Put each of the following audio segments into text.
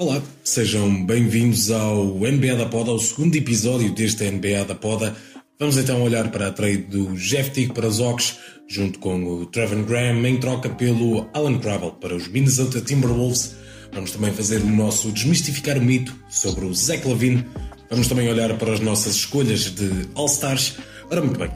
Olá, sejam bem-vindos ao NBA da Poda, ao segundo episódio deste NBA da Poda. Vamos então olhar para a trade do Jeff Teague para os Hawks, junto com o Trevor Graham, em troca pelo Alan Cravel para os Minnesota Timberwolves. Vamos também fazer o nosso desmistificar o mito sobre o Zach Lavine. Vamos também olhar para as nossas escolhas de All-Stars. Ora, muito bem,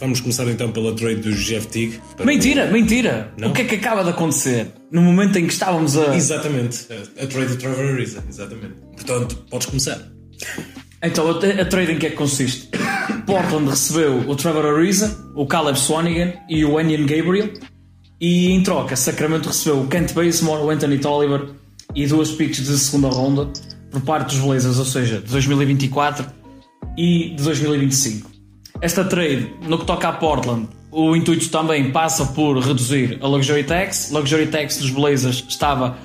Vamos começar então pela trade do Jeff Teague. Mentira, mentira! Não? O que é que acaba de acontecer? No momento em que estávamos a. Exatamente, a, a trade do Trevor Ariza, exatamente. Portanto, podes começar. Então, a, a trade em que é que consiste? Portland recebeu o Trevor Ariza, o Caleb Swanigan e o Enyan Gabriel. E em troca, Sacramento recebeu o Kent Bazemore, o Anthony Tolliver e duas picks de segunda ronda por parte dos Blazers, ou seja, de 2024 e de 2025. Esta trade, no que toca a Portland, o intuito também passa por reduzir a Luxury Tax. Luxury Tax dos Blazers estava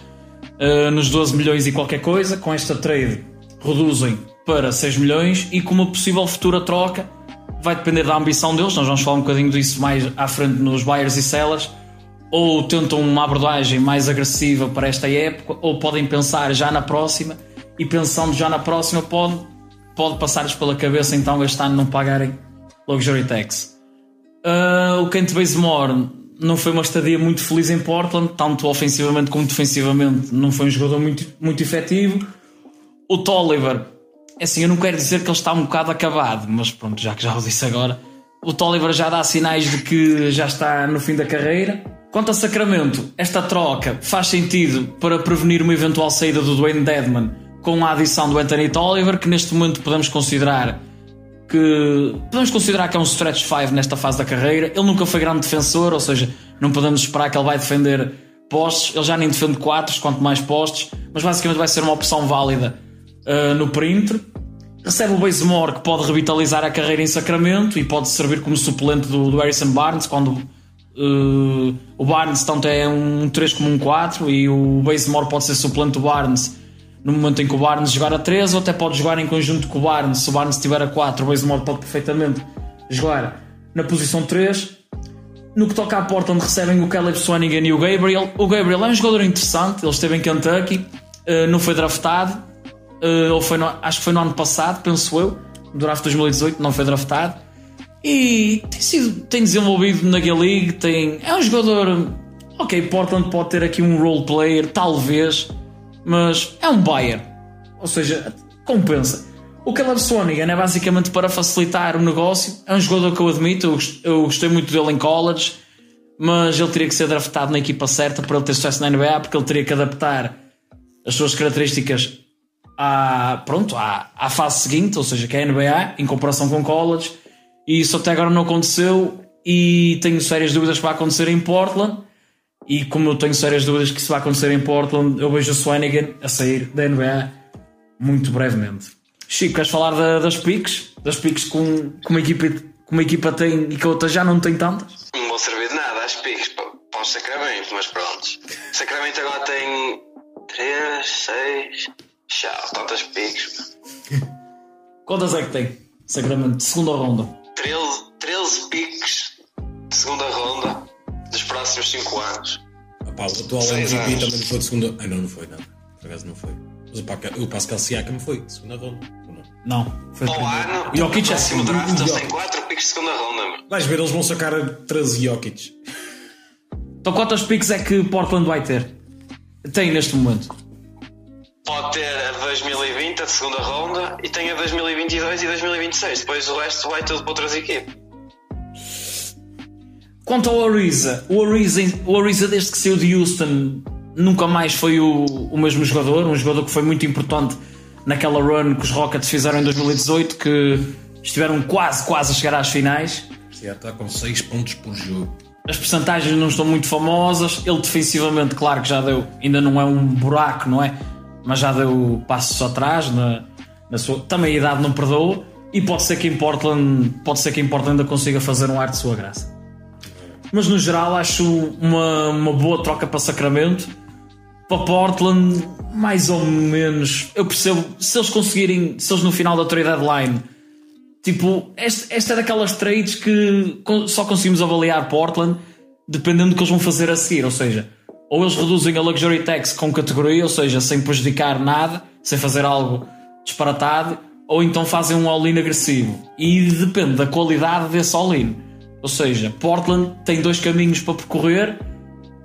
uh, nos 12 milhões e qualquer coisa. Com esta trade, reduzem para 6 milhões e com uma possível futura troca, vai depender da ambição deles. Nós vamos falar um bocadinho disso mais à frente nos buyers e sellers. Ou tentam uma abordagem mais agressiva para esta época, ou podem pensar já na próxima. E pensando já na próxima, pode, pode passar-lhes pela cabeça então este ano não pagarem Luxury Tax. Uh, o Kent Bazemore não foi uma estadia muito feliz em Portland, tanto ofensivamente como defensivamente, não foi um jogador muito, muito efetivo. O Tolliver, é assim, eu não quero dizer que ele está um bocado acabado, mas pronto, já que já o disse agora, o Tolliver já dá sinais de que já está no fim da carreira. Quanto a Sacramento, esta troca faz sentido para prevenir uma eventual saída do Dwayne Dedman com a adição do Anthony Tolliver, que neste momento podemos considerar que podemos considerar que é um stretch 5 nesta fase da carreira. Ele nunca foi grande defensor, ou seja, não podemos esperar que ele vai defender postes. Ele já nem defende 4, quanto mais postes, mas basicamente vai ser uma opção válida uh, no perímetro. Recebe o Bazemore, que pode revitalizar a carreira em Sacramento e pode servir como suplente do, do Harrison Barnes, quando uh, o Barnes tanto é um 3 como um 4 e o Bazemore pode ser suplente do Barnes no momento em que o Barnes jogar a 3 ou até pode jogar em conjunto com o Barnes. Se o Barnes estiver a 4, o Bazemore pode perfeitamente jogar na posição 3. No que toca à porta onde recebem o Caleb Swanigan e o Gabriel, o Gabriel é um jogador interessante, ele esteve em Kentucky, uh, não foi draftado, uh, ou foi no, acho que foi no ano passado, penso eu, no draft 2018, não foi draftado. E tem, sido, tem desenvolvido na G-League, tem, é um jogador. Ok, Portland pode ter aqui um role player, talvez, mas é um buyer. Ou seja, compensa. O Caleb Swanigan é basicamente para facilitar o negócio. É um jogador que eu admito, eu gostei muito dele em college, mas ele teria que ser draftado na equipa certa para ele ter sucesso na NBA, porque ele teria que adaptar as suas características à, pronto, à, à fase seguinte, ou seja, que é a NBA, em comparação com college. E isso até agora não aconteceu e tenho sérias dúvidas que vai acontecer em Portland. E como eu tenho sérias dúvidas que isso vai acontecer em Portland, eu vejo o Swanigan a sair da NBA muito brevemente. Chico, queres falar da, das piques? Das piques com, com, uma equipa, com uma equipa tem e que a outra já não tem tantas? Não vou servir de nada as piques para, para o Sacramento, mas pronto. Sacramento agora tem 3, 6, tchau, tantas piques. Quantas é que tem? Sacramento, segunda ronda. 13, 13 piques de segunda ronda dos próximos 5 anos. Opa, o atual MVP anos. também não foi de segunda. Ah, não, não foi, não. Por acaso não foi. Mas o Pascal Siakam foi de segunda ronda. Não, foi de ano, o Jokic é segundo draft, eles têm 4 piques de segunda ronda. Vais ver, eles vão sacar 13 Jokic. Então quantas piques é que Portland vai ter? Tem neste momento? Pode ter a 2020, a segunda ronda, e tem a 2022 e 2026. Depois o resto vai tudo para outras equipes. Quanto ao Ariza, o Ariza, o Ariza desde que saiu de Houston nunca mais foi o, o mesmo jogador, um jogador que foi muito importante naquela run que os Rockets fizeram em 2018, que estiveram quase, quase a chegar às finais. Está com 6 pontos por jogo. As percentagens não estão muito famosas, ele defensivamente, claro que já deu, ainda não é um buraco, não é? Mas já deu passos atrás, na, na sua, também a idade não perdoa, e pode ser que em Portland, pode ser que em Portland ainda consiga fazer um ar de sua graça mas no geral acho uma, uma boa troca para Sacramento. Para Portland, mais ou menos. Eu percebo, se eles conseguirem, se eles no final da trade deadline, tipo, esta, esta é daquelas trades que só conseguimos avaliar Portland dependendo do que eles vão fazer a seguir. Ou seja, ou eles reduzem a luxury tax com categoria, ou seja, sem prejudicar nada, sem fazer algo disparatado, ou então fazem um all-in agressivo. E depende da qualidade desse all-in. Ou seja, Portland tem dois caminhos para percorrer,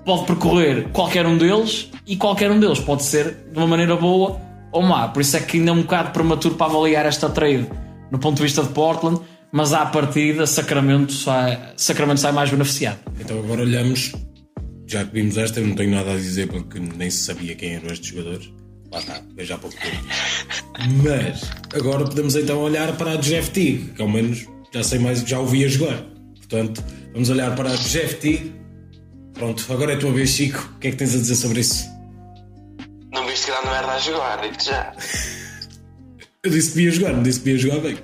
pode percorrer qualquer um deles, e qualquer um deles pode ser de uma maneira boa ou má. Por isso é que ainda é um bocado prematuro para avaliar esta trade no ponto de vista de Portland, mas à partida Sacramento sai, Sacramento sai mais beneficiado. Então agora olhamos, já que vimos esta, eu não tenho nada a dizer porque nem se sabia quem eram estes jogadores. Lá está, veja há pouco tempo. Mas agora podemos então olhar para a Jeff Teague, que ao menos já sei mais, já ouvi a jogar. Portanto, vamos olhar para a Jeff Teague. Pronto, agora é a tua vez, Chico. O que é que tens a dizer sobre isso? Não viste grande merda a jogar, digo-te já. Eu disse que via jogar, não disse que via jogar bem.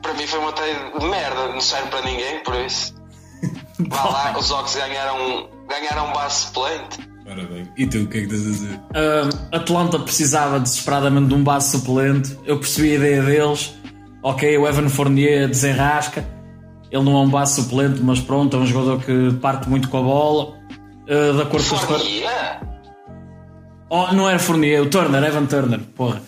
Para mim foi uma trade de merda, não serve para ninguém, por isso. Vá lá, os Ox ganharam, ganharam base suplente. Bem, e tu o que é que tens a dizer? Um, Atlanta precisava desesperadamente de um base suplente. Eu percebi a ideia deles. Ok, o Evan Fournier desenrasca. Ele não é um base suplente, mas pronto, é um jogador que parte muito com a bola. Uh, de acordo com Fournier? Oh, não era Fournier, o Turner, Evan Turner, porra.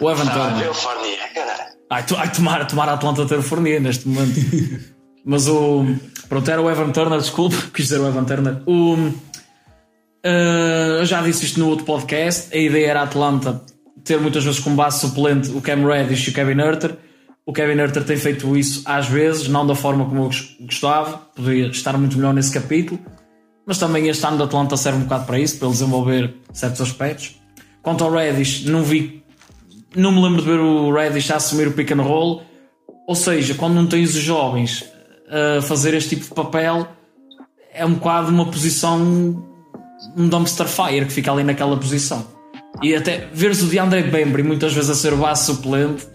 O Evan Ah, Turner. meu Fournier, caralho. Ai, tu, ai tomar, tomar a Atlanta ter o Fournier neste momento. Mas o. Pronto, era o Evan Turner, desculpe, quis dizer o Evan Turner. O, eh, eu já disse isto no outro podcast. A ideia era a Atlanta ter muitas vezes como base suplente o Cam Reddish e o Kevin Herter. O Kevin Herter tem feito isso às vezes, não da forma como eu gos- gostava, poderia estar muito melhor nesse capítulo. Mas também este ano da Atlanta serve um bocado para isso, para ele desenvolver certos aspectos. Quanto ao Reddish, não vi não me lembro de ver o Reddish a assumir o pick and roll. Ou seja, quando não tens os jovens a fazer este tipo de papel, é um bocado uma posição, um dumpster fire que fica ali naquela posição. E até veres o DeAndre Bembry muitas vezes a ser o base suplente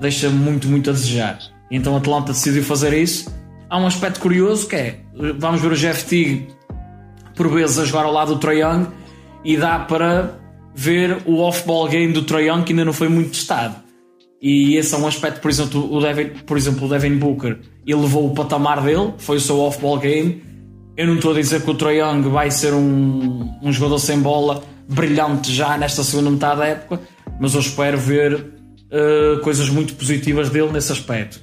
deixa muito, muito a desejar. Então a Atlanta decidiu fazer isso. Há um aspecto curioso que é, vamos ver o Jeff Teague por vezes a jogar ao lado do Trae Young e dá para ver o off-ball game do Trae Young que ainda não foi muito testado. E esse é um aspecto, por exemplo, o Devin, por exemplo, o Devin Booker elevou o patamar dele, foi o seu off-ball game. Eu não estou a dizer que o Trae Young vai ser um, um jogador sem bola brilhante já nesta segunda metade da época, mas eu espero ver uh, coisas muito positivas dele nesse aspecto.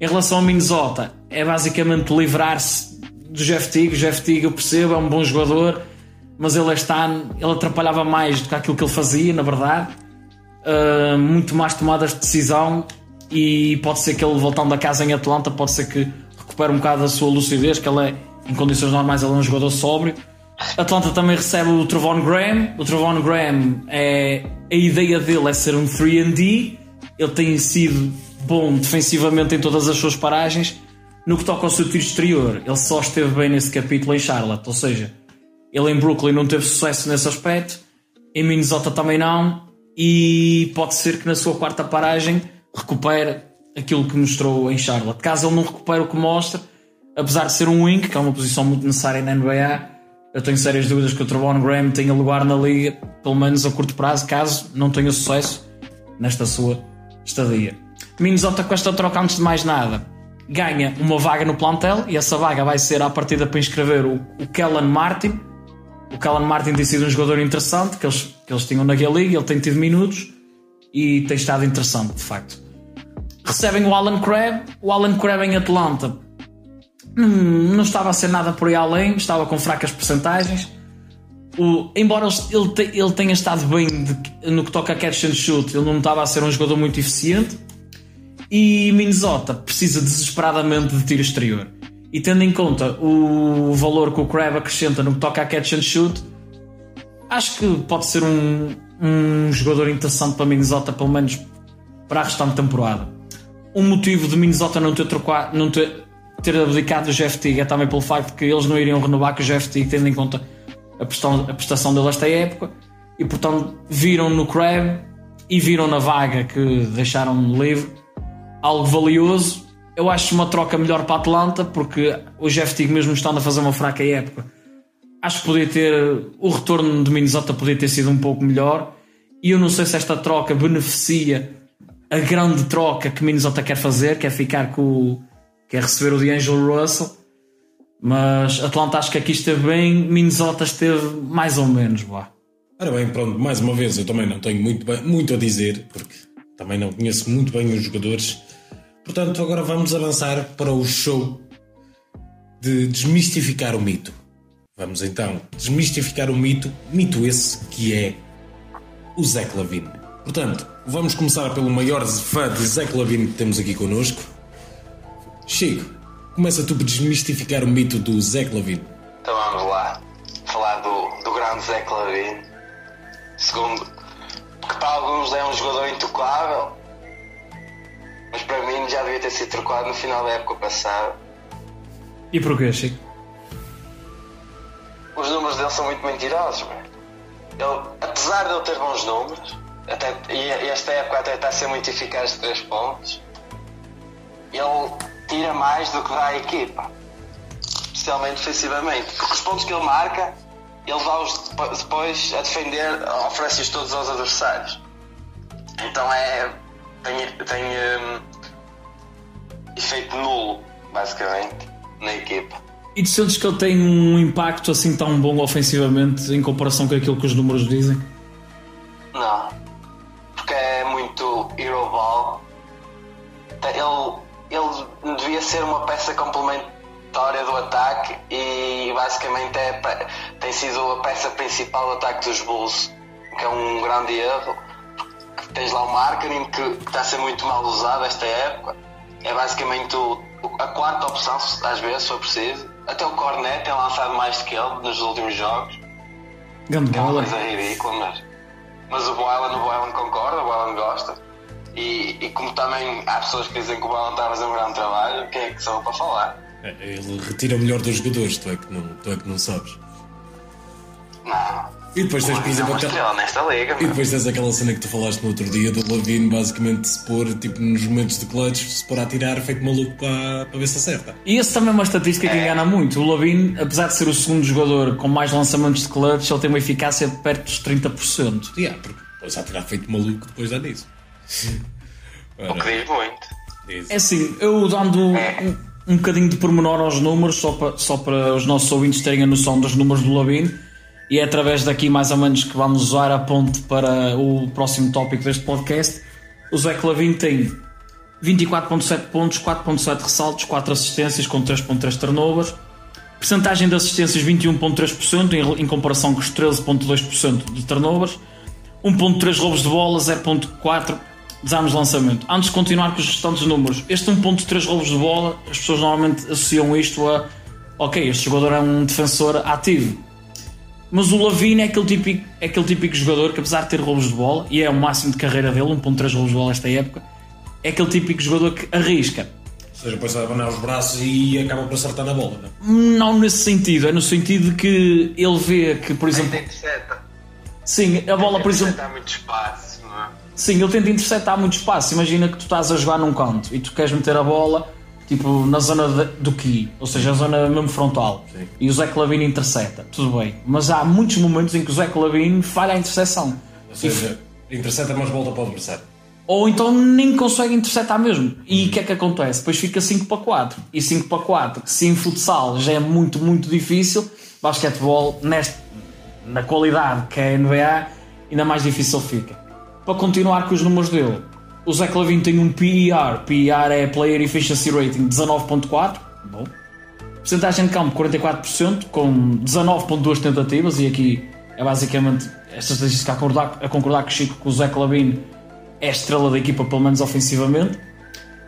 Em relação ao Minnesota, é basicamente livrar-se do Jeff Teague. O Jeff Teague, eu percebo, é um bom jogador, mas ele ano ele atrapalhava mais do que aquilo que ele fazia, na verdade. Uh, muito mais tomadas de decisão e pode ser que ele voltando a casa em Atlanta pode ser que recupere um bocado a sua lucidez, que ele é, em condições normais ele é um jogador sóbrio. Atlanta também recebe o Travon Graham. O Travon Graham é a ideia dele é ser um 3D. Ele tem sido bom defensivamente em todas as suas paragens. No que toca ao seu tiro exterior, ele só esteve bem nesse capítulo em Charlotte, ou seja, ele em Brooklyn não teve sucesso nesse aspecto, em Minnesota também não, e pode ser que na sua quarta paragem recupere aquilo que mostrou em Charlotte. Caso ele não recupere o que mostra, apesar de ser um wing, que é uma posição muito necessária na NBA, eu tenho sérias dúvidas que o Travon Graham tenha lugar na liga, pelo menos a curto prazo, caso não tenha sucesso nesta sua estadia. Minnesota com esta troca antes de mais nada ganha uma vaga no plantel e essa vaga vai ser à partida para inscrever o, o Kellen Martin. O Kellen Martin tem sido um jogador interessante que eles, que eles tinham na G-League, ele tem tido minutos e tem estado interessante, de facto. Recebem o Alan Crabb, o Alan Crabb em Atlanta hum, não estava a ser nada por aí além, estava com fracas percentagens. O, embora ele, te, ele tenha estado bem de, no que toca a catch and shoot, ele não estava a ser um jogador muito eficiente. E Minnesota precisa desesperadamente de tiro exterior. E tendo em conta o valor que o Crab acrescenta no que toca a catch and shoot, acho que pode ser um, um jogador interessante para Minnesota, pelo menos para a restante temporada. Um motivo de Minnesota não ter, trocado, não ter, ter abdicado do Jeff Teague é também pelo facto que eles não iriam renovar com o Jeff Teague, tendo em conta a prestação, a prestação dele esta época, e portanto viram no Crab e viram na vaga que deixaram livre algo valioso. Eu acho uma troca melhor para a Atlanta, porque o Jeff Teague, mesmo estando a fazer uma fraca época, acho que podia ter. O retorno de Minnesota podia ter sido um pouco melhor. E eu não sei se esta troca beneficia a grande troca que Minnesota quer fazer, que é ficar com o. que é receber o D'Angelo Russell. Mas Atlanta acho que aqui esteve bem, Minnesota esteve mais ou menos. Vá. Ora bem, pronto, mais uma vez eu também não tenho muito, bem, muito a dizer, porque também não conheço muito bem os jogadores. Portanto, agora vamos avançar para o show de desmistificar o mito. Vamos então desmistificar o mito, mito esse que é o Zach Lavine. Portanto, vamos começar pelo maior fã de Zach Lavine que temos aqui connosco. Chico, começa tu por desmistificar o mito do Zach Lavine. Então vamos lá. Falar do, do grande Zach Lavine. Segundo, que para alguns é um jogador intocável, mas para mim já devia ter sido trocado no final da época passada. E porquê, Chico? Os números dele são muito mentirosos, mano. Ele, apesar de ele ter bons números, até, e esta época até está a ser muito eficaz de 3 pontos, ele tira mais do que dá à equipa, especialmente defensivamente, porque os pontos que ele marca, ele vai-os depois a defender, oferece-os todos aos adversários. Então é. tem, tem um, efeito nulo, basicamente, na equipa. E tu sentes que ele tem um impacto assim tão bom ofensivamente em comparação com aquilo que os números dizem? Não. Porque é muito hero ball. Ele, ele devia ser uma peça complementória do ataque e basicamente é, tem sido a peça principal do ataque dos Bulls, que é um grande erro. Tens lá o marketing que está a ser muito mal usado esta época. É basicamente o, a quarta opção, às vezes, se for preciso até o Cornet tem lançado mais do que ele nos últimos jogos. Grande que é uma bola. coisa ridícula, mas, mas o Boylan, o Boylan concorda, o Boylan gosta. E, e como também há pessoas que dizem que o Boylan está a fazer um grande trabalho, quem é que sou eu para falar? Ele retira o melhor dos jogadores, tu é que não, tu é que não sabes. Não. E depois tens, por é exemplo, aquela, nesta liga, e depois tens aquela cena que tu falaste no outro dia do Lavine basicamente se pôr tipo, nos momentos de clutch, se pôr a tirar feito maluco para, para ver se acerta. E esse também é uma estatística que engana muito. O Lavine, apesar de ser o segundo jogador com mais lançamentos de clutch, ele tem uma eficácia de perto dos 30%. Yeah, porque depois a tirar feito maluco depois dá nisso. O que diz muito. É assim, eu dando um, um bocadinho de pormenor aos números, só para, só para os nossos ouvintes terem a noção dos números do Lavine, e é através daqui mais ou menos que vamos usar a ponte para o próximo tópico deste podcast. O Zé Lavine tem 24.7 pontos, 4.7 ressaltos, 4 assistências com 3.3 turnovers. Percentagem de assistências 21.3% em, em comparação com os 13.2% de turnovers. 1.3 roubos de bola, 0.4 desarmes de lançamento. Antes de continuar com os restantes números, este 1.3 roubos de bola, as pessoas normalmente associam isto a ok, este jogador é um defensor ativo. Mas o Lavine é aquele, típico, é aquele típico jogador que apesar de ter roubos de bola, e é o máximo de carreira dele, 1.3 roubos de bola esta época, é aquele típico jogador que arrisca. Ou seja, depois vai abanar os braços e acaba por acertar na bola, não? Não nesse sentido, é no sentido de que ele vê que, por exemplo, Ainda intercepta. sim, a bola, por exemplo, Intercepta muito espaço, é? Sim, ele tenta interceptar muito espaço. Imagina que tu estás a jogar num canto e tu queres meter a bola tipo na zona de- do key, ou seja, a zona mesmo frontal. Sim. E o Zé Clavino intercepta, tudo bem. Mas há muitos momentos em que o Zé Clavino falha a interseção. Ou seja, intercepta mais volta para o adversário. Ou então nem consegue interceptar mesmo. E o que é que acontece? Depois fica 5 para 4. E 5 para 4, que se em futsal já é muito, muito difícil, basquetebol, neste, na qualidade que é a NBA, ainda mais difícil fica. Para continuar com os números dele, o Zé Clavino tem um PER. PER é Player Efficiency Rating 19.4. Bom. Percentagem de campo 44%, com 19.2 tentativas, e aqui é basicamente esta estatística a concordar, a concordar com o Chico que o Zé Clavino é a estrela da equipa, pelo menos ofensivamente.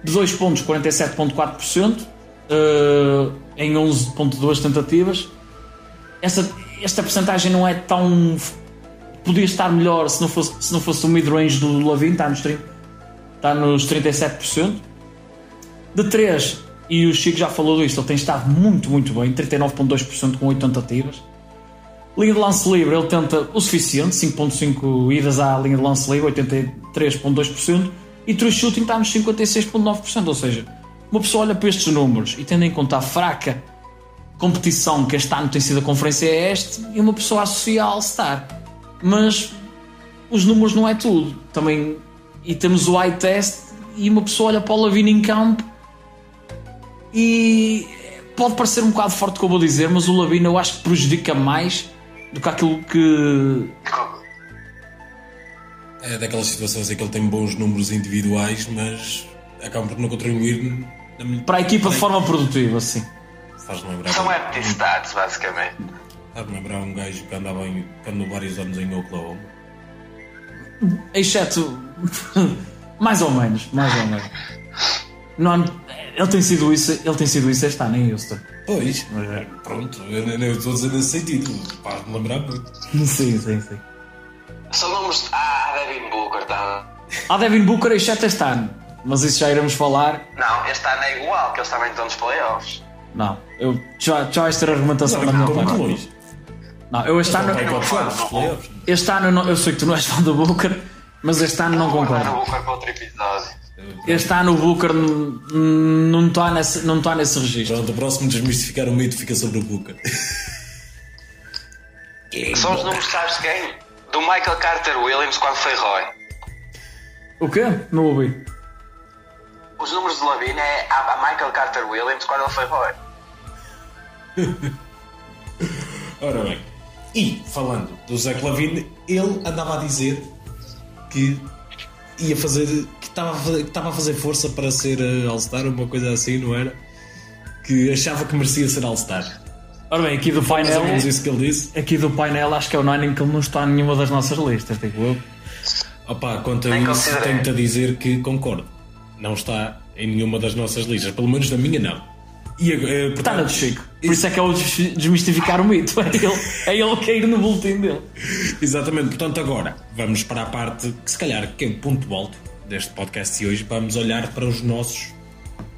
De 2 pontos, 47.4%, eh, em 11.2 tentativas. Esta, esta percentagem não é tão. Podia estar melhor se não fosse, se não fosse o mid-range do Lavin, está nos, 30, está nos 37%. De 3, e o Chico já falou disto, ele tem estado muito, muito bem, 39,2% com 8 tentativas. Linha de lance livre, ele tenta o suficiente, 5.5 idas à linha de lance livre, 83.2%, e true shooting está nos 56.9%, ou seja, uma pessoa olha para estes números e tendo em conta a fraca competição que este ano tem sido a Conferência Este, e uma pessoa associa a All-Star. Mas os números não é tudo. Também, e temos o eye test, e uma pessoa olha para o Lavine em campo e pode parecer um bocado forte o que eu vou dizer, mas o Lavino eu acho que prejudica mais do que aquilo que. É daquelas situações em que ele tem bons números individuais, mas acabam por não contribuir para a equipa de forma produtiva, sim. Lembrar. São empty stats, basicamente. Faz-me lembrar um gajo que andava em, que andou vários anos em Oklahoma. Exceto. mais ou menos, mais ou menos. No ano- ele tem sido isso, ele tem sido isso este ano em Houston. Pois, Mas é. pronto, eu, eu estou a dizer nesse sentido. Faz-me lembrar muito. Sim, sim, sim. Números. Ah, Devin Booker, tá? Há Devin Booker exceto este ano, mas isso já iremos falar. Não, este ano é igual, que eles também estão nos playoffs. Não, eu já, já vais ter argumentação Não, da minha parte. Não, eu este ano, Não jogos, os playoffs. este ano eu, não- eu sei que tu não és fã do Booker, mas este ano não concordo. o Booker para outro episódio. Este ano o Booker não está nesse, não está nesse registro. Pronto, o próximo desmistificar o mito fica sobre o Booker. São os números, sabes de quem? Do Michael Carter Williams quando foi Roy. O quê? Não ouvi. Os números de Lavine é a a Michael Carter Williams quando ele foi Roy. Ora bem, e falando do Zé Lavine, ele andava a dizer que ia fazer, que estava a fazer, que estava a fazer força para ser eh, All-Star, uma coisa assim, não era? Que achava que merecia ser All-Star. Ora bem, aqui do painel, ou menos isso que ele disse. aqui do painel acho que é unânime que ele não está em nenhuma das nossas listas, digo eu. Opa, quanto a Nem isso, tenho-te a dizer que concordo. Não está em nenhuma das nossas listas, pelo menos na minha não. E, eh, portanto, Está na do Chico. Por isso é que é o des- desmistificar o mito. É ele, é ele cair no boletim dele. Exatamente, portanto agora vamos para a parte que se calhar que é o ponto alto deste podcast de hoje, vamos olhar para os nossos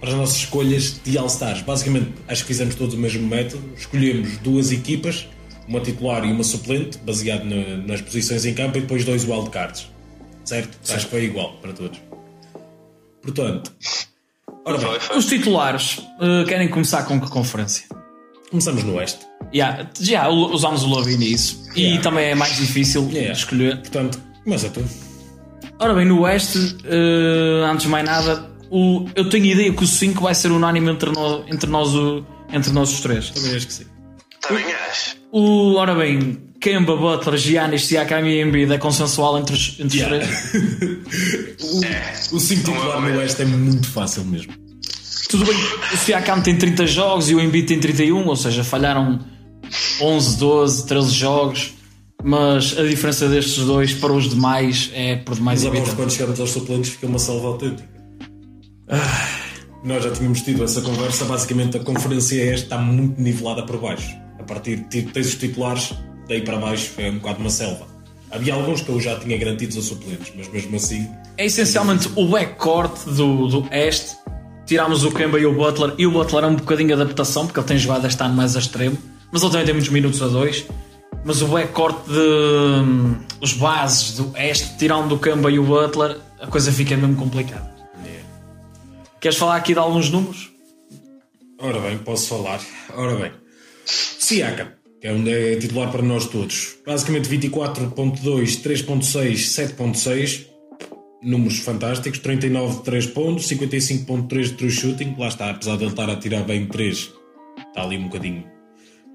para as nossas escolhas de All-Stars. Basicamente, acho que fizemos todos o mesmo método, escolhemos duas equipas, uma titular e uma suplente, baseado na- nas posições em campo e depois dois wildcards. Certo? Acho que foi igual para todos. Portanto, ora bem. Os titulares eh, querem começar com que conferência? começamos no Oeste. Yeah, já usámos o Love nisso e Yeah. também é mais difícil Yeah. de escolher. Portanto, começa tu. Ora bem, no Oeste, eh, antes de mais nada, o- eu tenho a ideia que o 5 vai ser unânime entre, no- entre, nós, o- entre nós os três. Também acho que sim. Também acho. O, ora bem, Kemba, Butler, Giannis, Siakam e Embiid é consensual entre os, entre os Yeah. três. O 5 titular no Oeste é muito fácil mesmo. Tudo bem, o Siakam tem 30 jogos e o Embiid tem 31, ou seja, falharam 11, 12, 13 jogos, mas a diferença destes dois para os demais é por demais Mas evidente. quando chegamos aos suplentes, fica uma salva autêntica. Ah, nós já tínhamos tido essa conversa. Basicamente, a conferência esta está muito nivelada por baixo. A partir de tens os titulares, daí para baixo é um bocado uma selva. Havia alguns que eu já tinha garantidos a suplentes, mas mesmo assim, É essencialmente o backcourt do, do Este. Tirámos o Kemba e o Butler, e o Butler é um bocadinho de adaptação, porque ele tem jogado este ano mais a extremo, mas ele também tem muitos minutos a dois. Mas o backcourt de. hum, os bases do Este, tirando o Kemba e o Butler, a coisa fica mesmo complicada. Queres falar aqui de alguns números? ora bem, posso falar. Ora bem, Siakam, que é onde é titular para nós todos. Basicamente 24.2, 3.6, 7.6. Números fantásticos, 39 de 3 pontos, 55.3 de true shooting, lá está, apesar de ele estar a tirar bem 3, está ali um bocadinho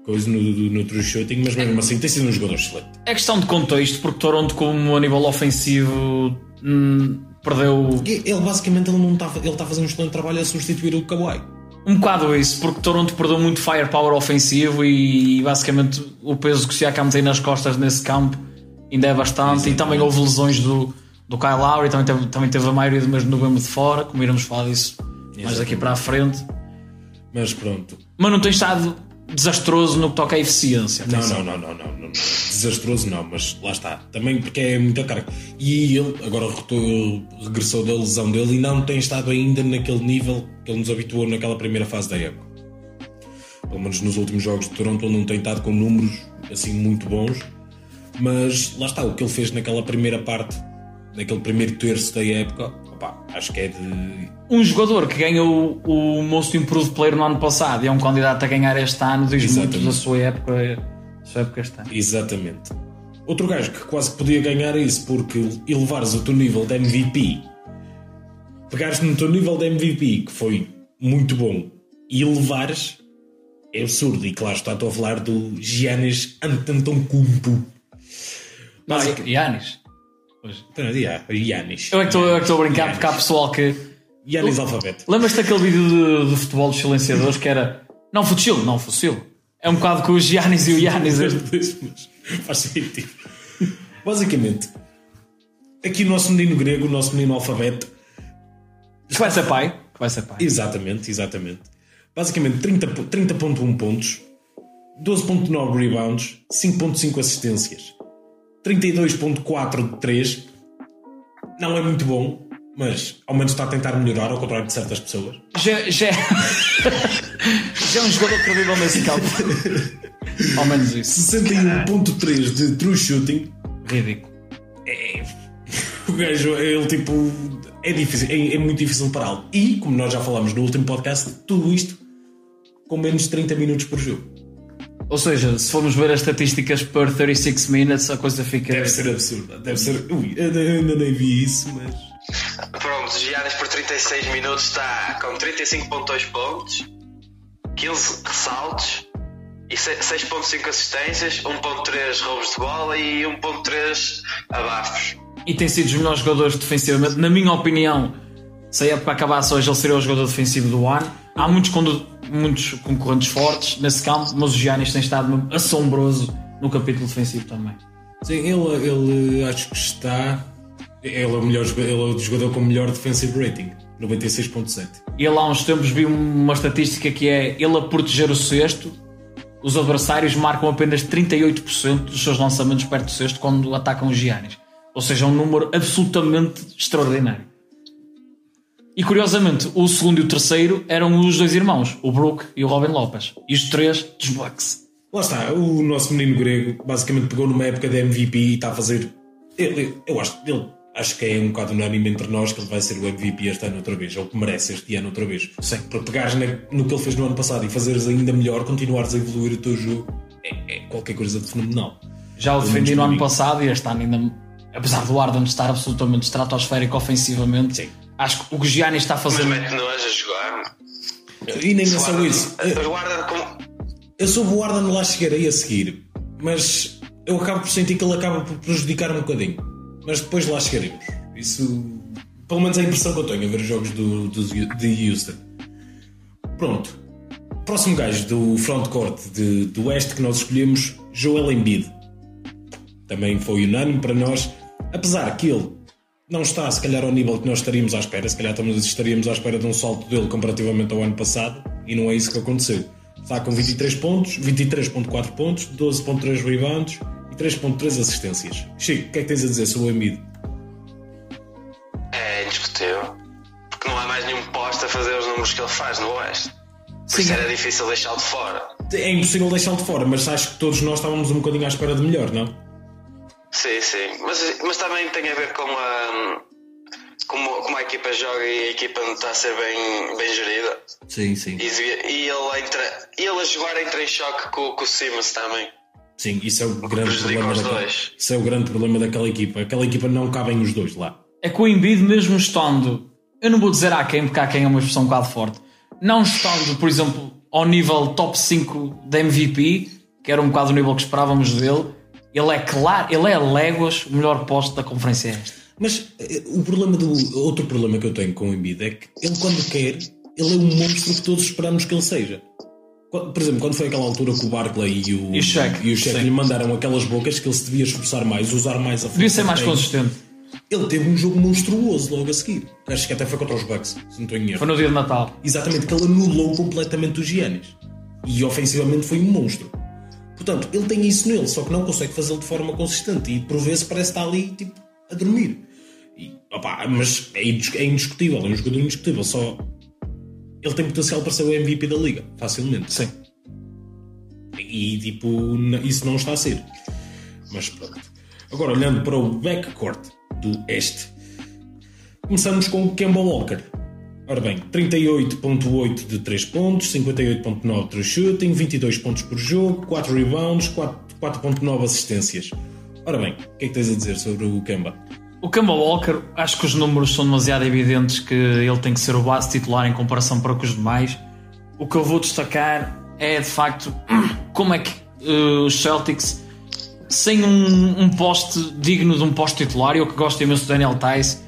coisa no, no, no true shooting, mas mesmo assim tem sido um jogador excelente. É questão de contexto, porque Toronto, como a nível ofensivo, hum, perdeu Ele basicamente ele não está, ele está a fazer um excelente trabalho a substituir o Kawhi. Um bocado isso, porque Toronto perdeu muito firepower ofensivo e basicamente o peso que o Siakam tem nas costas nesse campo ainda é bastante. E também houve lesões do, do Kyle Lowry, também teve, também teve a maioria do mês de novembro de fora, como iremos falar disso mais daqui para a frente. Mas pronto. Mas não tem estado desastroso no que toca à eficiência. Não, não, não, não, não, não. Desastroso não, mas lá está. Também porque é muita carga. E ele agora regressou da lesão dele e não tem estado ainda naquele nível que ele nos habituou naquela primeira fase da época. Pelo menos nos últimos jogos de Toronto ele não tem estado com números assim muito bons. Mas lá está, o que ele fez naquela primeira parte, naquele primeiro terço da época, opá, acho que é de Um jogador que ganhou o Most Improved Player no ano passado e é um candidato a ganhar este ano, diz muito Exatamente. da sua época, da sua época este ano. Exatamente. Outro gajo que quase podia ganhar isso porque elevares o teu nível de MVP, pegares no teu nível de MVP, que foi muito bom, e elevares, é absurdo. E claro, está, a falar do Giannis Antetokounmpo. Não, Giannis. Yeah, Giannis. Eu é que estou- eu é que estou a brincar porque há pessoal que. Giannis alfabeto. Lembras-te daquele vídeo de, de futebol dos silenciadores que era. Não futsilo, não futsilo. É um bocado com os Giannis e o Giannis. Mas faz sentido. Basicamente, aqui o nosso menino grego, o nosso menino alfabeto, Que vai ser pai. Que vai ser pai. exatamente, exatamente. Basicamente 30 po- 30.1 pontos, 12.9 rebounds, 5.5 assistências, 32.4 de 3. Não é muito bom, mas ao menos está a tentar melhorar, ao contrário de certas pessoas. Já, já, já é um jogador credível nesse campo. Ao menos isso. 61.3 de true shooting. Ridículo. O gajo, ele tipo. É difícil, é, é muito difícil pará-lo. E, como nós já falámos no último podcast, tudo isto com menos de 30 minutos por jogo. Ou seja, se formos ver as estatísticas per 36 minutes, a coisa fica. Deve ser absurda. Deve ser. Ui, eu ainda nem vi isso, mas. Pronto, Giannis por 36 minutos está com 35.2 pontos, 15 ressaltos e se- 6.5 assistências, 1.3 roubos de bola e 1.3 abafos. E tem sido dos melhores jogadores defensivamente. Na minha opinião, se a época acabasse hoje, ele seria o jogador defensivo do ano. Há muitos, condu- muitos concorrentes fortes nesse campo, mas o Giannis tem estado assombroso no capítulo defensivo também. Sim, ele, ele acho que está. Ele é o, melhor, ele é o jogador com o melhor defensive rating, 96.7. E ele há uns tempos vi uma estatística que é ele a proteger o cesto, os adversários marcam apenas 38% dos seus lançamentos perto do cesto quando atacam os Giannis. Ou seja, é um número absolutamente extraordinário. E curiosamente, o segundo e o terceiro eram os dois irmãos, o Brook e o Robin Lopes. E os três dos Bucks. Lá está, o nosso menino grego basicamente pegou numa época de MVP e está a fazer. Ele, eu acho, ele, acho que é um bocado unânime entre nós que ele vai ser o MVP este ano outra vez, ou que merece este ano outra vez. Sim. Para pegares no que ele fez no ano passado e fazeres ainda melhor, continuares a evoluir o teu jogo, é, é qualquer coisa de fenomenal. Já o Pelo defendi no ano passado e este ano ainda, apesar do Arden estar absolutamente estratosférico ofensivamente, Sim. Acho que o que o Giannis está a Mas fazer. mete nojo a jogar. E nem é só isso. Mas Eu, sou o Arden lá chegarei a seguir, mas eu acabo por sentir que ele acaba por prejudicar um bocadinho. Mas depois lá chegaremos. Isso, pelo menos é a impressão que eu tenho a ver os jogos do, do, de Houston. Pronto. Próximo gajo do frontcourt de, do Oeste que nós escolhemos, Joel Embiid. Também foi unânime para nós, apesar que ele não está, se calhar, ao nível que nós estaríamos à espera. Se calhar estamos- estaríamos à espera de um salto dele comparativamente ao ano passado, e não é isso que aconteceu. Está com 23 pontos, 23.4 pontos, 12.3 rebounds e 3.3 assistências. Chico, o que é que tens a dizer sobre o Embiid? É indiscutível. Porque não há mais nenhum posto a fazer os números que ele faz no Oeste. Por Sim. isso era difícil deixá-lo de fora. É impossível deixá-lo de fora, mas acho que todos nós estávamos um bocadinho à espera de melhor, não? Sim, sim. Mas, mas também tem a ver com a. Como, como a equipa joga e a equipa não está a ser bem, bem gerida. Sim, sim. E, e ele, entra, e ele a jogar entra em choque com, com o Simmons também. Sim, isso é o grande prejudica problema daquela, isso é o grande problema daquela equipa. Aquela equipa não cabem os dois lá. É que o Embiid, mesmo estando, eu não vou dizer a quem, porque há quem é uma expressão um bocado forte, não estando, por exemplo, ao nível top 5 da MVP, que era um bocado o nível que esperávamos dele, ele é claro, ele é a léguas o melhor posto da conferência esta. Mas eh, o problema do outro problema que eu tenho com o Embiid é que ele quando quer, ele é um monstro que todos esperamos que ele seja. Por exemplo, quando foi aquela altura que o Barkley e o, E o Shaq, e o Shaq lhe mandaram aquelas bocas que ele se devia esforçar mais, usar mais a força Devia ser mais consistente. Ele teve um jogo monstruoso logo a seguir. Acho que até foi contra os Bucks, se não estou em erro. Foi no dia de Natal. Exatamente, que ele anulou completamente os Giannis. E ofensivamente foi um monstro. Portanto, ele tem isso nele, só que não consegue fazê-lo de forma consistente. E por vezes parece estar ali, tipo, a dormir. E, opá, mas é, é indiscutível, é um jogador indiscutível. Só ele tem potencial para ser o MVP da liga, facilmente. Sim. E tipo, isso não está a ser. Mas pronto. Agora, olhando para o backcourt do Este, começamos com o Kemba Walker. Ora bem, 38.8 de 3 pontos, 58.9 de shooting, 22 pontos por jogo, 4 rebounds, 4 4.9 assistências. Ora bem, o que é que tens a dizer sobre o Kemba? O Kemba Walker, acho que os números são demasiado evidentes que ele tem que ser o base titular em comparação para com os demais. O que eu vou destacar é de facto como é que uh, os Celtics, sem um, um poste digno de um poste titular, eu que gosto imenso do Daniel Tice,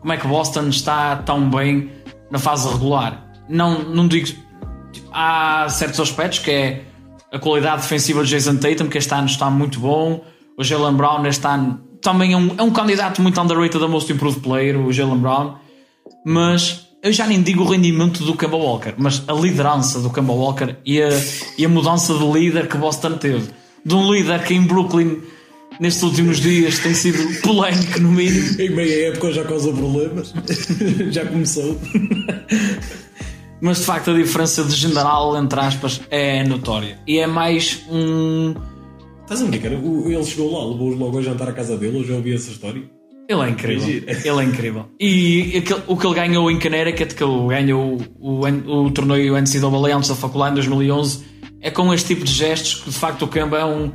como é que Boston está tão bem na fase regular? Não, não digo. Há certos aspectos que é a qualidade defensiva de Jason Tatum, que este ano está muito bom. O Jalen Brown este ano também é um, é um candidato muito underrated a Most Improved Player, o Jalen Brown. Mas eu já nem digo o rendimento do Kemba Walker, mas a liderança do Kemba Walker e a, e a mudança de líder que Boston teve. De um líder que em Brooklyn nestes últimos dias tem sido polémico no mínimo. Em meia época já causou problemas. já começou. Mas de facto a diferença de general, entre aspas, é notória. E é mais um. Estás a brincar? Ele chegou lá, levou-os logo a jantar à casa dele, eu já ouvi essa história. Ele é incrível. Ele é incrível. E aquele, o que ele ganhou em Connecticut, que ele ganhou o, o, o torneio NCAA antes da faculdade em 2011, é com este tipo de gestos que de facto o Kemba é um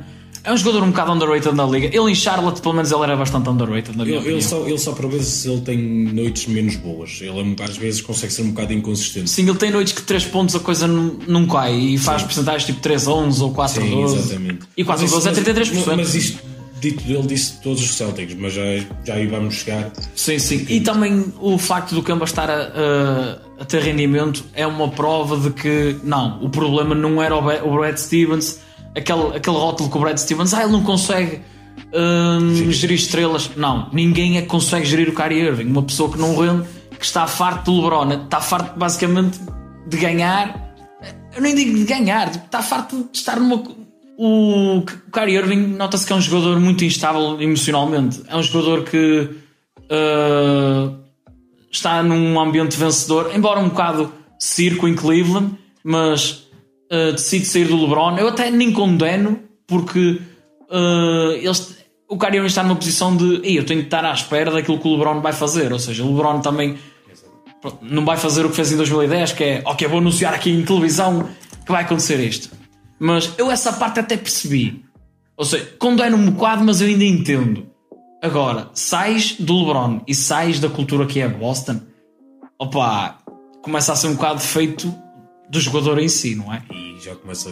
é um jogador um bocado underrated na liga. Ele em Charlotte, pelo menos, ele era bastante underrated na minha ele, ele só, ele só para vezes ele tem noites menos boas. Ele às vezes consegue ser um bocado inconsistente. Sim, ele tem noites que 3 pontos a coisa não, não cai e faz porcentagens tipo 3 a 11 ou 4 a 12. Exatamente. E 4 a 12 é 33%. Mas, mas isto dito ele disse todos os Celtics, mas já, já aí vamos chegar. Sim, sim. E também o facto do Kemba estar a, a, a, ter rendimento é uma prova de que não, o problema não era o Brad Stevens aquele, aquele rótulo com o Brad Stevens, ah, ele não consegue hum, gerir estrelas. Não, ninguém é que consegue gerir o Kyrie Irving. Uma pessoa que não rende, que está farto do LeBron, está farto basicamente de ganhar. Eu nem digo de ganhar, está farto de estar numa. O, o Kyrie Irving nota-se que é um jogador muito instável emocionalmente. É um jogador que uh, está num ambiente vencedor, embora um bocado circo em Cleveland, mas uh, decide sair do LeBron, eu até nem condeno, porque uh, eles, o Kyrie está numa posição de eu tenho que estar à espera daquilo que o LeBron vai fazer. Ou seja, o LeBron também não vai fazer o que fez em 2010, que é ok, vou anunciar aqui em televisão que vai acontecer isto. Mas eu essa parte até percebi. Ou seja, condeno um bocado, mas eu ainda entendo. Agora, sais do LeBron e sais da cultura que é Boston, opa, começa a ser um bocado feito do jogador em si, não é? E já começa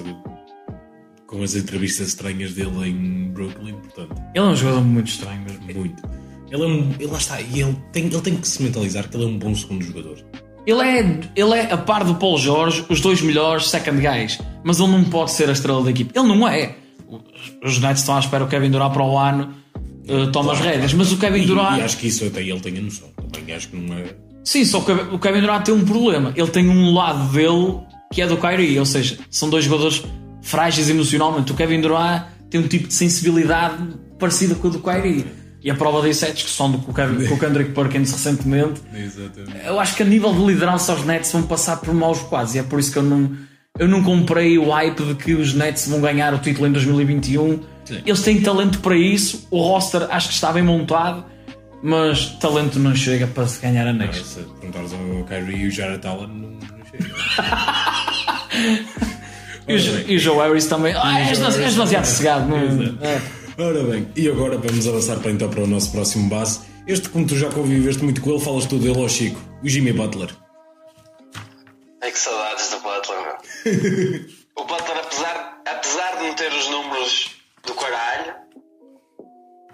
com as entrevistas estranhas dele em Brooklyn, portanto. Ele é um jogador muito estranho mesmo. Muito. Ele é um. Ele lá está, e ele tem, ele tem que se mentalizar que ele é um bom segundo jogador. Ele é, ele é, a par do Paul George, os dois melhores second guys, mas ele não pode ser a estrela da equipe. Ele não é. Os Nets estão à espera o Kevin Durant para o ano, uh, toma claro, as rédeas, mas o Kevin Durant. E, e acho que isso até ele tem a noção. Também acho que não é. Sim, só que o Kevin Durant tem um problema. Ele tem um lado dele que é do Kyrie, ou seja, são dois jogadores frágeis emocionalmente. O Kevin Durant tem um tipo de sensibilidade parecida com o do Kyrie. E a prova disso é a discussão do, com, o Kevin, com o Kendrick Perkins recentemente. Exatamente. Eu acho que a nível de liderança os Nets vão passar por maus quadros e é por isso que eu não, eu não comprei o hype de que os Nets vão ganhar o título em 2021. Sim. Eles têm talento para isso, o roster acho que está bem montado, mas talento não chega para se ganhar anéis. Se perguntares ao Kyrie e o Jared Allen, não, não chega. e, o, e o Joe Harris também. Ah, és, és demasiado cegado. É? Ora bem, e agora vamos avançar para, então para o nosso próximo base. Este, como tu já conviveste muito com ele, falas tu dele ao Chico, o Jimmy Butler. É que saudades do Butler, meu. o Butler, apesar, apesar de não ter os números do caralho,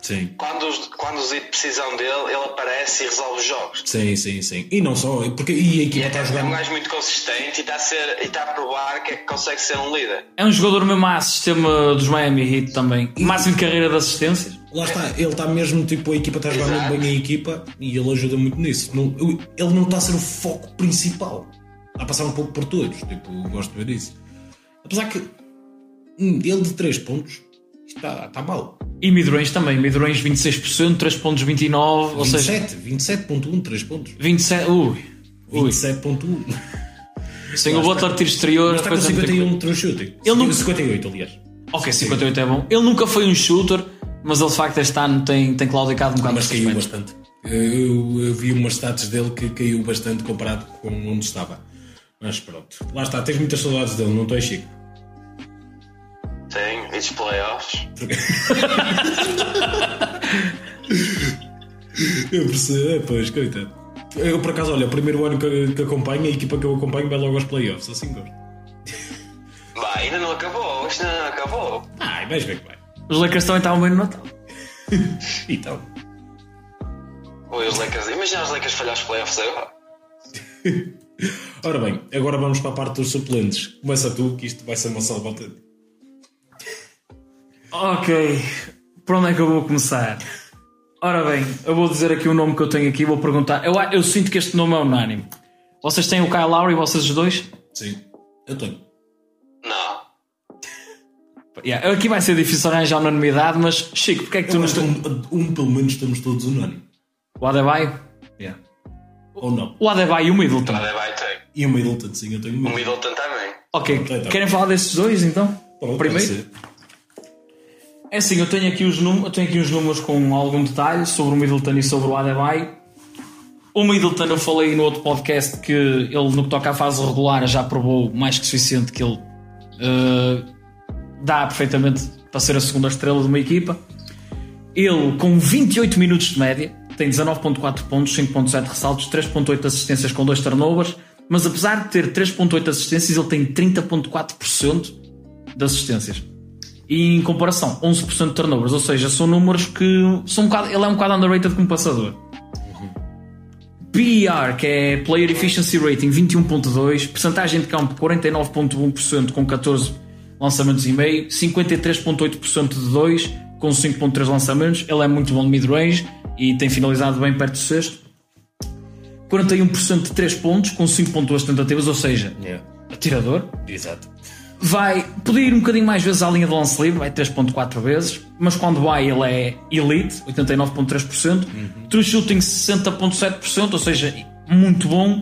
Sim. Quando os, quando os precisam dele, ele aparece e resolve os jogos. Sim, sim, sim. E não só, porque e a equipa e está a jogar. É um gajo muito consistente e está a, ser, e está a provar que é que consegue ser um líder. É um jogador mesmo a sistema dos Miami Heat também. E... Máximo de carreira de assistências. Lá está, ele está mesmo tipo, a equipa está a jogar Exato. muito bem a equipa e ele ajuda muito nisso. Não, ele não está a ser o foco principal. Está a passar um pouco por todos. Tipo, gosto de ver isso. Apesar que hum, ele de 3 pontos está, está mal. E midrange também, midrange 26%, 3 pontos 29, 27, 27.1, 3 pontos. 27, ui. 27.1. Sem o Butler tiro exterior. Mas está com 51 true shooting. Ele nunca... 58, aliás. Ok, 58 é bom. Ele nunca foi um shooter, mas ele de facto este ano tem, tem claudicado um bocado Mas caiu bastante. Eu, eu, vi umas stats dele que caiu bastante comparado com onde estava. Mas pronto. Lá está, tens muitas saudades dele, não estou Chico? Tenho, esses playoffs. eu percebo, é, pois, coitado. Eu por acaso, olha, o primeiro ano que, que acompanho, a equipa que eu acompanho vai logo aos playoffs, assim gosto. Vai, não acabou, isto ainda não acabou. Ai, vais ver que vai. Os Lakers também estavam bem no Natal. Então. Oi, os Lakers. Imagina os Lakers falhar os playoffs agora. Ora bem, agora vamos para a parte dos suplentes. Começa tu, que isto vai ser uma salva autêntica. Ok, por onde é que eu vou começar? Ora bem, eu vou dizer aqui o nome que eu tenho aqui, vou perguntar. Eu, eu sinto que este nome é unânime. Vocês têm o Kyle Lowry, vocês os dois? Sim, eu tenho. Não. Yeah, aqui vai ser difícil arranjar unanimidade, mas Chico, porque é que tu não um, um, pelo menos estamos todos unânimes. O Adebayo? Yeah. Ou não? O Adebayo e o Middleton. Nada vai ter. E o Middleton, sim, eu tenho O muito. Middleton também. Ok, Ok, tá. querem falar desses dois então? Pronto, Primeiro? É assim, eu tenho aqui os números, eu tenho aqui os números com algum detalhe sobre o Middleton e sobre o Adebayo. O Middleton eu falei no outro podcast que ele no que toca à fase regular já provou mais que suficiente que ele eh, dá perfeitamente para ser a segunda estrela de uma equipa. Ele com 28 minutos de média tem 19.4 pontos, 5.7 ressaltos, 3.8 assistências com 2 turnovers, mas apesar de ter 3.8 assistências, ele tem 30.4% de assistências. E em comparação, 11% de turnovers, ou seja, são números que são um bocado, ele é um bocado underrated como passador. PER, que é Player Efficiency Rating, 21.2, percentagem de campo 49.1% com 14 lançamentos e meio, 53.8% de 2 com 5.3 lançamentos. Ele é muito bom de mid-range e tem finalizado bem perto do sexto. 41% de 3 pontos com 5.2 tentativas, ou seja, Yeah. atirador. Exato. Vai, podia ir um bocadinho mais vezes à linha de lance livre, vai 3.4 vezes, mas quando vai ele é elite, 89.3%. True shooting 60.7%, ou seja, muito bom.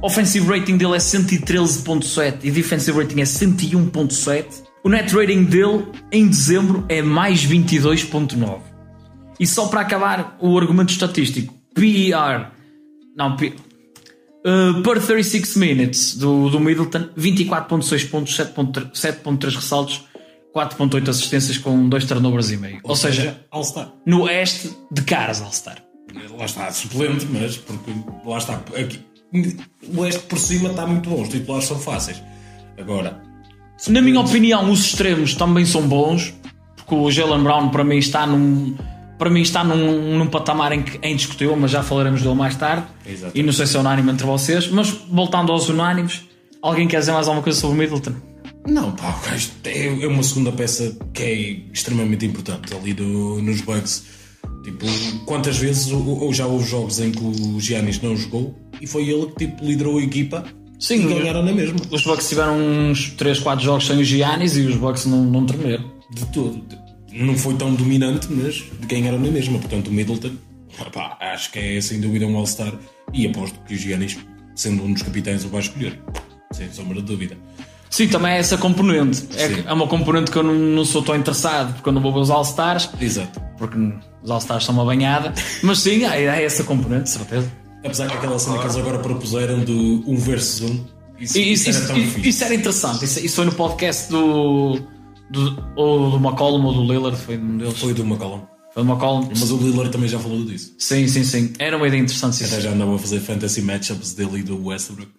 Offensive rating dele é 113.7 e defensive rating é 101.7. O net rating dele em dezembro é mais 22.9. E só para acabar o argumento estatístico, PER, não, P, Uh, per 36 minutes do, do Middleton, 24.6 pontos, 7.3 7.3 ressaltos, 4.8 assistências com 2 turnovers e meio. Ou, seja, All-Star. no oeste de caras All-Star. Lá está, suplente, mas porque lá está. Aqui, o Oeste por cima está muito bom, os titulares são fáceis. Agora, Na minha opinião, os extremos também são bons, porque o Jalen Brown para mim está num. Para mim está num, num patamar em que é indiscutível, mas já falaremos dele mais tarde. Exato. E não sei se é unânime entre vocês, mas voltando aos unânimes, alguém quer dizer mais alguma coisa sobre o Middleton? não, pá, é, é uma segunda peça que é extremamente importante ali do- nos Bugs. Tipo, quantas vezes ou, ou já houve jogos em que o Giannis não jogou e foi ele que tipo, liderou a equipa Sim, e ganharam na mesma. Os Bucks tiveram uns 3, 4 jogos sem o Giannis e os Bucks não, não tremeram. De todo. Não foi tão dominante, mas ganharam na mesma. Portanto, o Middleton, acho que é sem dúvida um All-Star e aposto que o Giannis, sendo um dos capitães, o vai escolher. Sem sombra de dúvida. Sim, também é essa componente. É, é uma componente que eu não, não sou tão interessado, porque eu não vou ver os All-Stars, Exato. porque os All-Stars são uma banhada. Mas sim, há, há essa componente, de certeza. Apesar que aquela cena que eles agora propuseram do 1 versus 1, isso, E isso, isso era isso- tão isso- fixe. isso era interessante. Isso, isso foi no podcast do. Do ou do McCollum ou do Lillard, foi um deles. Foi do McCollum. Foi do McCollum. Mas o Lillard também já falou disso. Sim, sim, sim. Era uma ideia interessante. Até Isso. já andava a fazer fantasy matchups dele e do Westbrook.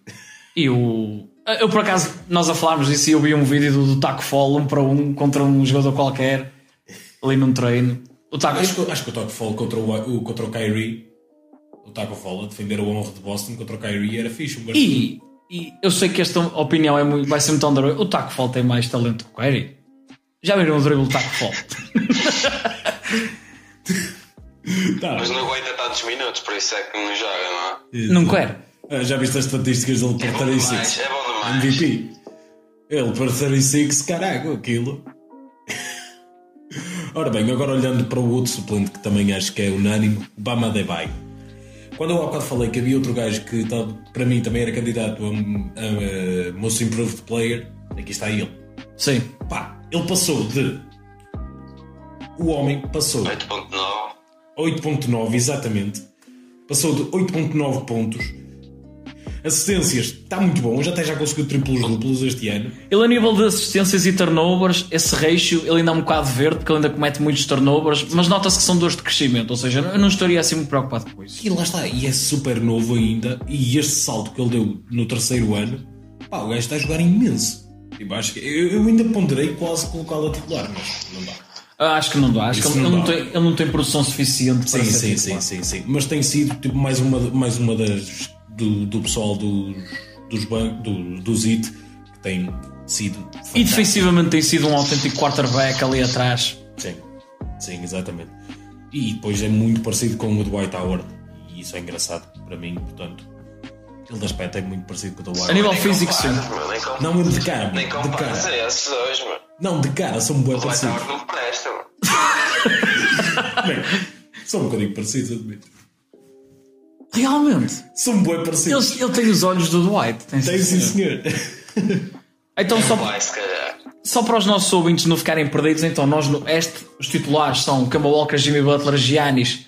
E o. Eu por acaso, nós a falarmos disso e eu vi um vídeo do, do Taco Fall um para um contra um jogador qualquer ali num treino. O Taco. Acho que, acho que o Taco Fall contra o, o, contra o Kyrie, o Taco Fall a defender o honra de Boston contra o Kyrie era fixe. Um E, e eu sei que esta opinião é muito, vai ser muito underrated. O Taco Fall tem mais talento que o Kyrie. Já viram o dribble do Taco Fall? Tá. Mas não aguenta tantos minutos, por isso é que não joga, não é? Não quer. Ah, já viste as estatísticas dele para É bom 36? demais, é bom demais. MVP. Ele para 36, caraca, aquilo. Ora bem, agora olhando para o outro suplente que também acho que é unânime, Bama Debay. Quando eu há bocado falei que havia outro gajo que para mim também era candidato a, a, a Most Improved Player, aqui está ele. Sim. Pá, ele passou de. O homem passou 8.9. 8.9, exatamente. Passou de 8.9 pontos. Assistências, está muito bom. Já até já conseguiu triplos duplos este ano. Ele a nível de assistências e turnovers, esse ratio, ele ainda é um bocado verde porque ele ainda comete muitos turnovers, mas nota-se que são dores de crescimento, ou seja, eu não estaria assim muito preocupado com isso. E lá está, e é super novo ainda. E este salto que ele deu no terceiro ano, pá, o gajo está a jogar imenso. Tipo, acho que, eu, eu ainda ponderei quase colocá-lo a titular, mas não dá. Ah, Acho que não dá. Acho Isso que ele não não, tem, ele não tem produção suficiente para Sim, ser sim, titular. sim, sim, sim. Mas tem sido tipo, mais, uma, mais uma das do, do pessoal dos, dos, ban- do, dos IT que tem sido. E fantástico. defensivamente tem sido um autêntico quarterback ali atrás. Sim, sim, exatamente. E depois é muito parecido com o Dwight Howard. E isso é engraçado para mim, portanto. Ele de aspecto é muito parecido com o Dwight A nível físico, sim. Não, mas de cara, Nem de comparas cara. a esses dois, meu. Não, de cara, são bem O parecidos. Howard não presta, meu. Bem, são um bocadinho parecidos, admito. Realmente. São bem parecidos. Ele, ele tem os olhos do Dwight. Tem Tem sim, senhor. Então, só, se calhar. só para os nossos ouvintes não ficarem perdidos, então nós no este, os titulares são Kemba Walker, Jimmy Butler, Giannis,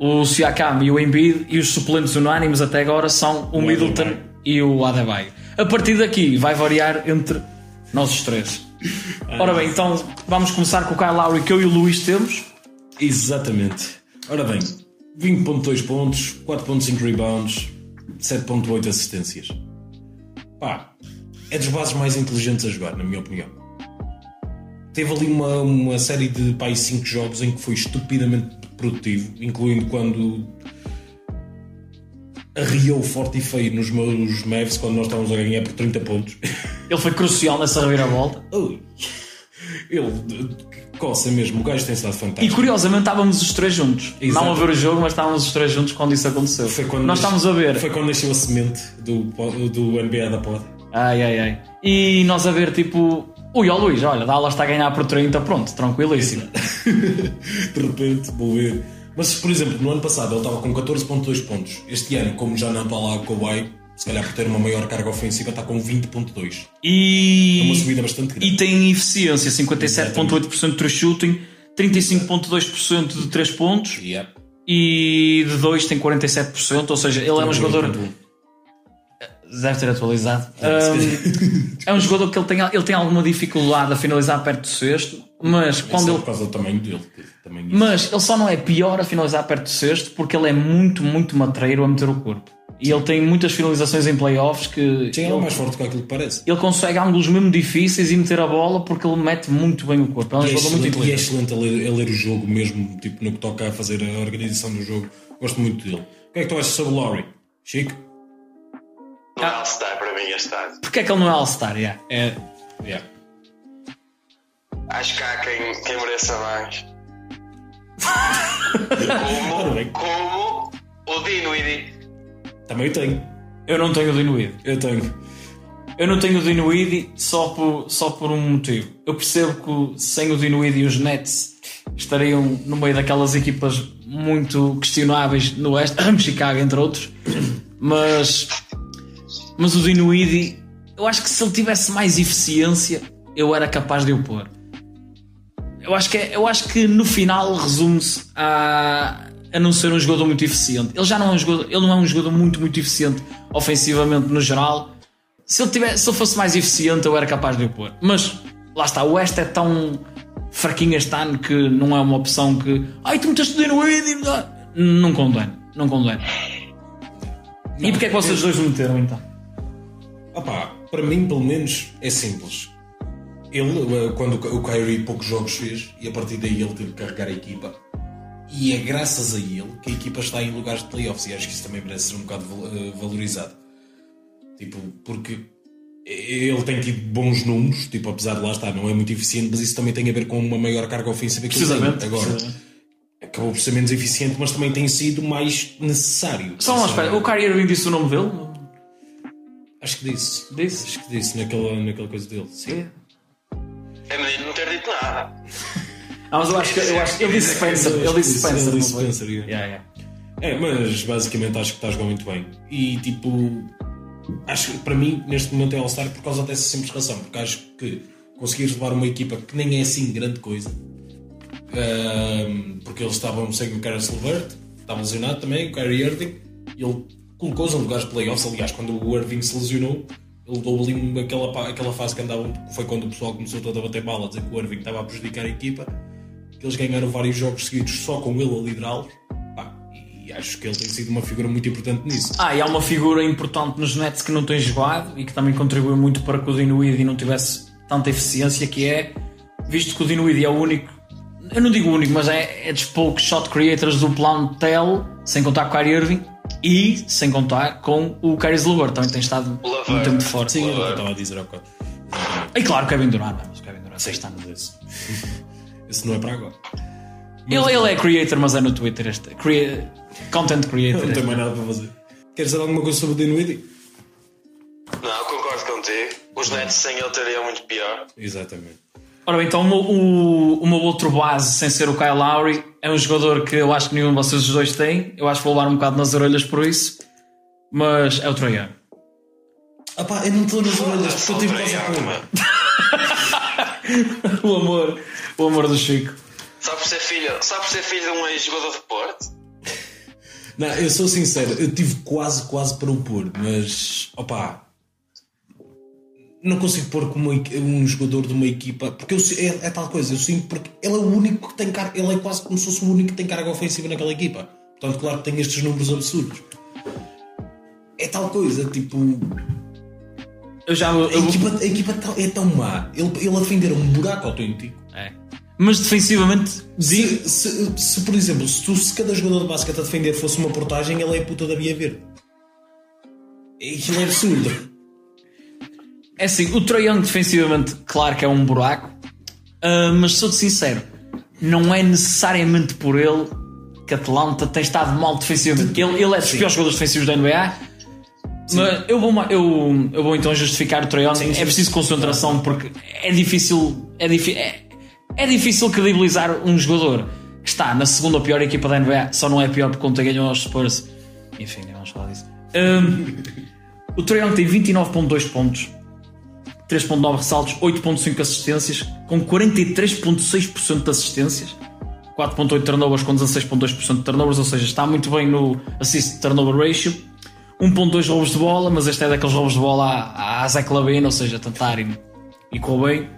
o Siakam e o Embiid, e os suplentes unânimes até agora são o, O Middleton Adebayo. e o Adebayo. A partir daqui vai variar entre nós os três. Ora bem, então vamos começar com o Kyle Lowry que eu e o Luís temos. Exatamente. Ora bem, 20.2 pontos, 4.5 rebounds, 7.8 assistências. Pá, é dos bases mais inteligentes a jogar, na minha opinião. Teve ali uma, uma série de pá, 5 jogos em que foi estupidamente produtivo, incluindo quando arriou forte e feio nos meus Mavs quando nós estávamos a ganhar por 30 pontos. Ele foi crucial nessa reviravolta. Ele coça mesmo, o gajo tem estado E fantástico. curiosamente estávamos os três juntos. Exato. Não a ver o jogo, mas estávamos os três juntos quando isso aconteceu. Foi quando Nós estávamos a ver. Foi quando nasceu a semente do, do NBA da pod. Ai, ai, ai. E nós a ver tipo. Ui, ó Luís, olha, Dallas está a ganhar por 30, pronto, tranquilíssimo. de repente, vou ver. Mas, por exemplo, no ano passado ele estava com 14.2 pontos. Este ano, como já não está lá o Kawhi, se calhar por ter uma maior carga ofensiva, está com 20.2. É uma E, subida bastante grande. e tem eficiência: 57,8% de shooting, 35,2% de 3 pontos Yeah. e de 2 tem 47%. Ou seja, ele é um jogador. 20.1. Deve ter atualizado. Um, é um jogador que ele tem, ele tem alguma dificuldade a finalizar perto do sexto, mas quando é ele por causa do tamanho dele. isso. Mas ele só não é pior a finalizar perto do sexto porque ele é muito, muito matreiro a meter o corpo. E ele tem muitas finalizações em playoffs que Sim, ele é mais forte que aquilo que parece. ele consegue ângulos mesmo difíceis e meter a bola porque ele mete muito bem o corpo. É um E é jogador muito excelente, e é inteligente. excelente a ler, a ler o jogo mesmo, tipo, no que toca a fazer a organização do jogo. Gosto muito dele. O que é que tu achas sobre o Laurie? Chico? Não é All-Star para mim este ano. Porquê é que ele não é All-Star? Yeah. É, Yeah. Acho que há quem, quem mereça mais. Como, como o Dinwiddie. Também tenho. eu não tenho o Dinwiddie. Eu tenho. Eu não tenho o Dinwiddie só por, só por um motivo. Eu percebo que sem o Dinwiddie os Nets estariam no meio daquelas equipas muito questionáveis no Oeste, Chicago entre outros, mas, mas o Dinwiddie, eu acho que se ele tivesse mais eficiência, eu era capaz de o pôr. Eu acho que, é- eu acho que no final resume-se a, a não ser um jogador muito eficiente. Ele já não é um jogador, ele não é um jogador muito, muito eficiente ofensivamente no geral. Se ele, tivesse, se ele fosse mais eficiente, eu era capaz de o pôr. Mas lá está, o West é tão fraquinho este ano que não é uma opção que. Ai, tu meteste o Dinwiddie. Não condeno, não condeno. E porquê é que vocês dois o meteram então? Opá, para mim, pelo menos, é simples. Ele, eh, quando o Kyrie poucos jogos fez, e a partir daí ele teve que carregar a equipa. E é graças a ele que a equipa está em lugares de playoffs, e acho que isso também merece ser um bocado eh, valorizado. Tipo, porque ele tem tido bons números, tipo, apesar de lá estar, não é muito eficiente, mas isso também tem a ver com uma maior carga ofensiva que ele Precisamente. tem. Agora, precisamente. acabou por ser menos eficiente, mas também tem sido mais necessário. Só seja, espera, o Kyrie Irving disse o nome dele? Acho que disse. Disse? Acho que disse naquela, naquela coisa dele. Sim. É menino não ter dito nada. Ah, mas eu acho que eu acho, ele disse Spencer. Ele disse Spencer. Ele disse? Spencer, yeah. Yeah, yeah. É, mas basicamente acho que está a jogar muito bem. E tipo, acho que para mim neste momento é All-Star por causa dessa simples razão. Porque acho que conseguires levar uma equipa que nem é assim grande coisa. Ahm, porque eles estavam sem o Caris LeVert, estava lesionado também, o Kyrie Irving, ele colocou-os em lugares de playoffs. Aliás, quando o Irving se lesionou, ele deu ali aquela, aquela fase que andavam, foi quando o pessoal começou todo a bater bala, a dizer que o Irving estava a prejudicar a equipa. Que eles ganharam vários jogos seguidos só com ele a liderá-los. Acho que ele tem sido uma figura muito importante nisso. Ah, e há uma figura importante nos Nets que não tem jogado e que também contribuiu muito para que o Dinwiddie não tivesse tanta eficiência, que é, visto que o Dinwiddie é o único, eu não digo o único, mas é, é dos poucos shot creators do plantel, sem contar com o Kyrie Irving, e sem contar com o Caris LeVert, também tem estado LeVert. muito tempo fora. Sim, eu estava a dizer há bocado. E claro, Kevin Durant, não, mas Kevin Durant, sexta anos desse. Esse não é para agora. Ele, ele é creator, mas é no Twitter este. Crea, content creator. Não tem mais nada para fazer. Queres dizer alguma coisa sobre o Dinwiddie? Não, concordo contigo. Os Nets sem ele teriam muito pior. Exatamente. Ora bem, então o, meu- o, o meu outro base, sem ser o Kyle Lowry, é um jogador que eu acho que nenhum de vocês os dois tem. Eu acho que vou levar um bocado nas orelhas por isso. Mas é o Young. Ah pá, eu não estou nas orelhas porque eu tive quase a pôr. o amor, o amor do Chico. Só por ser filho, só por ser filho de um ex-jogador de Porto? Não, eu sou sincero, eu tive quase, quase para o pôr, mas opá. Não consigo pôr como um jogador de uma equipa, porque eu, é, é tal coisa, eu sinto porque ele é o único que tem carga, ele é quase como se fosse o único que tem carga ofensiva naquela equipa. Portanto, claro que tem estes números absurdos. É tal coisa, tipo, Eu já. a eu- equipa, a equipa tá- é tão má, ele, ele a defender um buraco autêntico. é. Mas defensivamente. Se, se, se, por exemplo, se, tu, se cada jogador de basquete a defender fosse uma portagem, ele é a puta da Via Verde. Aquilo é absurdo. É assim, o Trae Young defensivamente, claro que é um buraco, ah, mas sou-te sincero, não é necessariamente por ele que Atlanta tem estado mal defensivamente. Ele, ele é dos piores jogadores defensivos da NBA. Mas eu vou, eu, eu vou então justificar o Trae Young. Sim, sim. É preciso concentração porque é difícil, é, difi- é, é difícil credibilizar um jogador que está na segunda pior equipa da NBA, só não é pior porque ontem ganhou aos Spurs. Enfim, nem vamos falar disso. Hum, o Trae Young tem 29.2 pontos, 3.9 ressaltos, 8.5 assistências, com 43.6% de assistências, 4.8 turnovers com 16.2% de turnovers, ou seja, está muito bem no assist turnover ratio. 1.2 roubos de bola, mas este é daqueles roubos de bola à, à Zach Lavine, ou seja, tentar e, bem.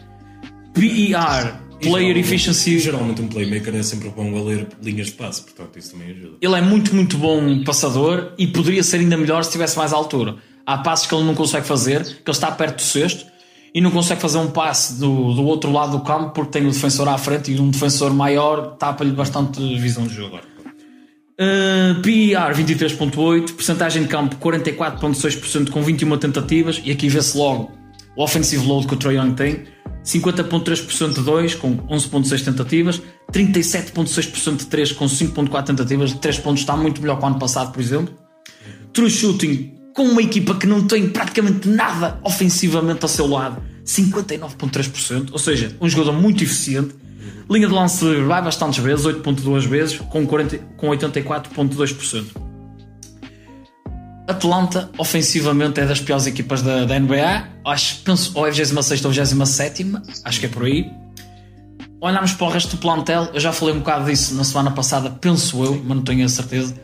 PER, Player Efficiency, Geralmente um playmaker é sempre bom a ler linhas de passe, portanto isso também ajuda. ele é muito, muito bom passador e poderia ser ainda melhor se tivesse mais altura. Há passos que ele não consegue fazer, que ele está perto do cesto e não consegue fazer um passe do, do outro lado do campo porque tem o defensor à frente e um defensor maior tapa-lhe bastante visão de jogo. Uh, PER 23.8, porcentagem de campo 44.6% com 21 tentativas e aqui vê-se logo o offensive load que o Trae Young tem 50.3% de 2 com 11.6 tentativas 37.6% de 3 com 5.4 tentativas de 3 pontos está muito melhor que o ano passado por exemplo True shooting com uma equipa que não tem praticamente nada ofensivamente ao seu lado 59.3% ou seja, um jogador muito eficiente Linha de lance vai bastantes vezes, 8.2 vezes, com, 40, com 84.2%. Atlanta, ofensivamente, é das piores equipas da, da NBA. Acho, penso, ou é 26 ou 27, acho que é por aí. Olhamos para o resto do plantel, eu já falei um bocado disso na semana passada, penso eu, mas não tenho a certeza.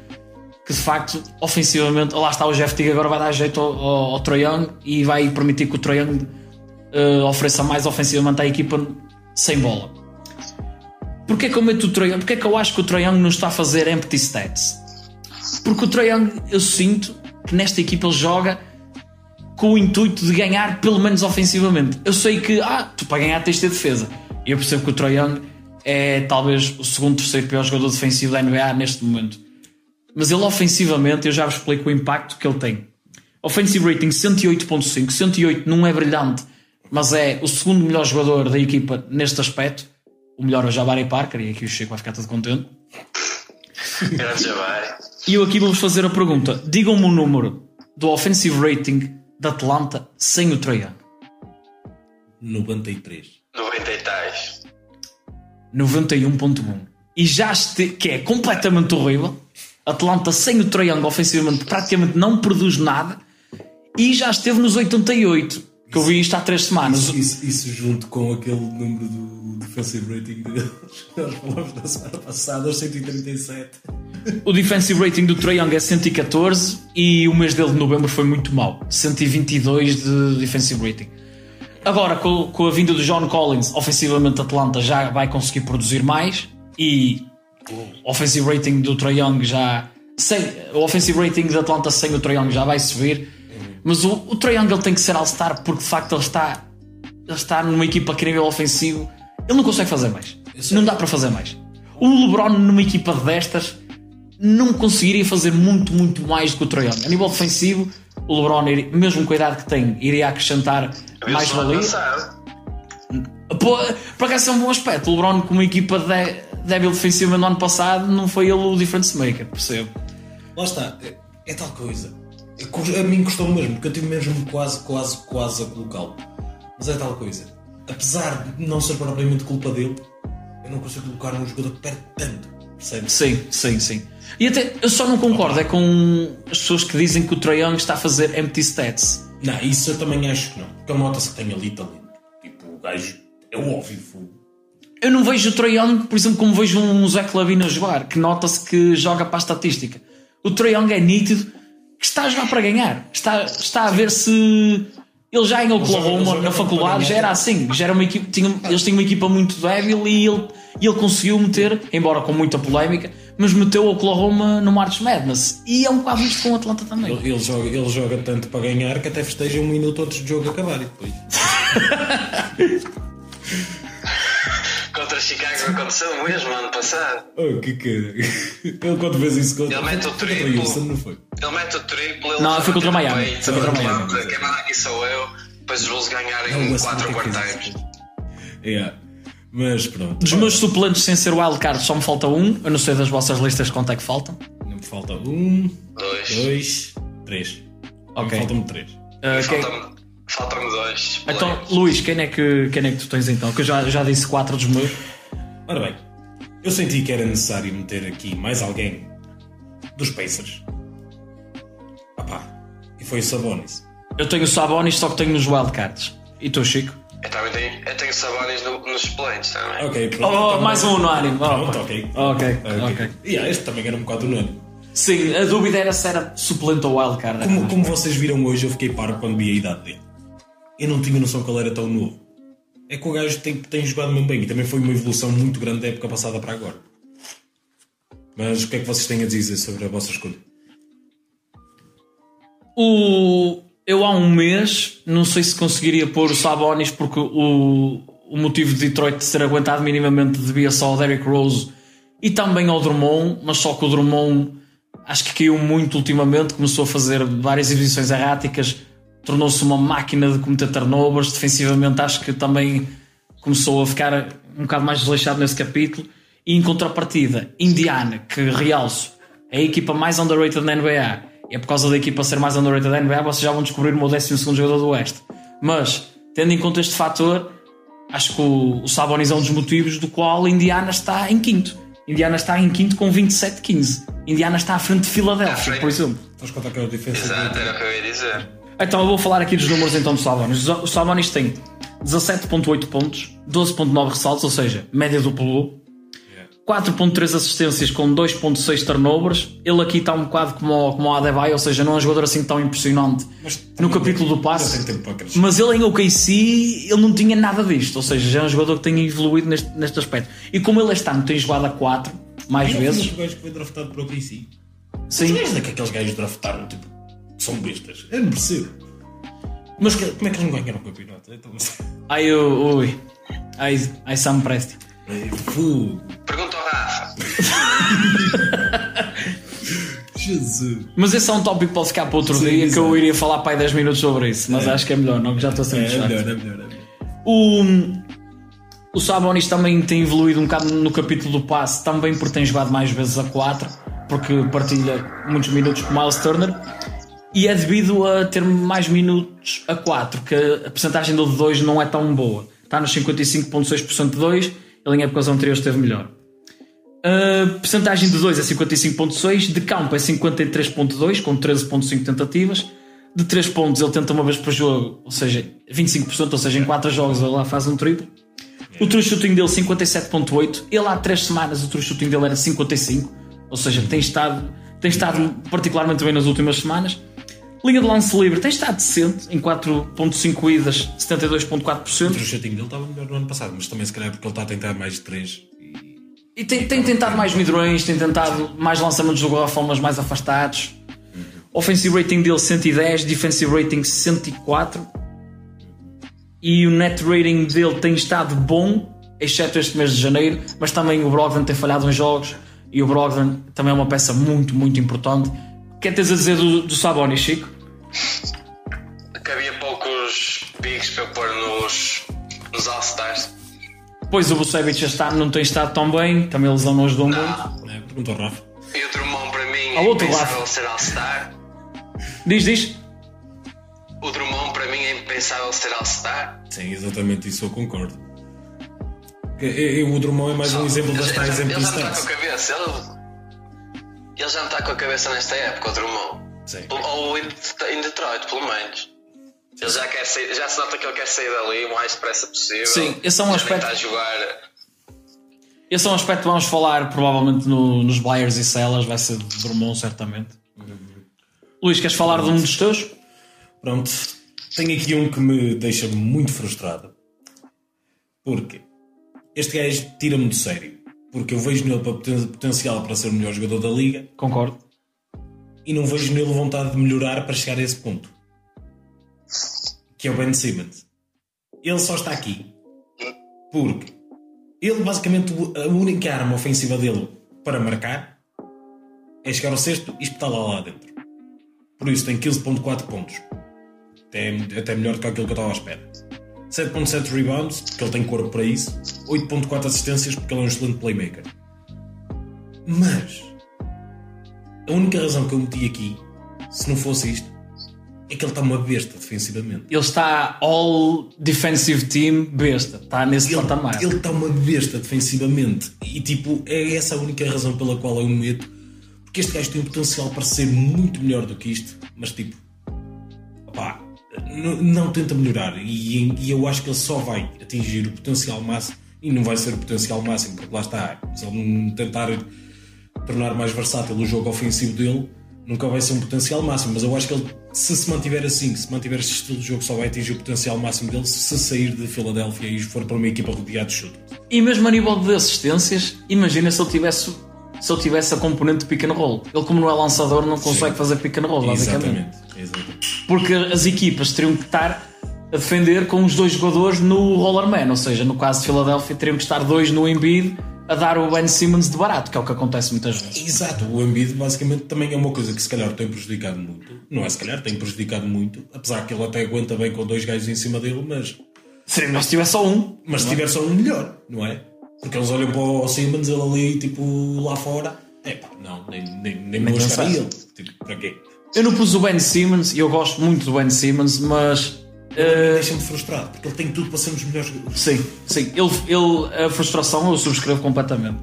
Que de facto, ofensivamente, lá está o Jeff Teague, agora vai dar jeito ao, ao, ao Young e vai permitir que o Trae Young eh, ofereça mais ofensivamente à equipa sem bola. Porquê que eu meto o Trae? Porquê que eu acho que o Trae Young não está a fazer empty stats? Porque o Trae Young, eu sinto que nesta equipa ele joga com o intuito de ganhar pelo menos ofensivamente. Eu sei que, ah, tu para ganhar tens de ter defesa. Eu percebo que o Trae Young é talvez o segundo, terceiro pior jogador defensivo da NBA neste momento. Mas ele ofensivamente, eu já vos explico o impacto que ele tem. Offensive rating 108.5. 108 não é brilhante, mas é o segundo melhor jogador da equipa neste aspecto. O melhor é o Jabari Parker, e aqui o Chico vai ficar todo contente. Grande Jabari. E eu aqui vou-vos fazer a pergunta: digam-me o número do offensive rating da Atlanta sem o Trae Young. 93. 90 e tais. 91.1 e já este que é completamente horrível Atlanta sem o Trae Young ofensivamente praticamente não produz nada e já esteve nos 88 que eu vi isto há 3 semanas. Isso, isso, isso junto com aquele número do defensive rating deles que nós falamos na semana passada, os 137. o defensive rating do Trae Young é 114 e o mês dele de novembro foi muito mau. 122 de defensive rating. Agora com, com a vinda do John Collins ofensivamente Atlanta já vai conseguir produzir mais e o offensive rating do Trae Young já, sem, o offensive rating de Atlanta sem o Trae Young já vai subir. Mas o, o Trae Young ele tem que ser All-Star porque de facto ele está, ele está numa equipa que nível ofensivo ele não consegue fazer mais. Não dá para fazer mais. O LeBron numa equipa destas não conseguiria fazer muito, muito mais do que o Trae Young. A nível defensivo, o LeBron, mesmo com a idade que tem, iria acrescentar mais Mesmo ano valia. Por acaso é um bom aspecto. O LeBron, com uma equipa de, débil defensiva no ano passado, não foi ele o difference maker, percebo. Lá está, é, é tal coisa. É a mim custou mesmo, porque eu tive mesmo quase, quase, quase a colocá-lo. Mas é tal coisa. Apesar de não ser propriamente culpa dele, eu não consigo colocar um jogador que perde tanto. Percebes? Sim, sim, sim. E até eu só não concordo é com as pessoas que dizem que o Trae Young está a fazer empty stats. Não, isso eu também acho que não. Porque ele nota-se que tem ali talento. Tipo, o gajo é óbvio. Eu não vejo o Trae Young, por exemplo, como vejo um Zé Clavino a jogar, que nota-se que joga para a estatística. O Trae Young é nítido que está a jogar para ganhar. Está, está a ver se. Ele já em Oklahoma, na para faculdade, já era assim. Já era uma equipa, tinha, eles tinham uma equipa muito débil e ele, e ele conseguiu meter, embora com muita polémica, mas meteu o Oklahoma no March Madness. E é um bocado isto com o Atlanta também. Ele, ele joga, ele joga tanto para ganhar que até festeja um minuto antes do jogo acabar e depois. Contra Chicago aconteceu mesmo ano passado. Oh, que que Ele quando fez isso contra. Ele mete o triplo. Houston, não foi? Ele mete o triplo, ele Não, foi contra mete no Miami. peito, Foi contra ele Miami. Quem manda aqui sou eu. Depois os Bulls ganharem Não, o em Westbrook 4 é que fez overtimes. isso. Yeah. Mas pronto. Dos meus suplentes sem ser wildcard só me falta um. Eu não sei das vossas listas quanto é que faltam. Não me falta um, Dois. dois, três. Ok. Faltam-me três. Uh, quem- Faltam- Faltam-me dois. Então, players. Luís, quem é, que, quem é que tu tens então? Que eu já, já disse quatro dos meus. Ora bem, eu senti que era necessário meter aqui mais alguém dos Pacers. Ah pá, e foi o Sabonis. Eu tenho o Sabonis, só que tenho nos wildcards. E tu, Chico? Eu também tenho, eu tenho Sabonis no, nos suplentes também. Ok, pronto. Oh, então- mais um unânime. Oh, Pronto, ok. Ok, Ok. ok. Yeah, este também era um bocado unânime. Sim, a dúvida era se era suplente ou wildcard. Como, como vocês viram hoje, eu fiquei paro quando vi a idade dele. Eu não tinha noção que ele era tão novo. É que o gajo tem, tem jogado mesmo bem e também foi uma evolução muito grande da época passada para agora. Mas o que é que vocês têm a dizer sobre a vossa escolha? O... Eu há um mês, não sei se conseguiria pôr o Sabonis porque o, o motivo de Detroit de ser aguentado minimamente devia só ao Derrick Rose e também ao Drummond, mas só que o Drummond acho que caiu muito ultimamente, começou a fazer várias exibições erráticas, tornou-se uma máquina de cometer turnovers, defensivamente acho que também começou a ficar um bocado mais desleixado nesse capítulo. E em contrapartida, Indiana, que realço, é a equipa mais underrated na NBA e é por causa da equipa ser mais underrated da NBA vocês já vão descobrir o meu 12 jogador do Oeste. Mas, tendo em conta este fator acho que o, o Sabonis é um dos motivos do qual Indiana está em quinto. Indiana está em quinto com 27-15 Indiana está à frente de Filadélfia, por exemplo. Estás contar que é a diferença? Exato, era o que eu ia dizer. Então eu vou falar aqui dos números então do Sabonis. O Sabonis tem 17.8 pontos, 12.9 ressaltos, ou seja, média duplo 4.3 assistências com 2.6 turnovers. Ele aqui está um bocado como, o- como o Adebayo, ou seja, não é um jogador assim tão impressionante Mas no capítulo do passe. Mas ele em OKC, ele não tinha nada disto, ou seja, já é um jogador que tem evoluído neste, neste aspecto. E como ele este ano tem jogado a 4 mais Não vezes, foi o gajo que foi draftado para o KC. Os sim, gajos é que aqueles gajos draftaram, tipo, são bestas. Eu não percebo. Mas que- como é que eles não ganharam o campeonato? Então, ai, ui, ai, ai Sam Presti. é. Pergunta ao Rafa. Jesus. Mas esse é um tópico que pode ficar para outro Sim, dia que eu iria falar para aí 10 minutos sobre isso, mas acho que é melhor, não, que já estou a ser É, é melhor, é melhor, é melhor. O, o Sabonis também tem evoluído um bocado no capítulo do passe, também porque tem jogado mais vezes a 4, porque partilha muitos minutos com Miles Turner. E é devido a ter mais minutos a 4, que a percentagem de 2 não é tão boa. Está nos 55,6% de 2, ele em épocas anteriores esteve melhor. A percentagem de 2 é 55.6, de campo é 53.2, com 13.5 tentativas. De 3 pontos ele tenta uma vez por jogo, ou seja, 25%, ou seja, em 4 jogos ele lá faz um triplo. O true shooting dele 57.8, ele há 3 semanas o true shooting dele era 55, ou seja, tem estado, tem estado particularmente bem nas últimas semanas. Linha de lance livre tem estado decente, em 4.5 idas, 72.4%. O chatinho dele estava melhor no ano passado, mas também se calhar porque ele está a tentar mais de 3. E tem, tem tentado mais midrange, tem tentado mais lançamentos do garrafão, mas mais afastados. Offensive rating dele 110, defensive rating 104. E o net rating dele tem estado bom, exceto este mês de janeiro, mas também o Brogdon tem falhado em jogos e o Brogdon também é uma peça muito, muito importante. O que é que tens a dizer do, do Sabonis, Chico? Que havia poucos bigs para eu pôr nos, nos All-Stars. Pois o Vucevic este ano não tem estado tão bem, também a lesão não ajudou muito. É, pergunta ao Rafa. E o Drummond para mim Ao é outro impensável ser All-Star. Diz, diz. O Drummond para mim é impensável ser All-Star. Sim, exatamente isso eu concordo. Que- e- e O Drummond é mais um exemplo Ele das já- tais ele já empty não está com a stats. cabeça. Ele, ele já não está com a cabeça nesta época, o Drummond. Sim. Ou em, Detroit, pelo menos. Ele já, quer sair, já se nota que ele quer sair dali o mais depressa possível. Sim, esse é um aspecto- está a jogar. Esse é um aspecto que vamos falar provavelmente no- nos buyers e sellers, vai ser de Drummond certamente. Luís, queres falar de um dos teus? Pronto, tenho aqui um que me deixa muito frustrado. Porque este gajo tira-me do sério. Porque eu vejo nele potencial para ser o melhor jogador da liga Concordo. e não vejo nele vontade de melhorar para chegar a esse ponto. Que é o Ben Simmons. Ele só está aqui porque ele basicamente a única arma ofensiva dele para marcar é chegar ao sexto e espetar lá lá dentro. Por isso tem 15.4 pontos. Até, até melhor do que aquilo que eu estava à espera. 7.7 rebounds, porque ele tem corpo para isso. 8.4 assistências, porque ele é um excelente playmaker. Mas a única razão que eu meti aqui, se não fosse isto, é que ele está uma besta defensivamente. Ele está all defensive team besta. Está nesse Ele, patamar. ele está uma besta defensivamente. E tipo, é essa a única razão pela qual eu o meto. Porque este gajo tem um potencial para ser muito melhor do que isto. Mas tipo, não tenta melhorar. E, e eu acho que ele só vai atingir o potencial máximo. E não vai ser o potencial máximo, porque lá está. Se ele tentar tornar mais versátil o jogo ofensivo dele, nunca vai ser um potencial máximo. Mas eu acho que ele, se se mantiver assim, se mantiver este estilo de jogo, só vai atingir o potencial máximo dele se sair de Filadélfia e for para uma equipa rodeada de chute. E mesmo a nível de assistências, imagina se ele tivesse, se ele tivesse a componente de pick and roll. Ele, como não é lançador, não consegue Sim. fazer pick and roll, basicamente. Exatamente. Exatamente. Porque as equipas teriam que estar a defender com os dois jogadores no rollerman, ou seja, no caso de Filadélfia, teriam que estar dois no Embiid a dar o Ben Simmons de barato, que é o que acontece muitas vezes. Exato, o Embiid basicamente também é uma coisa que se calhar tem prejudicado muito. Não é se calhar, tem prejudicado muito, apesar que ele até aguenta bem com dois gajos em cima dele, mas, Seria melhor se tivesse só um. mas se tiver só um melhor, não é? Porque eles olham para o Simmons, ele ali, tipo, lá fora, é pá, não, nem, nem, nem me vou pensar. chegar a ele. Tipo, para quê? Eu não pus o Ben Simmons e eu gosto muito do Ben Simmons, mas. eh, Deixa-me frustrado, porque ele tem tudo para ser um dos melhores sim, sim. Ele, ele, a frustração eu subscrevo completamente.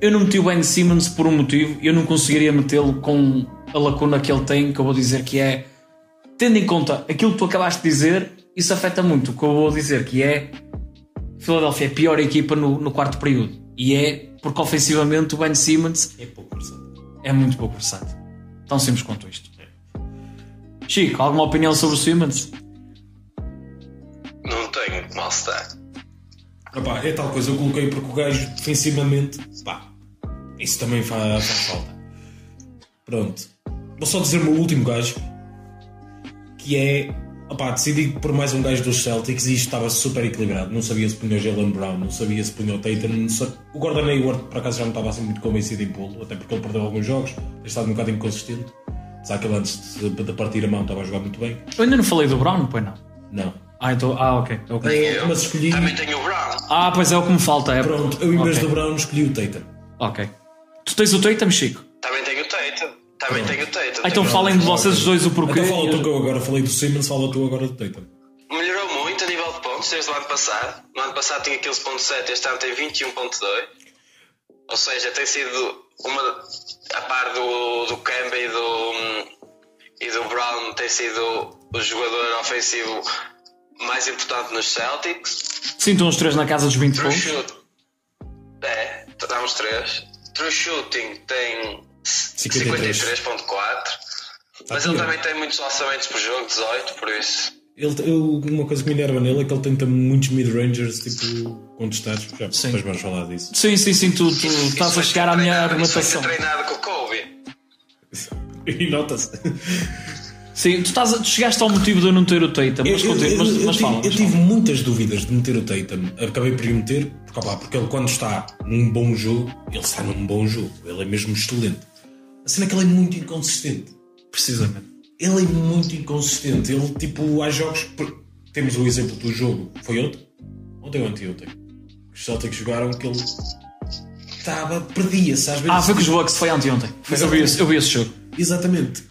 Eu não meti o Ben Simmons por um motivo eu não conseguiria metê-lo com a lacuna que ele tem, que eu vou dizer que é. Tendo em conta aquilo que tu acabaste de dizer, isso afeta muito o que eu vou dizer, que é. Filadélfia é a pior equipa no, no quarto período. E é porque ofensivamente o Ben Simmons É pouco versátil. é muito pouco versátil. Tão simples quanto isto. Chico, alguma opinião sobre o Simmons? Não tenho como All-Star. Epá, é tal coisa, eu coloquei porque o gajo defensivamente, pá, isso também faz, faz falta. Pronto. Vou só dizer o meu último gajo, que é, opá, decidi por mais um gajo dos Celtics e isto estava super equilibrado. Não sabia se punha o Jalen Brown, não sabia se punha o Tatum, o Gordon Hayward por acaso já não estava assim muito convencido em pô-lo, até porque ele perdeu alguns jogos, tem estado um bocado inconsistente. Apesar que ele antes de, de partir a mão estava a jogar muito bem. Eu ainda não falei do Brown, pois não. Não. Ah, então, ah ok. é o que- Nem eu. Mas escolhi- Também tenho o Brown. Ah, pois é o que me falta. É... Pronto, eu em vez Ok. do Brown escolhi o Tatum. Ok. Tu tens o Tatum, Chico? Também tenho o Tatum. Ah, então falem de vocês os dois o porquê. Então fala tu que eu agora falei do Simmons, fala tu agora do Tatum. Melhorou muito a nível de pontos desde o ano passado. No ano passado tinha 15.7, este ano tem 21.2. Ou seja, tem sido uma a par do, do Kemba e do, e do Brown tem sido o jogador ofensivo mais importante nos Celtics. Sintam os três na casa dos 20 True pontos. shoot. É, dá uns três. True shooting tem 53. 53.4. Mas ele também tem muitos lançamentos por jogo, 18, por isso. Ele, eu, uma coisa que me enerva nele é que ele tenta muitos mid-rangers tipo, contestados. Já Sim. depois vamos falar disso. Sim, sim, sim, tu, tu Isso estás a vai chegar à minha isso argumentação. ser treinado com o Kobe. E nota-se. Sim, tu, estás a- tu chegaste ao motivo de eu não ter o Tatum, mas, Eu- eu- mas, eu mas tive- fala. Eu tive muitas dúvidas de meter o Tatum. Acabei por meter, porque, opá, porque ele, quando está num bom jogo, ele está num bom jogo. Ele é mesmo excelente. A cena é que ele é muito inconsistente. Precisamente. Ele é muito inconsistente. Ele, tipo, há jogos. Temos o exemplo do jogo. Foi ontem? Ontem ou anteontem? Os Celtics jogaram que ele estava. perdia-se às vezes. Ah, foi com os Bucks, foi anteontem. Foi- Eu vi, esse, eu vi esse jogo. Exatamente.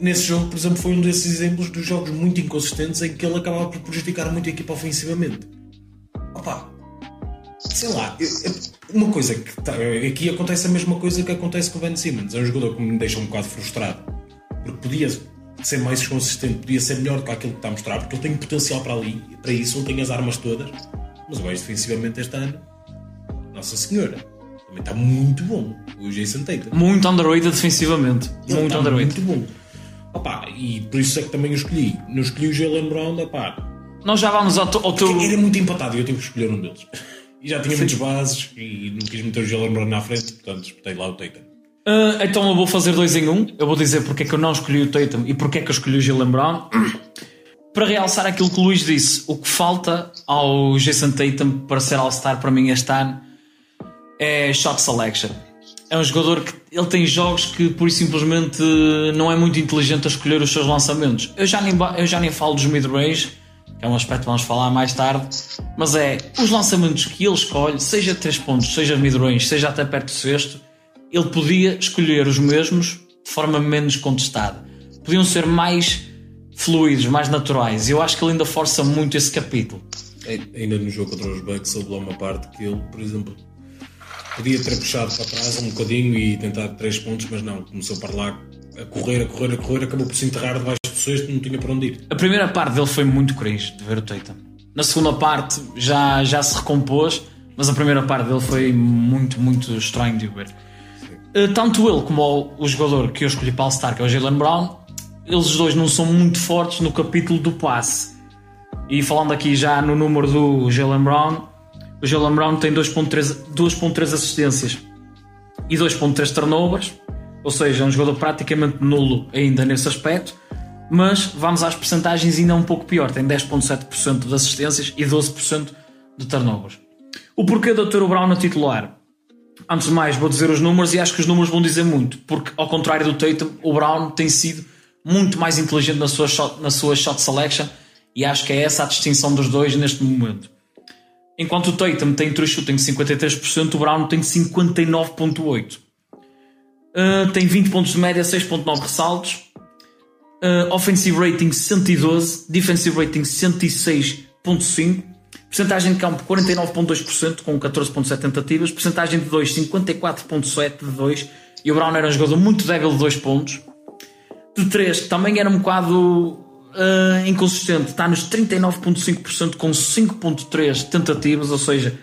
Nesse jogo, por exemplo, foi um desses exemplos dos jogos muito inconsistentes em que ele acabava por prejudicar muito a equipa ofensivamente. Opa, sei lá, uma coisa que tá- aqui acontece a mesma coisa que acontece com o Ben Simmons. É um jogador que me deixa um bocado frustrado porque podia ser mais consistente, podia ser melhor do que aquilo que está a mostrar, porque ele tem potencial para ali, para isso, ele tem as armas todas. Mas o gajo defensivamente este ano, Nossa Senhora, também está muito bom. O Jason Tatum. Muito underrated defensivamente. Ele muito underrated. muito bom. Opa, e por isso é que também o escolhi. Não escolhi o Jalen Brown, opá, Nós já vamos ao, ao teu. era muito empatado e eu tive que escolher um deles. E já tinha muitas bases e não quis meter o Jalen Brown na frente, portanto espetei lá o Tatum. Ah, então eu vou fazer dois em um. Eu vou dizer porque é que eu não escolhi o Tatum e porque é que eu escolhi o Jalen Brown. Para realçar aquilo que o Luís disse, o que falta ao Jason Tatum para ser All-Star para mim este ano é shot selection. É um jogador que ele tem jogos que por simplesmente não é muito inteligente a escolher os seus lançamentos. Eu já nem, eu já nem falo dos mid-range, que é um aspecto que vamos falar mais tarde, mas é os lançamentos que ele escolhe, seja 3 pontos, seja mid-range, seja até perto do sexto, ele podia escolher os mesmos de forma menos contestada. Podiam ser mais fluidos, mais naturais. E eu acho que ele ainda força muito esse capítulo. Ainda no jogo contra os Bucks houve lá uma parte que ele, por exemplo, podia ter puxado para trás um bocadinho e tentar três pontos, mas não, começou para lá a correr, a correr, a correr, acabou por se enterrar debaixo do sexto, não tinha para onde ir. A primeira parte dele foi muito cringe de ver o Tatum. Na segunda parte já, já se recompôs, mas a primeira parte dele foi muito, muito estranho de ver. Eh, Tanto ele como o, o jogador que eu escolhi para All-Star, que é o Jalen Brown, eles dois não são muito fortes no capítulo do passe. E falando aqui já no número do Jalen Brown, o Jalen Brown tem 2.3 2.3 assistências e 2.3 turnovers, ou seja, é um jogador praticamente nulo ainda nesse aspecto, mas vamos às percentagens ainda um pouco pior, tem 10.7% de assistências e 12% de turnovers. O porquê de eu Brown a titular? Antes de mais, vou dizer os números e acho que os números vão dizer muito, porque ao contrário do Tatum, o Brown tem sido muito mais inteligente na sua shot, na sua shot selection e acho que é essa a distinção dos dois neste momento. Enquanto o Tatum tem true shooting de 53%, o Brown tem 59.8%. Uh, tem 20 pontos de média, 6.9 ressaltos. Uh, offensive rating 112, defensive rating 106.5, percentagem de campo 49.2% com 14.7 tentativas, percentagem de 2 54.7 de 2 e o Brown era um jogador muito débil de 2 pontos. De 3 também era um bocado uh, inconsistente, está nos 39.5% com 5.3 tentativas, ou seja,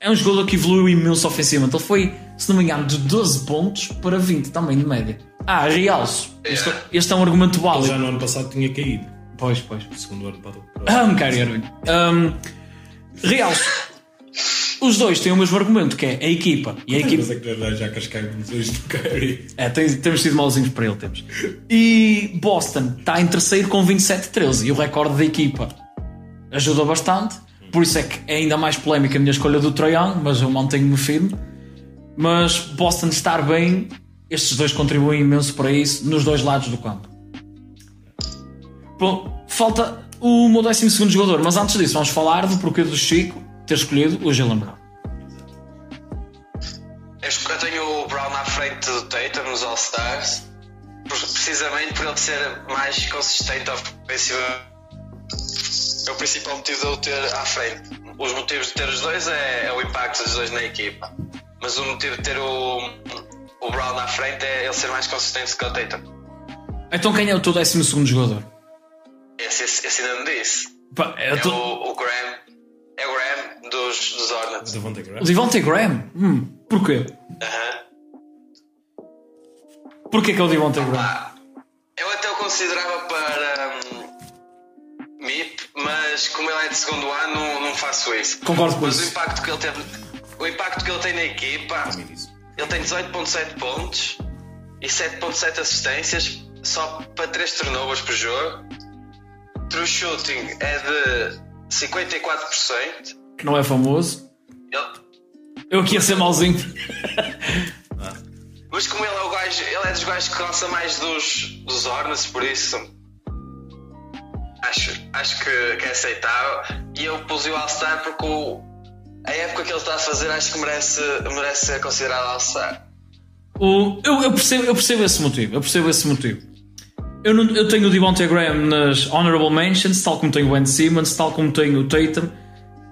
é um jogador que evoluiu imenso ofensivamente. Ele foi, se não me engano, de 12 pontos para 20 também de média. Ah, realço. Este, este é um argumento Ele válido. já no ano passado tinha caído, Pois, pois. segundo ano para Ah, um Irving. Um, realço. Os dois têm o mesmo argumento, que é a equipa. E a equipa. Mas é que já, já cascaram-nos hoje do Curry. É, tem- temos sido mauzinhos para ele, temos. E Boston está em terceiro com 27-13 e o recorde da equipa ajuda bastante. Por isso é que é ainda mais polémica a minha escolha do Young, mas eu mantenho-me firme. Mas Boston estar bem, estes dois contribuem imenso para isso nos dois lados do campo. Bom, falta o meu 12 jogador, mas antes disso, vamos falar do porquê do Chico ter escolhido o Jalen Brown. Eu tenho o Brown à frente do Tatum nos All-Stars, precisamente por ele ser mais consistente ofensivamente. É o principal motivo de eu ter à frente. Os motivos de ter os dois é, é o impacto dos dois na equipa. Mas o motivo de ter o, o Brown à frente é ele ser mais consistente que o Tatum. Então quem é o teu 12 jogador? Esse, esse, esse ainda não disse. Pá, É tô- o, o Graham. É o Graham dos, dos Hornets. Devontae O Graham. Devontae Graham? Hum, porquê? Aham. Porquê que é o Devontae Graham? Ah, eu até o considerava para hum, MIP, mas como ele é de segundo ano, não, não faço isso. Concordo com mas isso. o impacto que ele teve, o impacto que ele tem na equipa, ele tem 18.7 pontos e 7.7 assistências só para 3 turnovers por jogo. True shooting é de 54%. Que não é famoso. Ele- Eu aqui a ser mauzinho. Mas como ele é o gajo, ele é dos gajos que lança mais dos, dos Hornets, por isso acho, acho que, que é aceitável. E eu pus o All-Star porque o- a época que ele está a fazer acho que merece, merece ser considerado All-Star. O- eu, eu percebo, eu percebo esse motivo. Eu percebo esse motivo. Eu, não- eu tenho o Devontae Graham nas Honorable Mentions, tal como tenho o Ben Simmons, tal como tenho o Tatum,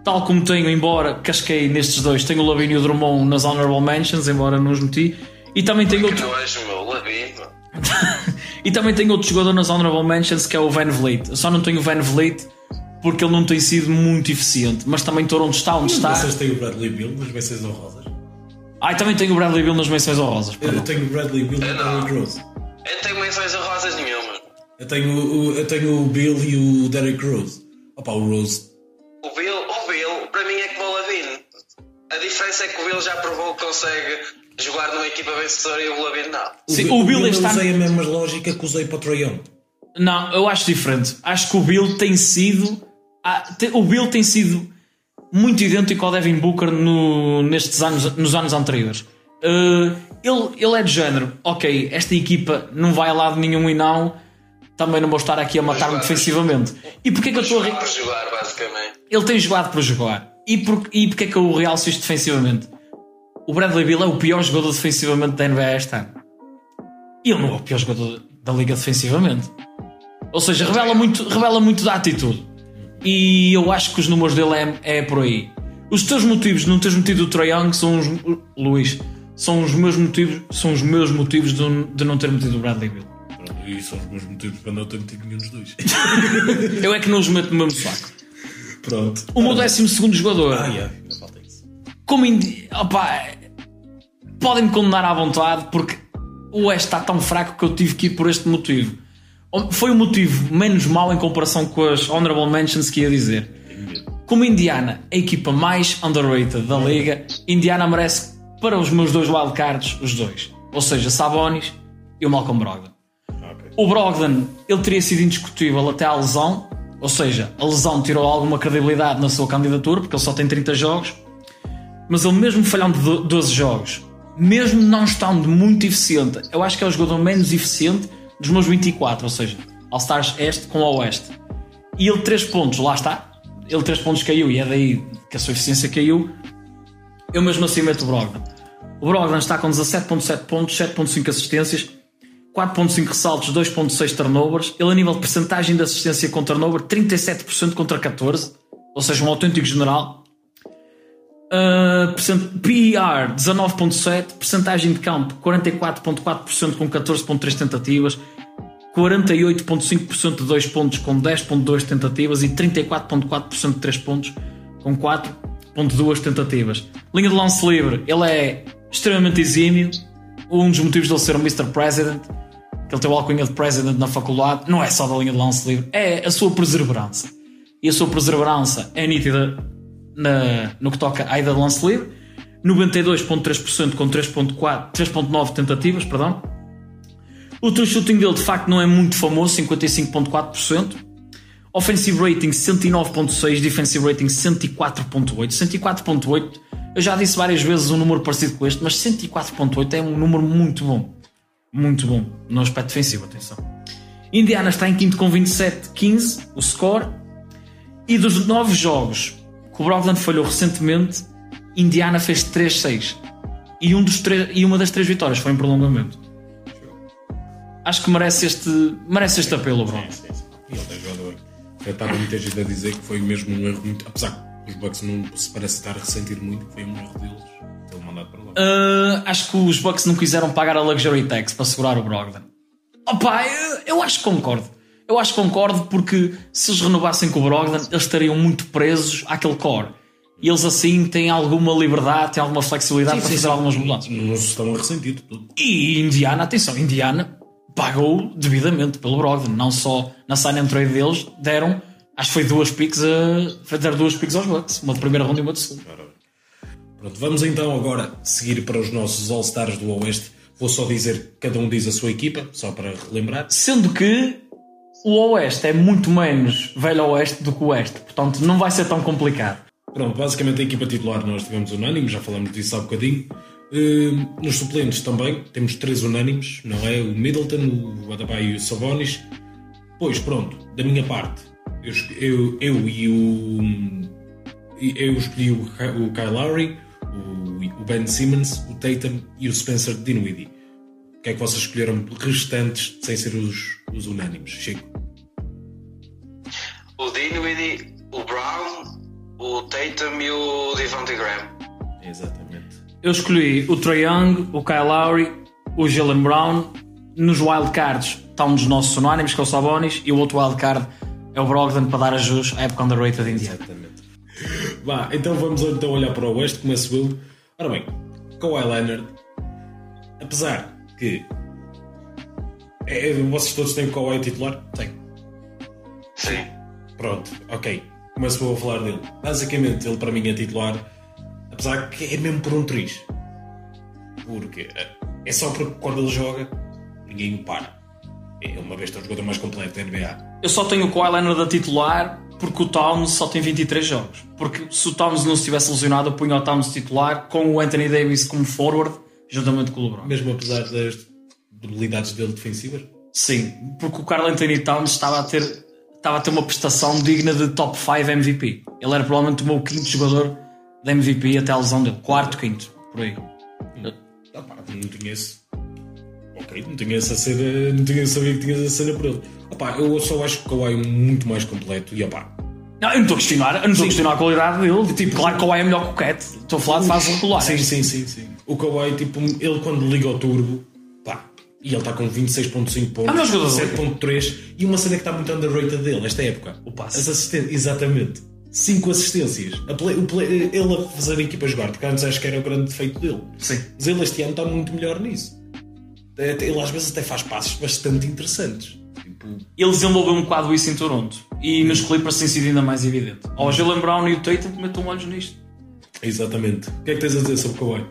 tal como tenho, embora casquei nestes dois, tenho o Lavine e o Drummond nas Honorable Mentions, embora não os meti. E também tenho outro, nojo, meu, Lavino. e também tenho outro jogador nas Honorable Mentions que é o Van Vliet. Eu só não tenho o Van Vliet porque ele não tem sido muito eficiente. Mas também estou onde está, onde está. Vocês têm o Bradley Bill nas menções honrosas? Ah, e também tenho o Bradley Bill nas menções honrosas. Eu tenho o Bradley Bill e o. Derrick Rose. Eu não tenho menções honrosas nenhuma. Eu tenho, o, eu tenho o Bill e o Derrick Rose. Opa, o Rose. O Bill, o Bill, para mim é como o Lavino. A diferença é que o Bill já provou que consegue jogar numa equipa vencedora e o Lavino não. Sim, o Bill eu este ano- usei a mesma lógica que usei para o Young. Não, eu acho diferente. Acho que o Bill tem sido. Ah, O Bill tem sido muito idêntico ao Devin Booker no- nestes anos, nos anos anteriores. Uh, ele, ele é de género, ok, esta equipa não vai a lado nenhum e não, também não vou estar aqui a matar-me defensivamente. E porquê que eu estou a. Por jogar, basicamente. Ele tem jogado para jogar. E, por, e porquê que eu realço isto defensivamente? O Bradley Bill é o pior jogador defensivamente da NBA este ano. E ele não é o pior jogador da liga defensivamente. Ou seja, revela muito, revela muito da atitude. E eu acho que os números dele é, é por aí. Os teus motivos de não teres metido o Trae Young são os. Luís, são os meus motivos, são os meus motivos de, de não ter metido o Bradley Bill. E são os meus motivos para não ter metido nenhum dos dois. Eu é que não os meto no mesmo saco. Pronto. O meu décimo segundo jogador. Ah, yeah, falta isso. como indi... Opa, podem-me condenar à vontade porque o Oeste está tão fraco que eu tive que ir por este motivo. Foi o motivo menos mau em comparação com as Honorable Mentions que ia dizer. Como Indiana, a equipa mais underrated da liga, Indiana merece para os meus dois wildcards os dois. Ou seja, Sabonis e o Malcolm Brogdon. Ah, ok. O Brogdon, ele teria sido indiscutível até à lesão, ou seja, a lesão tirou alguma credibilidade na sua candidatura, porque ele só tem 30 jogos. Mas ele, mesmo falhando de 12 jogos, mesmo não estando muito eficiente, eu acho que é o jogador menos eficiente dos meus 24, ou seja, All-Stars Este com Oeste. E ele 3 pontos, lá está. Ele 3 pontos caiu e é daí que a sua eficiência caiu. Eu mesmo assim meto o Brogdon. O Brogdon está com 17.7 pontos, 7.5 assistências, 4.5 ressaltos, 2.6 turnovers. Ele a nível de percentagem de assistência com turnover, 37% contra 14%, ou seja, um autêntico general. PER 19.7, percentagem de campo 44.4% com 14.3 tentativas, 48.5% de 2 pontos com 10.2 tentativas e 34.4% de 3 pontos com 4.2 tentativas. Linha de lance livre, ele é extremamente exímio. Um dos motivos dele ser o Mr. President, que ele tem o alcunha de President na faculdade, não é só da linha de lance livre, é a sua perseverança. E a sua perseverança é nítida na- no que toca à ida de lance livre. 92.3% com 3.4 3.9 tentativas, perdão. O true shooting dele de facto não é muito famoso, 55.4%. Offensive rating 109.6, defensive rating 104.8. 104.8, eu já disse várias vezes um número parecido com este, mas 104.8 é um número muito bom. Muito bom, no aspecto defensivo, atenção. Indiana está em quinto com 27-15, o score. E dos nove jogos que o Brogdon falhou recentemente, Indiana fez 3-6. E, um dos e uma das três vitórias foi em prolongamento. Acho que merece este, merece este apelo, o Brogdon. Sim, sim. Ele tem jogador. Eu estava muita gente a dizer que foi mesmo um erro muito. Apesar que os Bucks não se parece estar a ressentir muito, que foi um erro deles ter mandado para lá. Uh, acho que os Bucks não quiseram pagar a Luxury Tax para segurar o Brogdon. Opa, eu, eu acho que concordo. Eu acho que concordo porque se eles renovassem com o Brogdon, eles estariam muito presos àquele core. E eles assim têm alguma liberdade, têm alguma flexibilidade para fazer algumas mudanças. Não se estão a ressentir de tudo. E Indiana, atenção, Indiana pagou devidamente pelo Brogdon. Não só na sign and trade deles, deram Acho que foi duas picks a. Foi dar duas picks aos Bucks. Uma de primeira ronda e uma de segunda. Pronto, vamos então agora seguir para os nossos All-Stars do Oeste. Vou só dizer, cada um diz a sua equipa, só para relembrar. Sendo que o Oeste é muito menos velho Oeste do que o Oeste. Portanto, não vai ser tão complicado. Pronto, basicamente a equipa titular nós tivemos unânime, já falamos disso há bocadinho. Uh, nos suplentes também temos três unânimes, não é? O Middleton, o Adebayo e o Sabonis. Pois pronto, da minha parte, eu, eu, eu e o. Eu escolhi o, o Kyle Lowry, o, o, Ben Simmons, o Tatum e o Spencer Dinwiddie. O que é que vocês escolheram restantes sem ser os, os unânimes? Chico? O Dinwiddie, o Brown, o Tatum e o Devontae Graham. Exatamente. Eu escolhi o Trae Young, o Kyle Lowry, o Jalen Brown. Nos wildcards estão um dos nossos unânimes, que é o Sabonis, e o outro wildcard é o Brogdon para dar a jus à época underrated indiana. Exatamente. Vá, então vamos então olhar para o Oeste, começo eu. Ora bem, Kawhi Leonard, apesar que é, vocês todos têm o Kawhi titular? Tem. Sim. Pronto, ok. Começo a falar dele. Basicamente, ele para mim é titular, apesar que é mesmo por um triz. Porque é só porque quando ele joga, ninguém o para. É uma vez o jogador mais completo da NBA. Eu só tenho o Kawhi Leonard a titular porque o Towns só tem 23 jogos. Porque se o Towns não estivesse lesionado, eu punho o Towns titular com o Anthony Davis como forward, juntamente com o LeBron. Mesmo apesar das debilidades dele defensivas? Sim, porque o Carl Anthony Towns estava a ter, estava a ter uma prestação digna de top 5 MVP. Ele era provavelmente o meu quinto jogador da MVP até a lesão dele. Quarto, quinto, por aí. Ah, pá, não tinha esse. Ok, não tinha essa cena, não tinha sabia que tinha essa cena por ele. Ah, pá, eu só acho que o Kawhi é muito mais completo e opá. Não, eu não estou a questionar, eu não estou a questionar a qualidade dele. Tipo, claro que o Kawhi é melhor que o Cat. Estou a falar de fase regular. Sim, sim, sim, sim. O Kawhi, tipo, ele quando liga ao turbo, pá, e ele está com 26.5 pontos, É o melhor jogador da 7.3 e uma cena que está muito underrated dele nesta época. O passe. As assistências, exatamente. 5 assistências. A play- o play- ele a fazer a equipa jogar, porque antes acho que era o grande defeito dele. Sim. Mas ele este ano está muito melhor nisso. Ele às vezes até faz passos bastante interessantes. Ele desenvolveu um bocado isso em Toronto. E nos Clippers tem sido ainda mais evidente. Ao Jalen Brown e o Tatum metam olhos nisto. exatamente. O que é que tens a dizer sobre o Kawhi?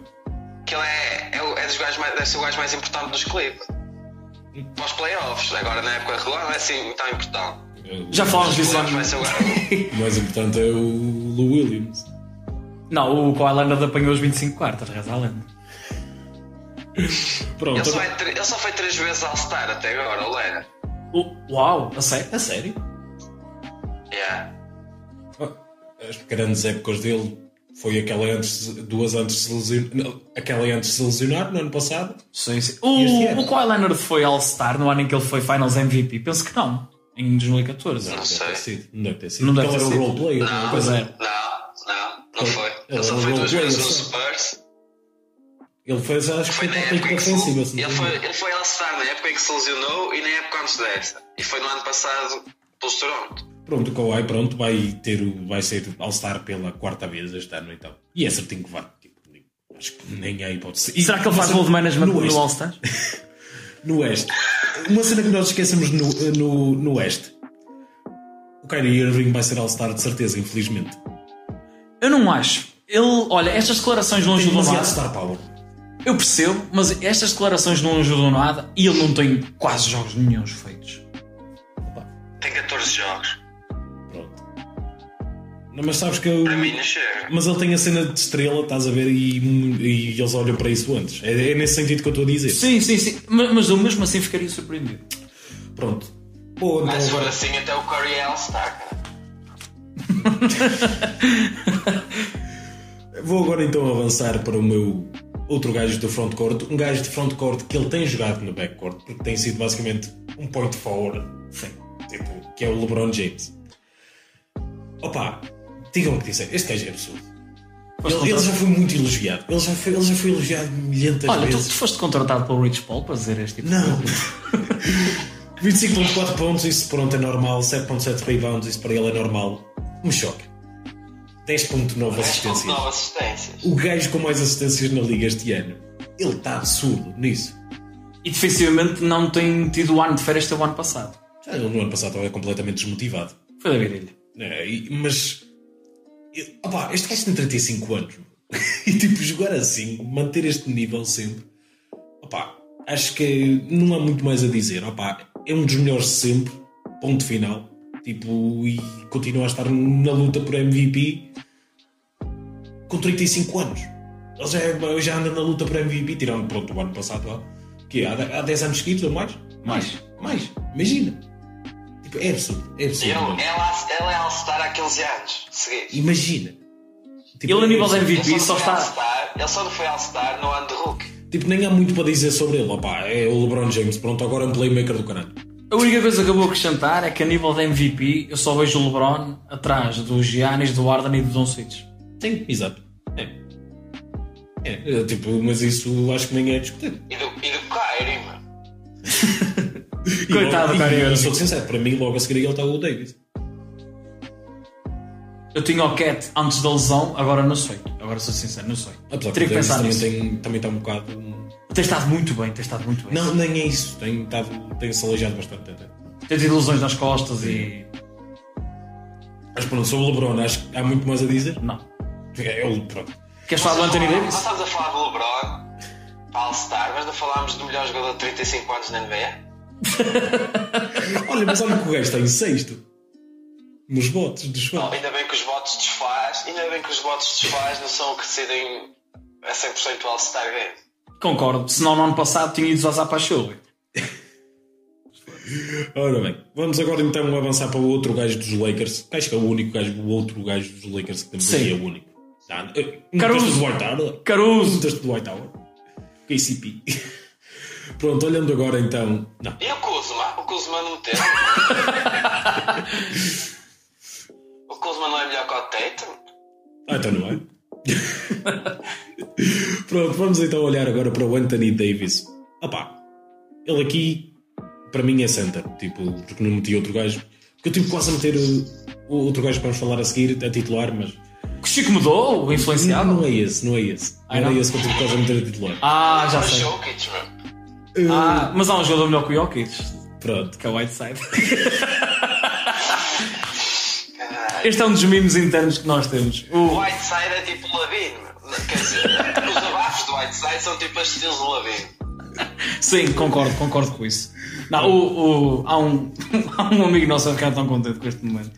Que ele é, é, o- é dos gajos mais, deve ser o gajo mais importante dos Clippers. Para os playoffs, agora na época regular não é assim tão importante. Já falámos disso ser o. O mais importante é o Lou Williams. Não, o Kawhi Leonard apanhou os 25 quartas, reza a lenda. Pronto. Ele só, é, ele só foi três vezes All-Star até agora, o Lena. Uau, a sério? A sério? Yeah. As grandes épocas dele foi aquela antes, duas antes de se lesionar, não, aquela antes de se lesionar no ano passado. Sim, sim. O, ano? o Kawhi Leonard foi All-Star no ano em que ele foi Finals MVP? Penso que não. Em 2014. Não deve sei. ter sido. Não deve ter sido. Não deve ter ele era o sido. role player. Não, Pois é. Não, não, não Foi. Ele Ele só foi duas vezes no Spurs. Ele fez, acho que Foi na época que se, ofensiva. se não ele foi, ele foi All-Star na época em que se lesionou e na época antes dessa. E foi no ano passado pelos Toronto. Pronto, o Kawhi pronto, vai, ter, o- vai ser All-Star pela quarta vez este ano então. E é certinho que vai. Tipo, nem- acho que nem há hipótese. E será que ele faz load cena- management no no. All-Star? No Oeste. Uma cena que nós esquecemos no, no, no Oeste. O Kyrie Irving vai ser All-Star de certeza, infelizmente. Eu não acho. Ele, olha, estas declarações não Tem demasiado nada. Star Power. Eu percebo, mas estas declarações não ajudam nada e ele não tem quase jogos nenhums feitos. Tem 14 jogos. Pronto. Não, mas sabes que eu... Para mim não chega. Mas ele tem a cena de estrela, estás a ver, e, e eles olham para isso antes. É, é nesse sentido que eu estou a dizer. Sim, sim, sim. Mas, mas eu mesmo assim ficaria surpreendido. Pronto. Bom, então Mas se for agora... assim até o Curry All-Star, cara. Vou agora então avançar para o meu outro gajo do frontcourt. Um gajo de frontcourt que ele tem jogado no backcourt, porque tem sido basicamente um point forward. Sim. Tipo, que é o LeBron James. Opa, digam o que disser. Este gajo é absurdo. Ele, ele já foi muito elogiado. Ele já foi, ele já foi elogiado milhentas Olha, tu, vezes. tu foste contratado pelo Rich Paul para dizer este tipo de Não. 25.4 pontos, isso pronto é normal. 7.7 rebounds, isso para ele é normal. Me choca. 10.9 assistências. 10.9 assistências. O gajo com mais assistências na liga este ano. Ele está absurdo nisso. E defensivamente não tem tido o ano de férias este o ano passado. Já Ele no ano passado estava completamente desmotivado. Foi da virilha. É, mas. opá, este gajo tem 35 anos. e tipo, jogar assim, manter este nível sempre. Opá, acho que não há muito mais a dizer. Opá, é um dos melhores sempre. Ponto final. Tipo, e continua a estar na luta por MVP com 35 anos. Ele já, é- já anda na luta por MVP, tirando pronto, o ano passado. ó. Que há, há 10 anos seguidos ou mais? Mais. Mais. Imagina. Tipo, é absurdo. É absurdo. Ele, é All-Star há 15 anos seguidos. Imagina. Tipo, Ele a nível de é absurdo. MVP Ele só não foi está. All-Star- Ele só não foi All-Star no ano de Hulk. Tipo, nem há muito para dizer sobre ele. Opá, é o LeBron James. Pronto, agora é um playmaker do caralho. A única coisa que eu vou acrescentar é que a nível de MVP eu só vejo o LeBron atrás do Giannis, do Arden e do Doncic. Sim, exato. É. É, é, tipo, mas isso acho que nem é discutido. E do, e do Kyrie, mano. Coitado do Kyrie e, Irving. Sou sincero, para mim, logo a seguir ele está o Davis. Eu tinha o Cat antes da lesão, agora não sei. Agora sou sincero, não sei. Apesar que Teria que Davis pensar também, nisso. tem, também está um bocado. Tem estado muito bem, tem estado muito bem. Não, nem é isso. Tem, estado, tem se aleijado bastante até. Tem tido lesões nas costas e. Mas pronto, sobre o LeBron, acho que há muito mais a dizer. Não. É ele, pronto. Queres falar do Anthony Nós Davis? estamos a falar do LeBron, All-Star, mas não falámos do melhor jogador de 35 anos na NBA? Olha, mas olha que o gajo está em sexto. Nos votos dos Não, fãs. ainda bem que os votos desfaz, ainda bem que os votos desfaz não são o que decidem a 100% o All-Star Game. Concordo. Senão no ano passado tinha ido Zaza para a chuva. Ora bem, vamos agora então avançar para o outro gajo dos Lakers. Acho que é o único gajo, o outro gajo dos Lakers que temos Sim. aqui é o único. Ah, eh, Caruso. meteste do White Tower? Caruso! Do White Tower? KCP. Pronto, olhando agora então. Não. E o Kuzma? O Kuzma não teve. o Kuzma não é melhor que o Tatum? Ah, então não é? Pronto, vamos então olhar agora para o Anthony Davis. Opá, ele aqui para mim é center, tipo, porque não meti outro gajo. Porque eu tive quase a meter o, outro gajo que vamos falar a seguir, a titular, mas. O Chico mudou, o Não, influenciado? não é esse, não é esse. Ah, Era não? esse que eu tive quase a meter a titular. Ah, já o sei. Jokic, meu. Ah, mas há um jogador melhor que o Jokic, Pronto. que é o Whiteside. Este é um dos mimos internos que nós temos. O. Whiteside é tipo o Lavine, meu. Quer dizer, Whiteside são tipo as estilos do Lavine. Sim, concordo, concordo com isso. Não, o, o- há, um, há um amigo nosso a ficar tão contente com este momento.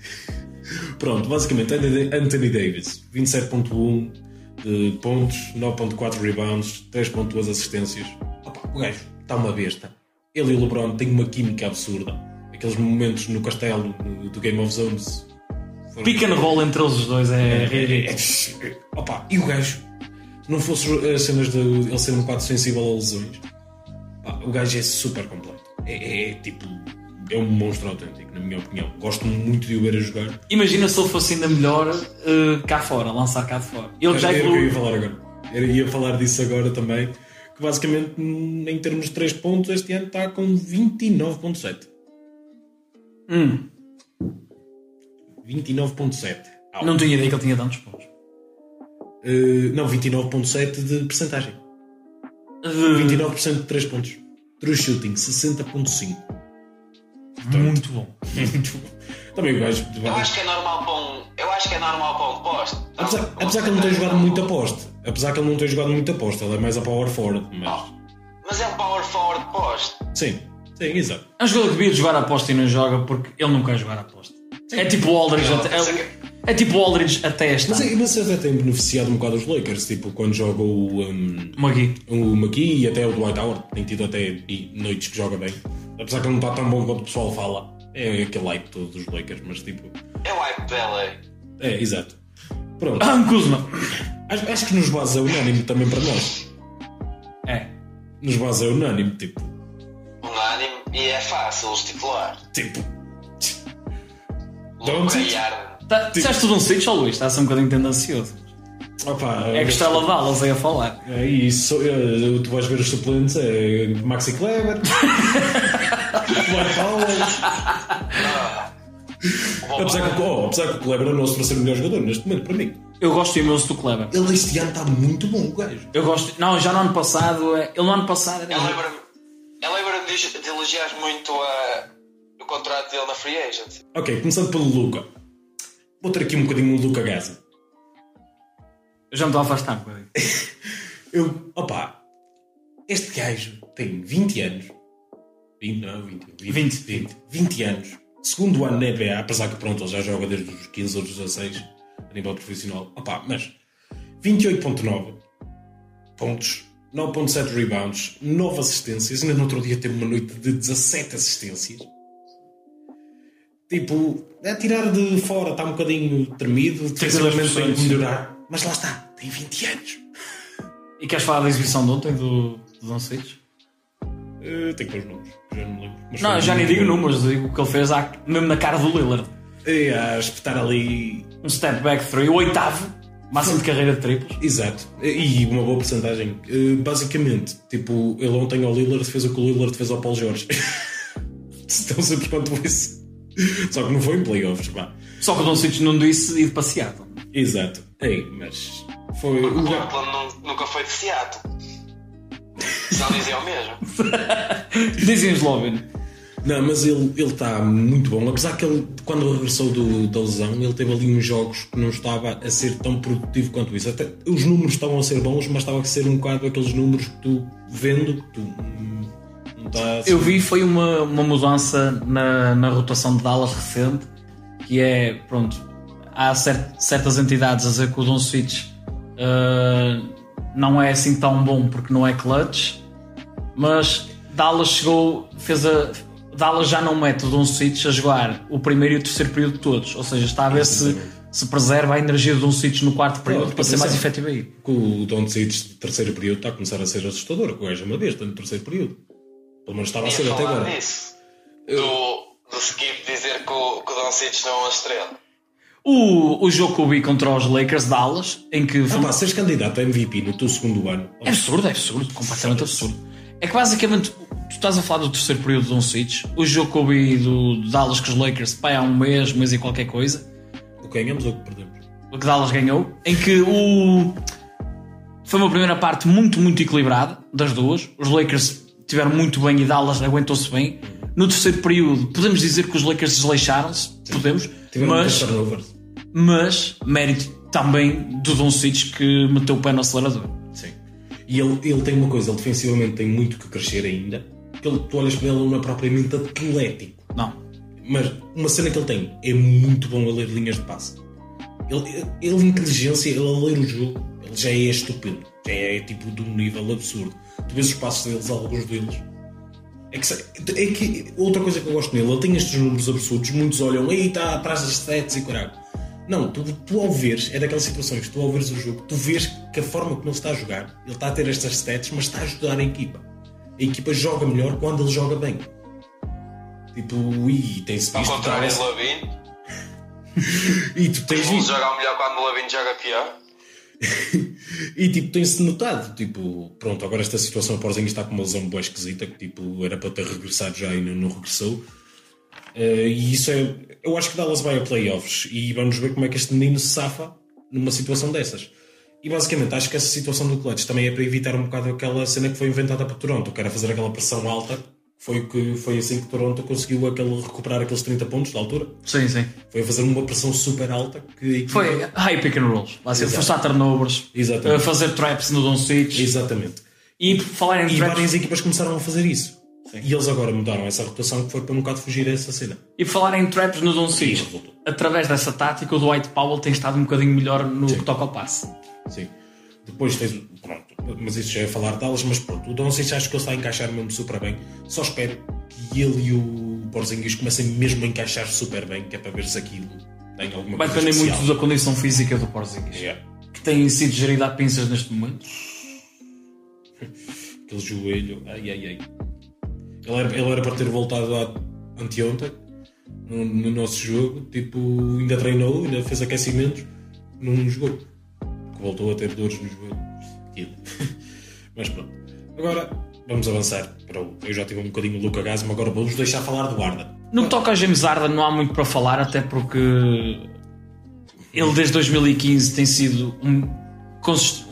Pronto, basicamente, Anthony Davis, 27.1 de pontos, 9.4 rebounds, 3.2 assistências. Opa, o gajo está uma besta. Ele e o LeBron têm uma química absurda. Aqueles momentos no castelo no- do Game of Zones. Pick and roll entre eles os dois é É, ridículo. é, é, opa, e o gajo, não fosse as cenas de ele ser um bocado sensível a lesões, pá, o gajo é super completo. É, é, é, tipo, é um monstro autêntico, na minha opinião. Gosto muito de o ver a jogar. Imagina se ele fosse ainda melhor eh, cá fora, lançar cá de fora. Ele já que eu ia evoluiu. falar agora. Eu ia falar disso agora também. Que basicamente, em termos de 3 pontos, este ano está com 29.7. Hum, 29.7. Au. não tinha ideia que ele tinha tantos pontos. Eh, não, 29.7 de percentagem. Eh, 29% de 3 pontos. True shooting, 60.5. muito bom. Muito bom. Também o gajo. Eu acho que é normal para um. Eu acho que é normal para um poste. Apesar, apesar que ele não tem jogado muito a poste. Apesar que ele não tem jogado muito a poste. Ele é mais a power forward. Mas... Mas é um power forward poste. Sim, sim, exato. É um jogador que devia jogar a e não joga porque ele não quer jogar a. É tipo o Aldridge Não, até. mas é É, é tipo o Aldridge até esta. Mas, é- mas até tem beneficiado um bocado os Lakers. Tipo, quando joga o. um, Magui. o McGee e até o Dwight Howard tem tido até e noites que joga bem. Apesar que ele não está tão bom quanto o pessoal fala. É aquele hype todo dos Lakers, mas tipo. É o hype da LA. É, exato. Pronto. Ah, Kuzma. Acho, acho que nos bases é unânime também para nós. É. Nos bases é unânime, tipo. Unânime e é fácil os titular. Tipo. Luca Tá, Disseste tudo um sítio, ou Luís? Está-se um bocadinho tendencioso. Opa, É que está a Dallas aí a falar. É isso, tu vais ver os suplentes, é Maxi Kleber, Dwight. O Apesar que, oh, apesar que o Kleber é o nosso terceiro melhor jogador neste momento, para mim. Eu gosto imenso do Kleber. Ele este ano está muito bom, o gajo. Eu gosto. Não, já no ano passado. é- Ele no ano passado era. eu lembro-me de, de elogiar muito a. o contrato dele na free agent. Ok, começando pelo Luca. Vou ter aqui um bocadinho o Luca Gaza. Eu já me estou a afastar um bocadinho. Eu, opa, este gajo tem 20 anos. 20, não, 20, 20, 20. 20, 20 anos. Segundo ano na NBA, apesar que pronto, ele já joga desde os 15 ou dos 16 a nível profissional. Opa, mas 28.9 pontos, 9.7 rebounds, 9 assistências. Ainda no outro dia teve uma noite de 17 assistências. Tipo, a tirar de fora está um bocadinho tremido, defensivamente tem que melhorar. Mas lá está, tem 20 anos. E queres falar da exibição de ontem do, do Don Switch? Uh, tenho que pôr os números, já não me lembro. Mas Não, já nem digo números, digo o que ele fez à- mesmo na cara do Lillard. É, a espetar ali. Um step back three, o oitavo, máximo de carreira de triplos. Exato. E uma boa porcentagem. Uh, basicamente, tipo, ele ontem ao Lillard fez o que o Lillard fez ao Paul George. Tão simples quanto isso. Só que não foi em playoffs, pá. Só que o Don não disse ir para Seattle. Exato. Ei, mas. Foi. O. Portland nun- nunca foi de Seattle. Não dizia o mesmo. Dizem os Slovene. Não, mas ele está muito bom. Apesar que ele, quando regressou do, da lesão, ele teve ali uns jogos que não estava a ser tão produtivo quanto isso. Até os números estavam a ser bons, mas estava a ser um bocado aqueles números que tu vendo, tu ser- Eu vi foi uma, uma mudança na, na rotação de Dallas recente, que é, pronto, há cer- certas entidades a dizer que o Don Switch ah, não é assim tão bom porque não é clutch, mas Dallas chegou, fez a. Dallas já não mete o Don Switch a jogar o primeiro e o terceiro período todos, ou seja, está a ver se, se preserva a energia do Don Switch no quarto período para ser mais efetivo aí. que o Don Cic de terceiro período está a começar a ser assustador. Que o gajo é uma no terceiro período. Pelo menos estava a ser até falar agora. disso. Do, do Skip dizer que o, que o Don Cic não é uma estrela. O, o jogo que eu vi contra os Lakers Dallas, em que Ah, pá, seres candidato a MVP no teu segundo ano. É absurdo, é absurdo, completamente absurdo. É que basicamente tu estás a falar do terceiro período de um Switch, o jogo que eu vi do, do Dallas com os Lakers, pai, há um mês, mês e qualquer coisa, O que ganhamos ou o que perdemos? o que Dallas ganhou, em que o. Foi uma primeira parte muito, muito equilibrada, das duas. Os Lakers tiveram muito bem e Dallas aguentou-se bem. No terceiro período, podemos dizer que os Lakers desleixaram-se, podemos, Tiveram mas, mas mérito também do Don Switch que meteu o pé no acelerador. Sim. E ele, ele tem uma coisa, ele defensivamente tem muito que crescer ainda. Que ele, tu olhas para ele, ele não é propriamente atlético. Não, Mas uma cena que ele tem é muito bom a ler linhas de passe. Ele, ele inteligência, ele a ler o jogo, ele já é estupendo. Já é tipo de um nível absurdo. Tu vês os passos deles, alguns deles. É que, é que outra coisa que eu gosto nele, ele tem estes números absurdos, muitos olham, ei, está atrás das stats e caralho. Não, tu, tu ao veres, é daquelas situações, tu ao veres o jogo, tu vês que a forma como ele está a jogar, ele está a ter estas stats, mas está a ajudar a equipa. A equipa joga melhor quando ele joga bem. Tipo, e tem-se Ao visto. contrário de Lavin. E tu tens Os visto. jogam melhor quando o joga pior. E tipo, tem-se notado. Tipo, pronto, agora esta situação, Porzinho está com uma lesão boa esquisita, que tipo, era para ter regressado já e não, não regressou. Eh, e isso é. Eu acho que Dallas vai a playoffs e vamos ver como é que este menino se safa numa situação dessas. E basicamente acho que essa situação do clutch também é para evitar um bocado aquela cena que foi inventada para Toronto, que era fazer aquela pressão alta. Foi, que, foi assim que Toronto conseguiu aquele, recuperar aqueles 30 pontos da altura. sim, sim. Foi a fazer uma pressão super alta que Foi high pick and rolls, Exato. forçar turnovers, Exatamente. uh, fazer traps no Don Switch Exatamente. e falar em E várias equipas começaram a fazer isso. E eles agora mudaram essa rotação que foi para um bocado fugir a essa cena. e por falar em traps no Don Switch, através dessa tática o Dwight Powell tem estado um bocadinho melhor no que toca ao passe. Sim. Depois tens. Pronto, mas isso já é falar delas, mas pronto, o Doncic acho que ele está a encaixar mesmo super bem. Só espero que ele e o Porzingis comecem mesmo a encaixar super bem, que é para ver se aquilo tem alguma Vai coisa depender muito da condição física do Porzingis, Yeah. que tem sido gerido a pinças neste momento. Aquele joelho. Ai ai ai. Ele era, ele era para ter voltado a- anteontem no, no nosso jogo. Tipo, ainda treinou, ainda fez aquecimentos, não jogou. Porque voltou a ter dores no joelho. Mas pronto. Agora vamos avançar para o. Eu já tive um bocadinho o Luca Gasma, agora vamos deixar falar do Arda. No que toca a James Harden não há muito para falar, até porque ele desde 2015 tem sido um,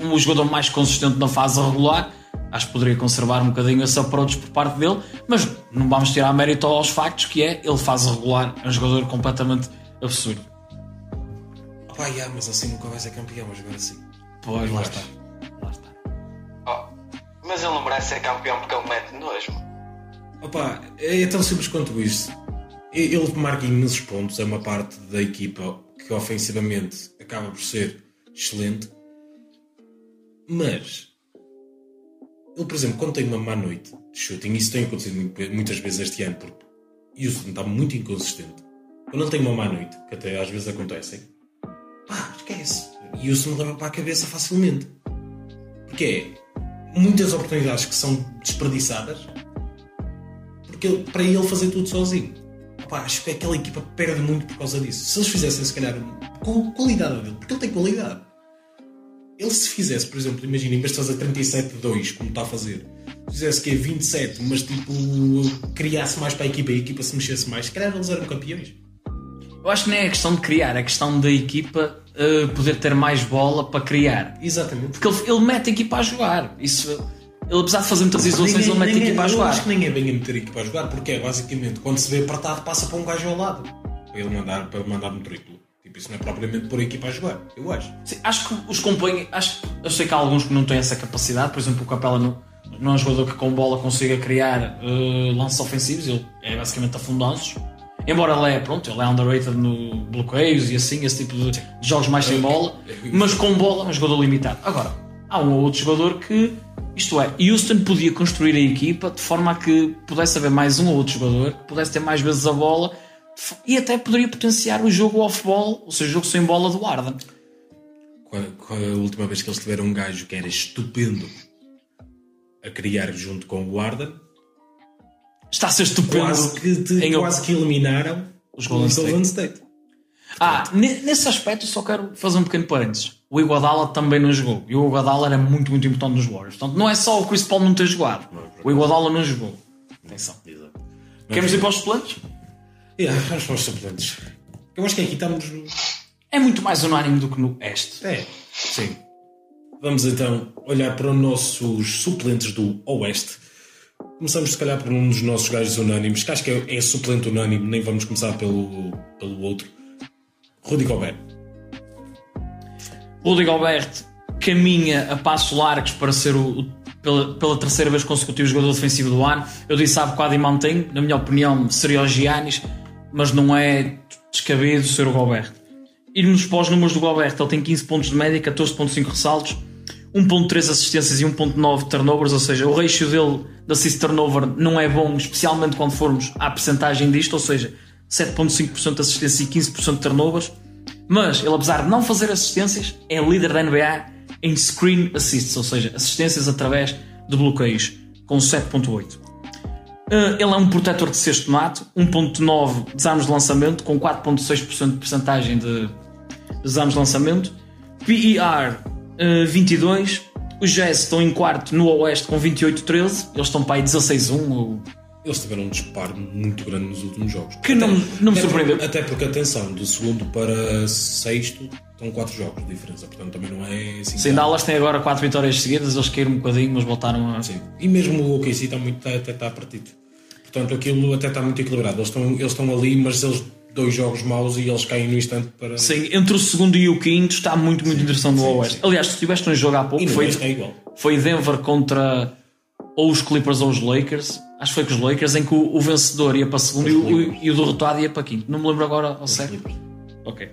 um jogador mais consistente na fase regular. Acho que poderia conservar um bocadinho esse approach por parte dele, mas não vamos tirar mérito aos factos que é ele faz regular um jogador completamente absurdo. Pá, yeah, mas assim nunca vai ser campeão, mas agora sim. Pois, lá está. Lá está. Oh, mas ele não merece ser campeão porque ele mete nojo. Opa, é tão simples quanto isto. Ele marca imensos pontos, é uma parte da equipa que ofensivamente acaba por ser excelente. Mas ele, por exemplo, quando tem uma má noite de shooting, isso tem acontecido muitas vezes este ano, porque Houston está muito inconsistente. Quando ele tem uma má noite, que até às vezes acontecem, pá, esquece. E Houston leva para a cabeça facilmente. Porque é muitas oportunidades que são desperdiçadas porque ele- para ele fazer tudo sozinho. Opá, acho que aquela equipa perde muito por causa disso. Se eles fizessem, se calhar, com qualidade dele, porque ele tem qualidade. Ele se fizesse, por exemplo, imagina, em vez de fazer 37-2, como está a fazer, fizesse que é 27, mas tipo, criasse mais para a equipa e a equipa se mexesse mais, se calhar eles eram campeões. Eu acho que nem é questão de criar, é questão da equipa eh, poder ter mais bola para criar. Exatamente. Porque ele, ele mete a equipa a jogar. Isso, ele, apesar de fazer muitas isolações, ele mete a equipa a eu jogar. acho que nem é bem a meter a equipa a jogar, porque é basicamente quando se vê apertado, passa para um gajo ao lado. Para ele mandar, para mandar no triplo. Tipo, isso não é propriamente pôr a equipa a jogar, eu acho. Sim, acho que os compõem. Acho, eu sei que há alguns que não têm essa capacidade. Por exemplo, o Capela não, não é um jogador que com bola consiga criar eh, lances ofensivos. Ele é basicamente afundanços. Embora ele é, pronto, ele é underrated no bloqueios e assim, esse tipo de jogos mais sem bola. Mas com bola é um jogador limitado. Agora, há um ou outro jogador que, isto é, Houston podia construir a equipa de forma a que pudesse haver mais um ou outro jogador que pudesse ter mais vezes a bola e até poderia potenciar o jogo off-ball, ou seja, o jogo sem bola do Arden. Qual, é a última vez que eles tiveram um gajo que era estupendo a criar junto com o Arden? Está a ser estupendo. Quase que, te- em- quase que eliminaram Os Golden State. State. Ah, ne- nesse aspecto só quero fazer um pequeno parênteses. O Iguodala também não jogou. E o Iguodala era muito, muito importante nos Warriors. Portanto, não é só o Chris Paul não ter jogado. O Iguodala não jogou. Atenção. Queremos ir para os suplentes? Yeah, vamos para os suplentes. Eu acho que aqui estamos. É muito mais unânime do que no Este. É, sim. Vamos então olhar para os nossos suplentes do Oeste. Começamos, se calhar, por um dos nossos gajos unânimes, que acho que é, é suplente unânime, nem vamos começar pelo, pelo outro. Rudy Gobert. Rudy Gobert caminha a passos largos para ser o, pela, pela terceira vez consecutiva jogador defensivo do ano. Eu disse há bocado e mantenho, na minha opinião, seria o Giannis, mas não é descabido ser o Gobert. Irmos para os números do Gobert, ele tem 15 pontos de média, 14.5 ressaltos, 1.3 assistências e 1.9 turnovers, ou seja, o ratio dele de assist turnover não é bom, especialmente quando formos à percentagem disto, ou seja, 7.5% de assistência e 15% de turnovers. Mas ele, apesar de não fazer assistências, é líder da NBA em screen assists, ou seja, assistências através de bloqueios, com 7.8. Uh, ele é um protetor de sexto nato, 1.9 desarmes de lançamento, com 4.6% de percentagem de desarmes de lançamento. PER uh, 22. Os Jazz estão em quarto no Oeste com 28-13. Eles estão para aí 16-1. ou- Eles tiveram um disparo muito grande nos últimos jogos. Que não- não me até surpreendeu. Até porque, atenção, do segundo para sexto estão 4 jogos de diferença, portanto também não é assim. Sim, Dallas tem agora 4 vitórias seguidas. Eles caíram um bocadinho, mas voltaram a. Sim. E mesmo o OKC está muito, até está partido. Portanto, aquilo até está muito equilibrado. Eles estão, eles estão ali, mas eles dois jogos maus e eles caem no instante para. Sim, entre o segundo e o quinto está muito, muito interessante no sim, Oeste. sim. Aliás, se tiveste um jogo há pouco, foi, Oeste é igual. foi Denver contra ou os Clippers ou os Lakers. Acho que foi com os Lakers, em que o, o vencedor ia para segundo e o, e o derrotado ia para quinto. Não me lembro agora ao certo. Clippers. Ok.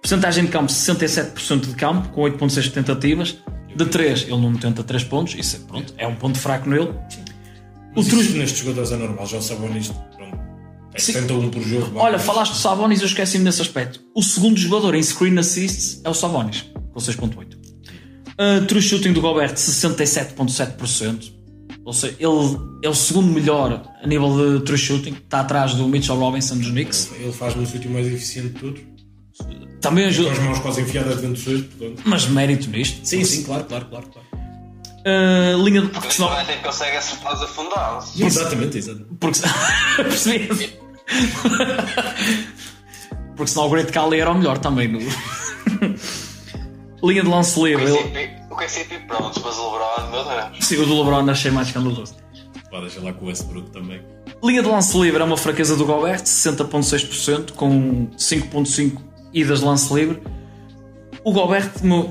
Porcentagem de campo: 67% de campo, com 8,6 tentativas. De 3, ele não tenta 3 pontos. Isso é, pronto, é um ponto fraco nele. O Trus- isso nestes jogadores é normal, já o Sabonis, pronto. É Sim. 71 por jogo. Olha, mas- falaste do Sabonis, eu esqueci-me desse aspecto. O segundo jogador em screen assists é o Sabonis, com 6.8. Uh, true shooting do Gobert, 67.7%. Ou seja, ele é o segundo melhor a nível de true shooting. Está atrás do Mitchell Robinson dos Knicks. Ele faz no sítio mais eficiente de todos. Também Com ajuda, as mãos quase enfiadas dentro do cesto, portanto. mas mérito nisto. Sim, sim, claro, claro, claro. claro. Uh, linha de. Porque Porque senão, consegue acertar os afundados. Exatamente, exatamente. porque, percebi. porque senão o Great Cali era o melhor também. No... linha de lance O livre. KCP, o KCP pronto, mas o LeBron, meu Exatamente. Sim, o do LeBron achei mais escandaloso. Pode deixar lá com o Westbrook também. Linha de lance livre é uma fraqueza do Gobert, 60.6%, com 5.5 idas de lance livre. O Gobert,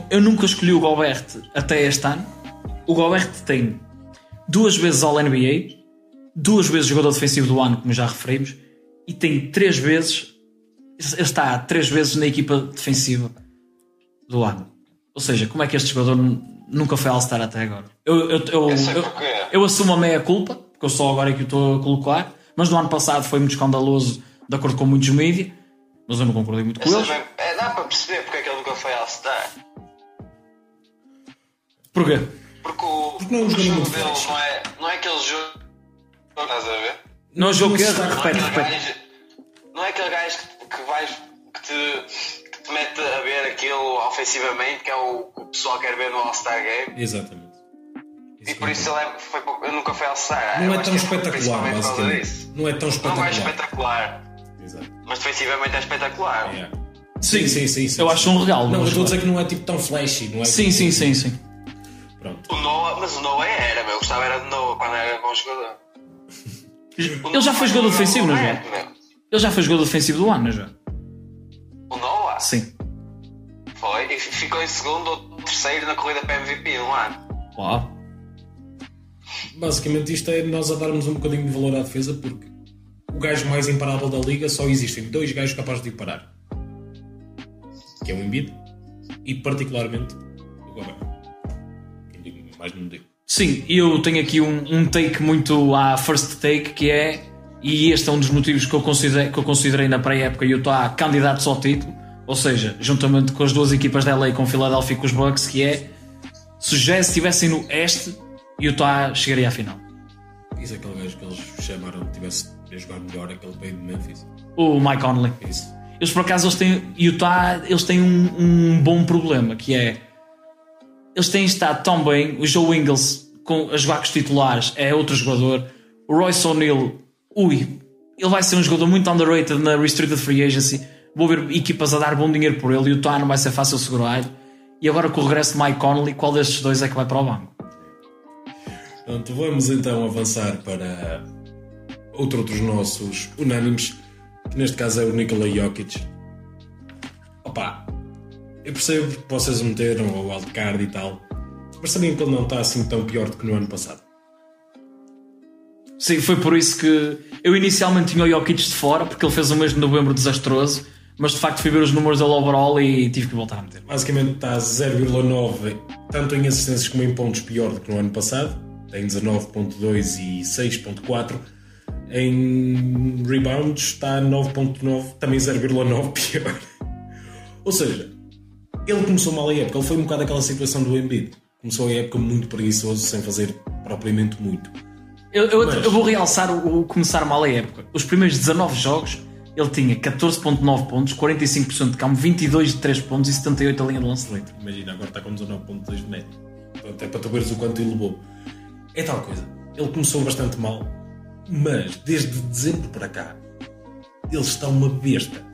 eu nunca escolhi o Gobert até este ano. O Gobert tem duas vezes ao NBA, duas vezes jogador defensivo do ano, como já referimos, e tem três vezes, ele está três vezes na equipa defensiva do ano. Ou seja, como é que este jogador nunca foi All-Star até agora? Eu, eu, eu, Eu eu- assumo a meia culpa, porque eu só agora é que o estou a colocar, mas no ano passado foi muito escandaloso, de acordo com muitos mídias, mas eu não concordei muito com Eu eles. é, dá para perceber porque é que ele nunca foi All-Star. Porquê? Porque o, Porque não é o jogo muito dele flash. não é, não é aquele jogo. Estás a ver? Não é jogo que Não Não é repete, aquele repete. gajo, não é aquele gajo que, que vais. Que te, que te mete a ver aquilo ofensivamente, que é o que o pessoal quer ver no All-Star Game. Exatamente. E por isso ele é, foi, ele nunca foi All-Star. Não Eu é acho tão que foi espetacular, basicamente. Não é tão Não é espetacular. espetacular, Exato. mas defensivamente é espetacular. É. Sim, sim, sim, sim, Eu sim. acho um regalo. Não, eu mas estou a dizer que não é tipo tão flashy, não é? Sim, tipo- sim, sim, sim. Pronto. O Noah, mas o Noah era, meu. Eu gostava era de Noah quando era bom jogador. Ele já foi jogador defensivo, não é? já? Ele já foi jogador defensivo do ano, não já? O Noah? Sim. Foi. E ficou em segundo ou terceiro na corrida para MVP no ano. Uau. Basicamente isto é nós a darmos um bocadinho de valor à defesa porque o gajo mais imparável da liga só existem dois gajos capazes de o parar. Que é o Embiid e particularmente o Gobert. Mais não digo. Sim, eu tenho aqui um, um take muito à first take que é, e este é um dos motivos que eu considerei, que eu considerei na pré-época e eu estou a candidatos ao título, ou seja, juntamente com as duas equipas da LA, com o Philadelphia e com os Bucks, que é se os Jazz estivessem no Este, Utah chegaria à final. Isso é aquele gajo que eles chamaram que tivesse a jogar melhor aquele veio de Memphis. O Mike Conley. Isso. Eles por acaso eles têm Utah, eles têm um, um bom problema que é eles têm estado tão bem, o Joe Ingles com, a jogar com os titulares é outro jogador, o Royce O'Neal, ui, ele vai ser um jogador muito underrated na Restricted Free Agency. Vou ver equipas a dar bom dinheiro por ele e o Utah não vai ser fácil segurar. E agora com o regresso de Mike Conley, qual destes dois é que vai para o banco? Pronto, vamos então avançar para outro dos nossos unânimes, que neste caso é o Nikola Jokic. Opa, eu percebo que vocês o meteram ao wildcard e tal, mas sabiam que ele não está assim tão pior do que no ano passado. Sim, foi por isso que eu inicialmente tinha o Jokic de fora, porque ele fez um mês de novembro desastroso, mas de facto fui ver os números dele overall e tive que voltar a meter. Basicamente está 0,9 tanto em assistências como em pontos pior do que no ano passado. Tem 19.2 e 6.4. Em rebounds está 9.9, também 0,9 pior. Ou seja, ele começou mal a época. Ele foi um bocado aquela situação do Embiid. Começou a época muito preguiçoso, sem fazer propriamente muito. Eu, eu- Mas- eu vou realçar o, o começar mal a época. Os primeiros 19 jogos ele tinha 14.9 pontos, 45% de campo, 22 de 3 pontos e 78 a linha de lance livre. Imagina, agora está com 19.2 de média. Portanto, é para tu veres o quanto ele levou. É tal coisa. Ele começou bastante mal, mas desde dezembro para cá, ele está uma besta.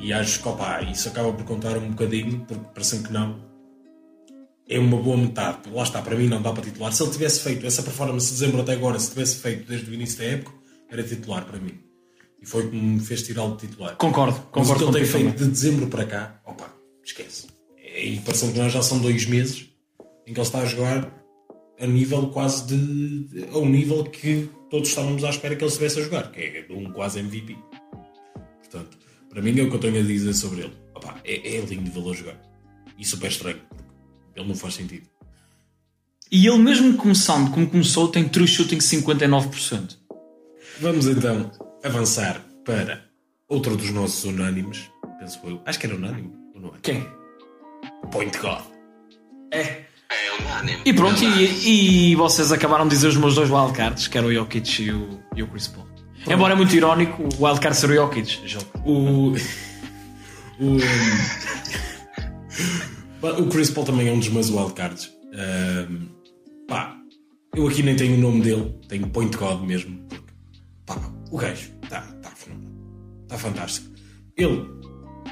E acho que, opa, isso acaba por contar um bocadinho, porque parecendo que não, é uma boa metade. Lá está, para mim não dá para titular. Se ele tivesse feito essa performance de dezembro até agora, se tivesse feito desde o início da época, era titular para mim. E foi o que me fez tirá-lo de titular. Concordo, Mas o que concordo ele tem feito também. de dezembro para cá, opa, esquece. E parecendo que nós já são dois meses em que ele está a jogar a nível quase de. a um nível que todos estávamos à espera que ele estivesse a jogar, que é de um quase MVP. Portanto, para mim é o que eu tenho a dizer sobre ele. Opa, é, é lindo vê-lo a jogar. E super estranho, porque ele não faz sentido. E ele mesmo começando como começou tem true shooting 59%. Vamos então avançar para outro dos nossos unânimes. Penso eu. Acho que era unânime, ou não é? Quem? Point God. É. É unânime. E pronto, É unânime. e, e vocês acabaram de dizer os meus dois wildcards, que era o Jokic e o, e o Chris Paul. Embora é muito irónico o wildcard ser o Jokic. O. O. o Chris Paul também é um dos meus wildcards. Ahm, pá, eu aqui nem tenho o nome dele, tenho Point God mesmo. Porque, pá, o gajo está tá fenomenal. Está fantástico. Ele,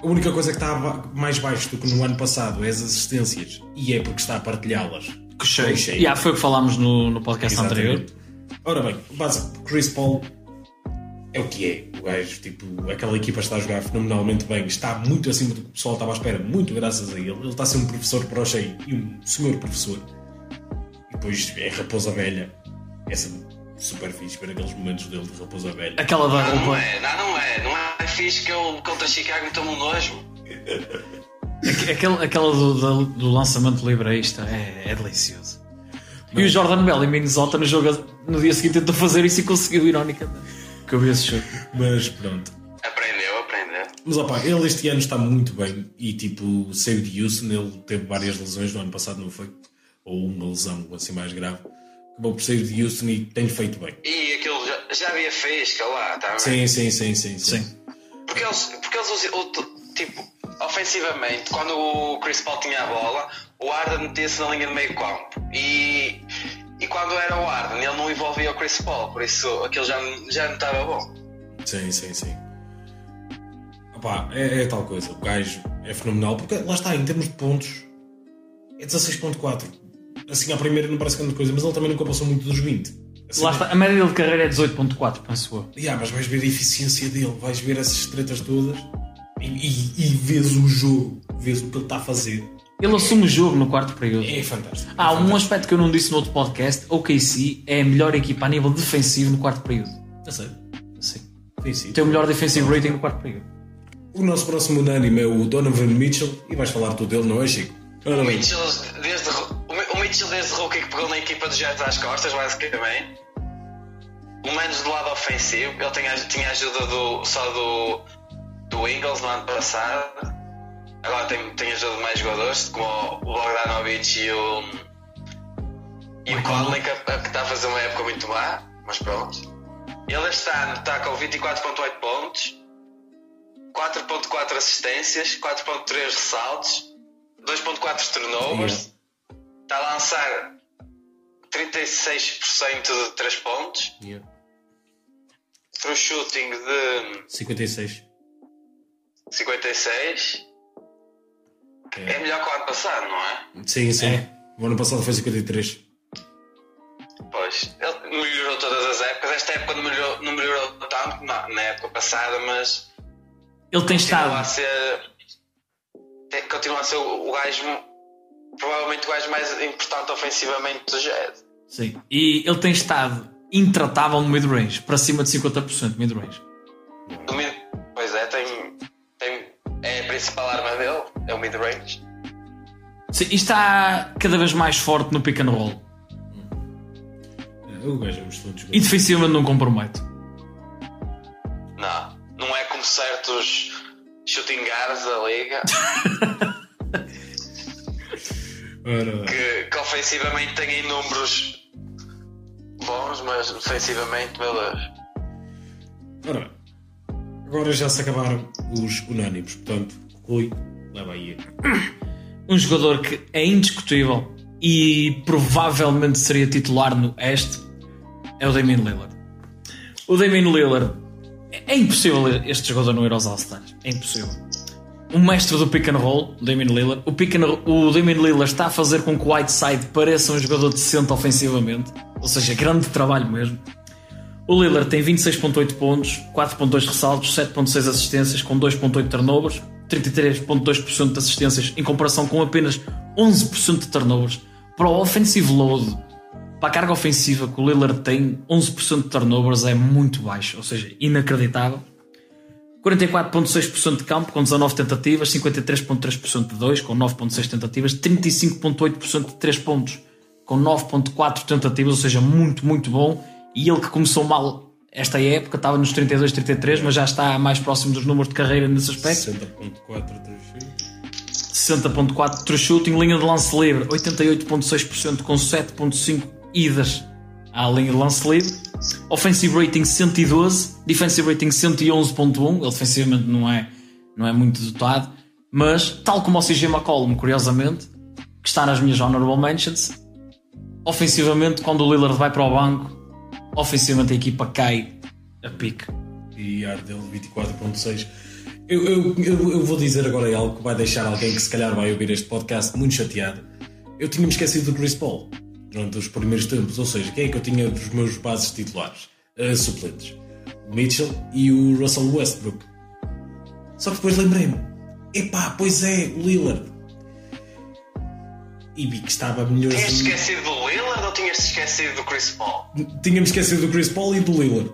a única coisa que está mais baixo do que no ano passado é as assistências, e é porque está a partilhá-las Cochei. Com Shea. Yeah, foi o que falámos no, no podcast anterior. Exatamente. Ora bem, o básico, Chris Paul é o que é. O gajo, tipo, aquela equipa está a jogar fenomenalmente bem, está muito acima do que o pessoal estava à espera, muito graças a ele. Ele está a ser um professor para o Shea e um senhor professor. E depois é Raposa Velha. Essa super fixe, ver aqueles momentos dele de Raposa Velha. Aquela da Não, não roupa. é, não, não é. Não é fixe que eu contra Chicago tomo um nojo. Aque- Aquela, aquela do, do, do lançamento livre a isto é, é delicioso. E o Jordan Bell em Minnesota no jogo no dia seguinte tentou fazer isso e conseguiu, ironicamente. Que eu vi esse jogo. Mas pronto. Aprendeu, aprendeu. Mas opá, ele este ano está muito bem e tipo, saiu de Houston, ele teve várias lesões no ano passado, não foi? Ou uma lesão assim mais grave. Acabou por sair de Houston e tem feito bem. E aquilo já, já havia faísca lá, tá bem? Sim, sim, sim, sim. sim. Sim. Porque eles, porque eles tipo, ofensivamente, quando o Chris Paul tinha a bola, o Arden metia-se na linha de meio campo. E, e quando era o Arden, ele não envolvia o Chris Paul, por isso aquilo já, já não estava bom. Sim, sim, sim. Opá, é, é tal coisa. O gajo é fenomenal porque lá está, em termos de pontos, é 16.4. Assim, à primeira não parece grande coisa, mas ele também nunca passou muito dos 20. Assim, Lá está, a média dele de carreira é 18.4, penso eu. Yeah, mas vais ver a eficiência dele, vais ver essas tretas todas e, e, e vês o jogo, vês o que ele está a fazer. Ele assume o jogo no quarto período. É fantástico. Há é um fantástico. aspecto que eu não disse no outro podcast: o KC é a melhor equipa a nível defensivo no quarto período. A sério? Sim. Sim, sim. Tem o melhor defensive rating no quarto período. O nosso próximo unânime é o Donovan Mitchell e vais falar tu dele, não é, Chico? O Mitchell, desde, o Mitchell desde rookie que pegou na equipa dos Jets às costas, basicamente. O menos do lado ofensivo. Ele tinha, tinha ajuda do, só do, do Eagles no ano passado. Agora tem, tem ajuda de mais jogadores, como o Bogdanovich e o. E o Conley, que, que está a fazer uma época muito má, mas pronto. Ele este ano está com 24,8 pontos, 4,4 assistências, 4,3 ressaltos, 2,4 turnovers. Está a lançar 36% de 3 pontos, yeah. true shooting de 56. 56. É É. melhor que o ano passado, não é? Sim, sim. É. O ano passado foi 53. Pois, ele melhorou todas as épocas. Esta época não melhorou, não melhorou tanto na, na época passada, mas Ele tem continua a estado. ser. tem- Continua a ser o, o gajo, provavelmente o gajo mais importante ofensivamente do Jazz. Sim. E ele tem estado intratável no mid-range, para cima de 50% mid-range. Pois é, tem. É a principal arma dele, é o mid-range. Sim, e está cada vez mais forte no pick and roll. É, O gajo é um excelente E defensivamente não compromete. Não, não é como certos shooting guards da liga que, que ofensivamente têm números bons, mas defensivamente, meu Deus. Ora bem. Agora já se acabaram os unânimes, portanto, Rui, leva aí. Um jogador que é indiscutível e provavelmente seria titular no Este é o Damian Lillard. O Damian Lillard é impossível este jogador não ir aos All-Stars. É impossível. O mestre do pick and roll, Damian Lillard. O, pick and o Damian Lillard está a fazer com que o Whiteside pareça um jogador decente ofensivamente. Ou seja, grande trabalho mesmo. O Lillard tem 26.8 pontos, 4.2 ressaltos, 7.6 assistências, com 2.8 turnovers, 33.2% de assistências em comparação com apenas 11% de turnovers. Para o offensive load, para a carga ofensiva que o Lillard tem, 11% de turnovers é muito baixo, ou seja, inacreditável. 44.6% de campo com 19 tentativas, 53.3% de 2 com 9.6 tentativas, 35.8% de 3 pontos com 9.4 tentativas, ou seja, muito, muito bom. E ele que começou mal esta época, estava nos 32, 33, mas já está mais próximo dos números de carreira nesse aspecto. 60.4 3 60.4 true shooting, linha de lance livre 88.6% com 7.5 idas à linha de lance livre. Offensive rating 112, defensive rating 111.1, ele defensivamente não é, não é muito dotado, mas tal como o CJ McCollum, curiosamente, que está nas minhas honorable mentions, ofensivamente quando o Lillard vai para o banco, ofensivamente a equipa cai a pique. e ar dele 24.6. Eu, eu, eu, eu vou dizer agora algo que vai deixar alguém que se calhar vai ouvir este podcast muito chateado. eu tinha-me esquecido do Chris Paul durante os primeiros tempos. Ou seja, quem é que eu tinha dos meus bases titulares? Uh, suplentes. O Mitchell e o Russell Westbrook. Só que depois lembrei-me: epá, pois é, o Lillard. E vi que estava melhor. Tinhas esquecido do Lillard ou tinhas esquecido do Chris Paul? Tinha-me esquecido do Chris Paul e do Lillard.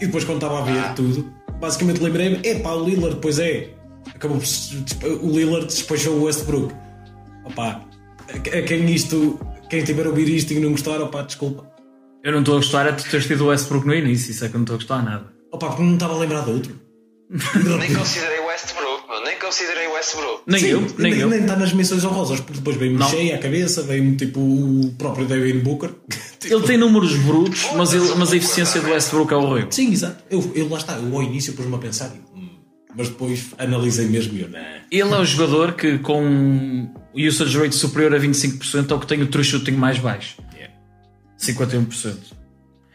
E depois, quando estava a ver Ah. tudo, basicamente lembrei-me: epá, o Lillard, pois é. Acabou por. O Lillard despachou o Westbrook. Opá, a quem isto. Quem tiver a ouvir isto e não gostar, opá, desculpa. Eu não estou a gostar é de tu teres tido o Westbrook no início, isso é que eu não estou a gostar nada. Opá, porque não estava a lembrar de outro. Nem considerei Westbrook, Nem considerei Westbrook. Nem Sim, eu, nem, eu. Nem está nas menções honrosas, porque depois veio-me Não. cheia à cabeça, veio-me tipo o próprio Devin Booker. Ele tem números brutos, mas, ele- mas a eficiência do Westbrook é horrível. Sim, exato. Eu, eu lá está, eu ao início pus-me a pensar, hum, mas depois analisei mesmo e eu, não. Ele é o jogador que com o usage rate superior a 25% é o que tem o true shooting mais baixo. Yeah. 51%.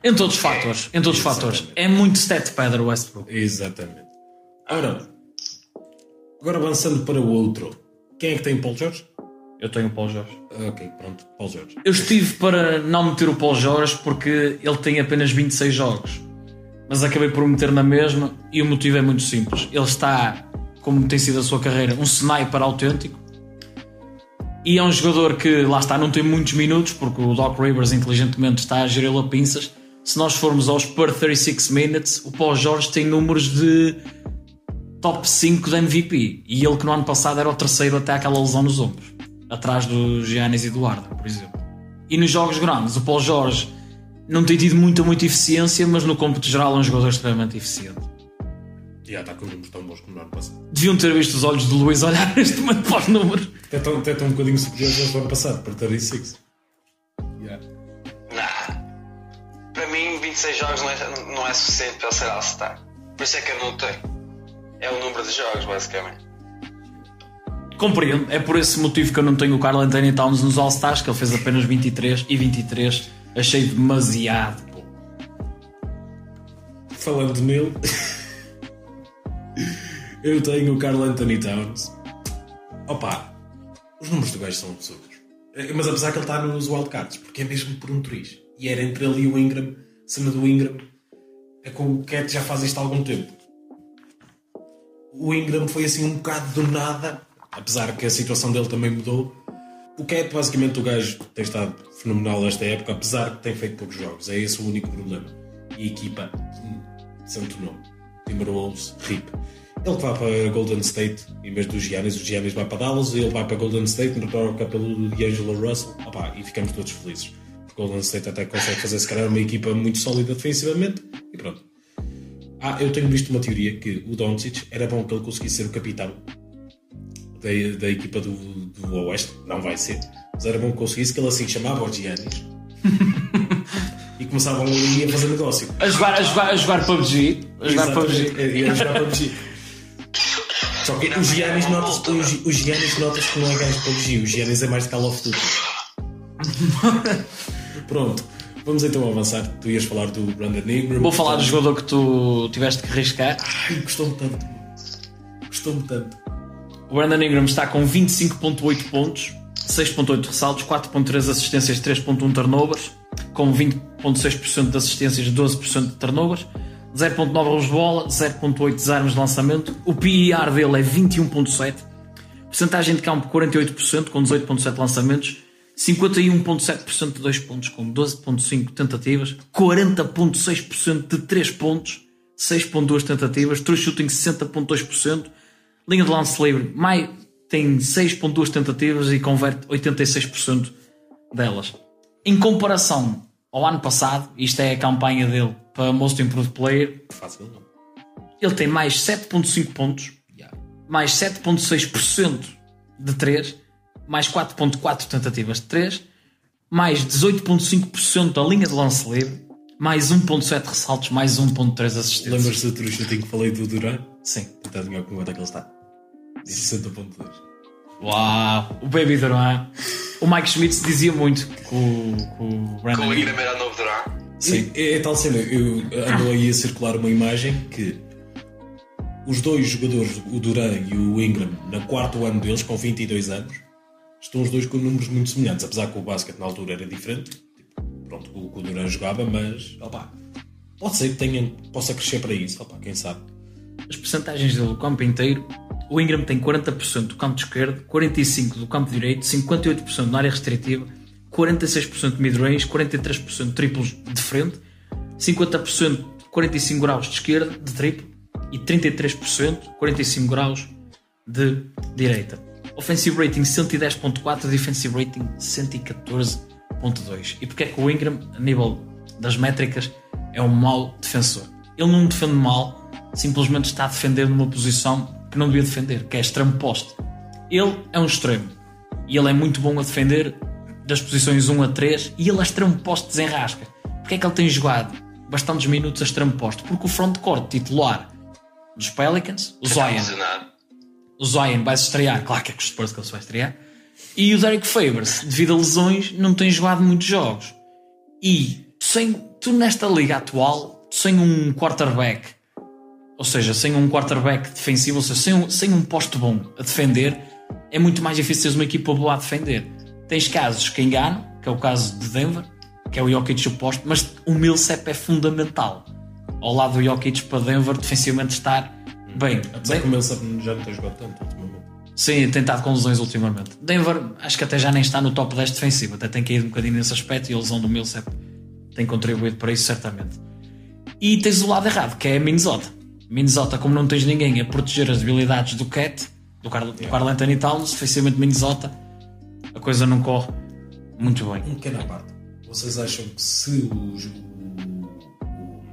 Em todos os fatores. Em todos os fatores. É muito stat padder o Westbrook. Exatamente. Ora, agora avançando para o outro. Quem é que tem Paul George? Eu tenho o Paul George. Ok, pronto, Paul George. Eu estive para não meter o Paul George porque ele tem apenas 26 jogos. Mas acabei por o meter na mesma e o motivo é muito simples. Ele está, como tem sido a sua carreira, um sniper autêntico. E é um jogador que, lá está, não tem muitos minutos porque o Doc Rivers inteligentemente está a gerir-lo a pinças. Se nós formos aos per 36 minutes, o Paul George tem números de top 5 de MVP. E ele que no ano passado era o terceiro até aquela lesão nos ombros. Atrás do Giannis Eduardo, por exemplo. E nos jogos grandes, o Paul Jorge não tem tido muita, muita eficiência, mas no cômputo geral é um jogador extremamente eficiente. Já está com números tão bons como no ano passado. Deviam ter visto os olhos de Luís olhar neste momento para os números. Até estão, até estão um bocadinho superiores do ano passado, para 36. Yeah. Nah. Para mim, 26 jogos não é, não é suficiente para ele ser All-Star. Por isso é que eu não tenho. É o número de jogos, basicamente. Compreendo, é por esse motivo que eu não tenho o Carl Anthony Towns nos All-Stars, que ele fez apenas 23 e 23 achei demasiado. Falando nele, eu tenho o Carl Anthony Towns. Opa, os números do gajo são absurdos. Eh, Mas apesar que ele está nos wildcards, porque é mesmo por um triz. E era entre ele e o Ingram, cena do Ingram. É com o Cat já faz isto há algum tempo. O Ingram foi assim um bocado do nada, apesar que a situação dele também mudou. O Cat, basicamente, o gajo tem estado fenomenal esta época, apesar de tem feito poucos jogos. É esse o único problema. E a equipa, santo nome, Timberwolves, RIP. Ele que vai para Golden State em vez do Giannis, o Giannis vai para Dallas, ele vai para Golden State, troca pelo D'Angelo Russell, e ficamos todos felizes. Golden State até consegue fazer, se calhar, uma equipa muito sólida defensivamente, e pronto. Ah, eu tenho visto uma teoria que o Doncic era bom que ele conseguisse ser o capitão da, da equipa do, do Oeste, não vai ser, mas era bom que conseguisse que ele assim chamava o Giannis e começavam ali a fazer negócio. A jogar, a jogar, a jogar PUBG. A jogar Exatamente, PUBG. é, é a jogar PUBG. Só que o Giannis nota-se o Gi- o Giannis nota-se que não é gajo de PUBG, o Giannis é mais de Call of Duty. Pronto, vamos então avançar. Tu ias falar do Brandon Ingram. Vou falar do jogador que tu tiveste que arriscar. Ai, gostou-me tanto. Gostou-me tanto. O Brandon Ingram está com 25.8 pontos, 6.8 ressaltos, 4.3 assistências, 3.1 turnovers, com 20.6% de assistências, 12% de turnovers, 0.9 roubos de bola, 0.8 desarmes de lançamento. O PIR dele é 21.7, porcentagem de campo 48%, com 18.7 lançamentos, 51.7% de 2 pontos, com 12.5 tentativas, 40.6% de 3 pontos, 6.2 tentativas, true shooting 60.2%, linha de lance livre mais, tem 6.2 tentativas e converte 86% delas. Em comparação ao ano passado, isto é a campanha dele para Most Improved Player, Fácil, não? ele tem mais 7.5 pontos, mais 7.6% de 3, mais 4.4 tentativas de 3, mais 18.5% da linha de lance livre, mais 1.7 ressaltos, mais 1.3 assistências. Lembras-te do shooting que falei do Duran? Sim. Tentar adivinhar com quanto é que ele está. 60.2. Uau! O Baby Duran. O Mike Schmitz dizia muito com, o- com o Brandon Com o Ingram. Era novo Durant. Sim. É, é tal cena, eu ando aí a circular uma imagem que os dois jogadores, o Duran e o Ingram, no quarto ano deles, com 22 anos, estão os dois com números muito semelhantes, apesar que o basquete na altura era diferente. Tipo, pronto, o o Duran jogava, mas opa, pode ser que tenha, possa crescer para isso, opa, quem sabe. As percentagens dele do campo inteiro, o Ingram tem 40% do campo esquerdo, 45% do campo direito, 58% na área restritiva, 46% de mid-range, 43% de triplos de frente, 50% 45 graus de esquerda, de triplo, e 33% 45 graus de direita. Offensive rating 110.4, defensive rating 114.2. E porque é que o Ingram, a nível das métricas, é um mau defensor? Ele não defende mal, simplesmente está a defender numa posição que não devia defender, que é extremo poste. Ele é um extremo e ele é muito bom a defender das posições 1 a 3 e ele é extremo poste desenrasca. Porque é que ele tem jogado bastantes minutos a extremo poste? Porque o frontcourt titular dos Pelicans, o Zion, o Zion vai se estrear, claro que é que os Spurs que ele se vai estrear, e o Derek Favors, devido a lesões, não tem jogado muitos jogos. E sem, tu nesta liga atual, sem um quarterback, ou seja, sem um quarterback defensivo, ou seja, sem um, sem um posto bom a defender, é muito mais difícil teres uma equipa boa a defender. Tens casos que enganam, que é o caso de Denver, que é o Jokic oposto, mas o Millsap é fundamental. Ao lado do Jokic para Denver, defensivamente estar bem. Apesar bem que o Millsap já não tem jogado tanto ultimamente. Sim, tem estado com lesões ultimamente. Denver, acho que até já nem está no top 10 defensivo, até tem caído um bocadinho nesse aspecto e a lesão do Millsap tem contribuído para isso, certamente. E tens o lado errado, que é Minnesota. Minnesota, como não tens ninguém a proteger as debilidades do Cat, do Carl, do Carl Anthony Towns, defensivamente Minnesota, a coisa não corre muito bem. Um pequeno à parte. Vocês acham que se o, o, o-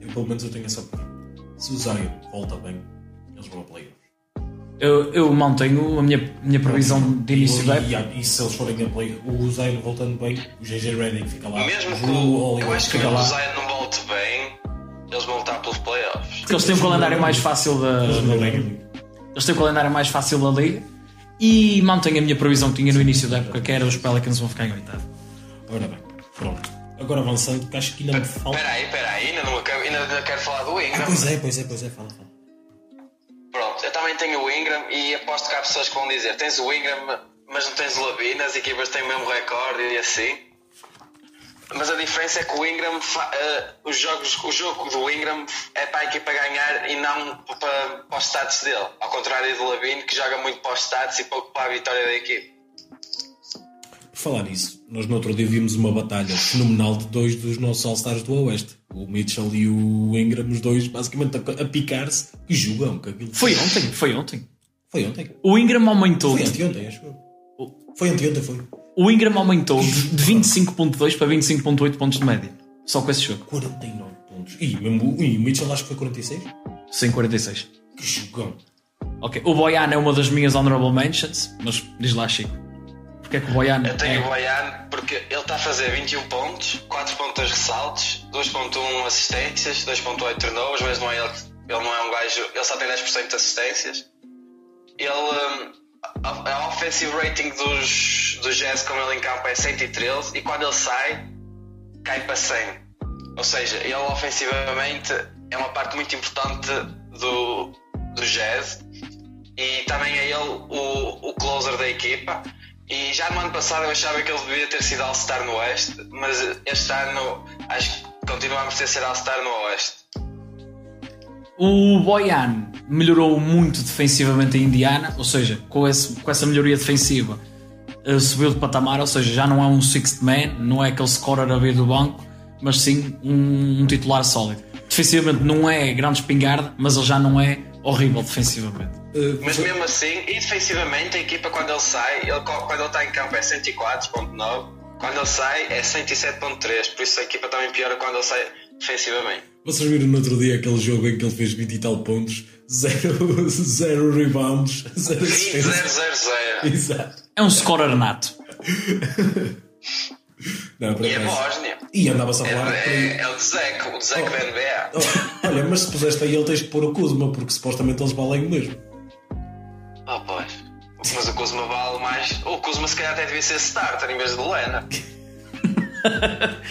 eu, pelo menos eu tenho essa opinião. Se o Zion volta bem, eles vão a playoffs. Eu, eu mantenho a minha, minha previsão de início e, da época. e, e se eles forem a play, o Zion voltando bem, o GG Redick fica lá. Mesmo o que o, eu acho que fica mesmo lá. o Zion não volte bem, eles vão lutar pelos playoffs. Porque eles têm um calendário mais fácil da, da liga. Eles têm o calendário mais fácil da liga. E mantenho a minha previsão que tinha no início da época, que era os Pelicans vão ficar em oitavo. Ora bem, pronto. Agora avançando, porque acho que ainda me falta. Espera aí, espera aí, ainda não, acabo- ainda não quero falar do Ingram. Ah, pois é, pois é, pois é, fala, fala. Pronto, eu também tenho o Ingram e aposto que há pessoas que vão dizer: tens o Ingram, mas não tens o Lavine, as equipas têm o mesmo recorde e assim. Mas a diferença é que o Ingram, eh, os jogos, o jogo do Ingram é para a equipa ganhar e não para, para os stats dele. Ao contrário do Lavine, que joga muito para os stats e pouco para a vitória da equipe. Por falar nisso, nós no outro dia vimos uma batalha fenomenal de dois dos nossos All-Stars do Oeste. O Mitchell e o Ingram, os dois basicamente a, a picar-se e jogam. Que aquilo... Foi ontem, foi ontem. Foi ontem. O Ingram aumentou. Foi anteontem, acho eu. Foi anteontem, foi. O Ingram aumentou de de 25.2 para 25.8 pontos de média. Só com esse jogo. 49 pontos. E, mesmo, e o Mitchell acho que foi 46. Sem 46. Que jogão. Ok. O Boyan é uma das minhas honorable mentions, mas diz lá, Chico. Porque é que o Boyan Eu tenho o é... Boyan porque ele está a fazer 21 pontos, 4.2 ressaltos, 2.1 assistências, 2.8 turnovers, mas não é ele, ele não é um gajo, ele só tem 10% de assistências. Ele, hum, a, a offensive rating dos, dos Jazz com ele em campo é 113 e quando ele sai, cai para 100. Ou seja, ele ofensivamente é uma parte muito importante do, do Jazz e também é ele o, o closer da equipa. E já no ano passado eu achava que ele devia ter sido All-Star no Oeste, mas este ano acho que continua a ser All-Star no Oeste. O Boyan melhorou muito defensivamente a Indiana, ou seja, com, esse- com essa melhoria defensiva eh, subiu de patamar, ou seja, já não é um sixth man, não é aquele scorer a vir do banco, mas sim um, um titular sólido. Defensivamente não é grande espingarda, mas ele já não é horrível defensivamente. Uh, Mas mesmo assim, e defensivamente, a equipa quando ele sai, ele, quando ele está em campo é 104.9, quando ele sai é 107.3, por isso a equipa também piora quando ele sai defensivamente. Vocês viram no outro dia aquele jogo em que ele fez 20 e tal pontos, 0 zero rebounds, 0 20 assistências. 0 0 Exato. É um scorer nato. Não, E é acaso. Bósnia. E andava-se a É, falar. aí. é, é o Dzek, o Dzek da NBA. Oh, olha, mas se puseste aí ele tens que pôr o Kuzma, porque supostamente eles valem o mesmo. Oh, pois. Mas o Kuzma vale mais. O Kuzma se calhar até devia ser starter em vez de Lena.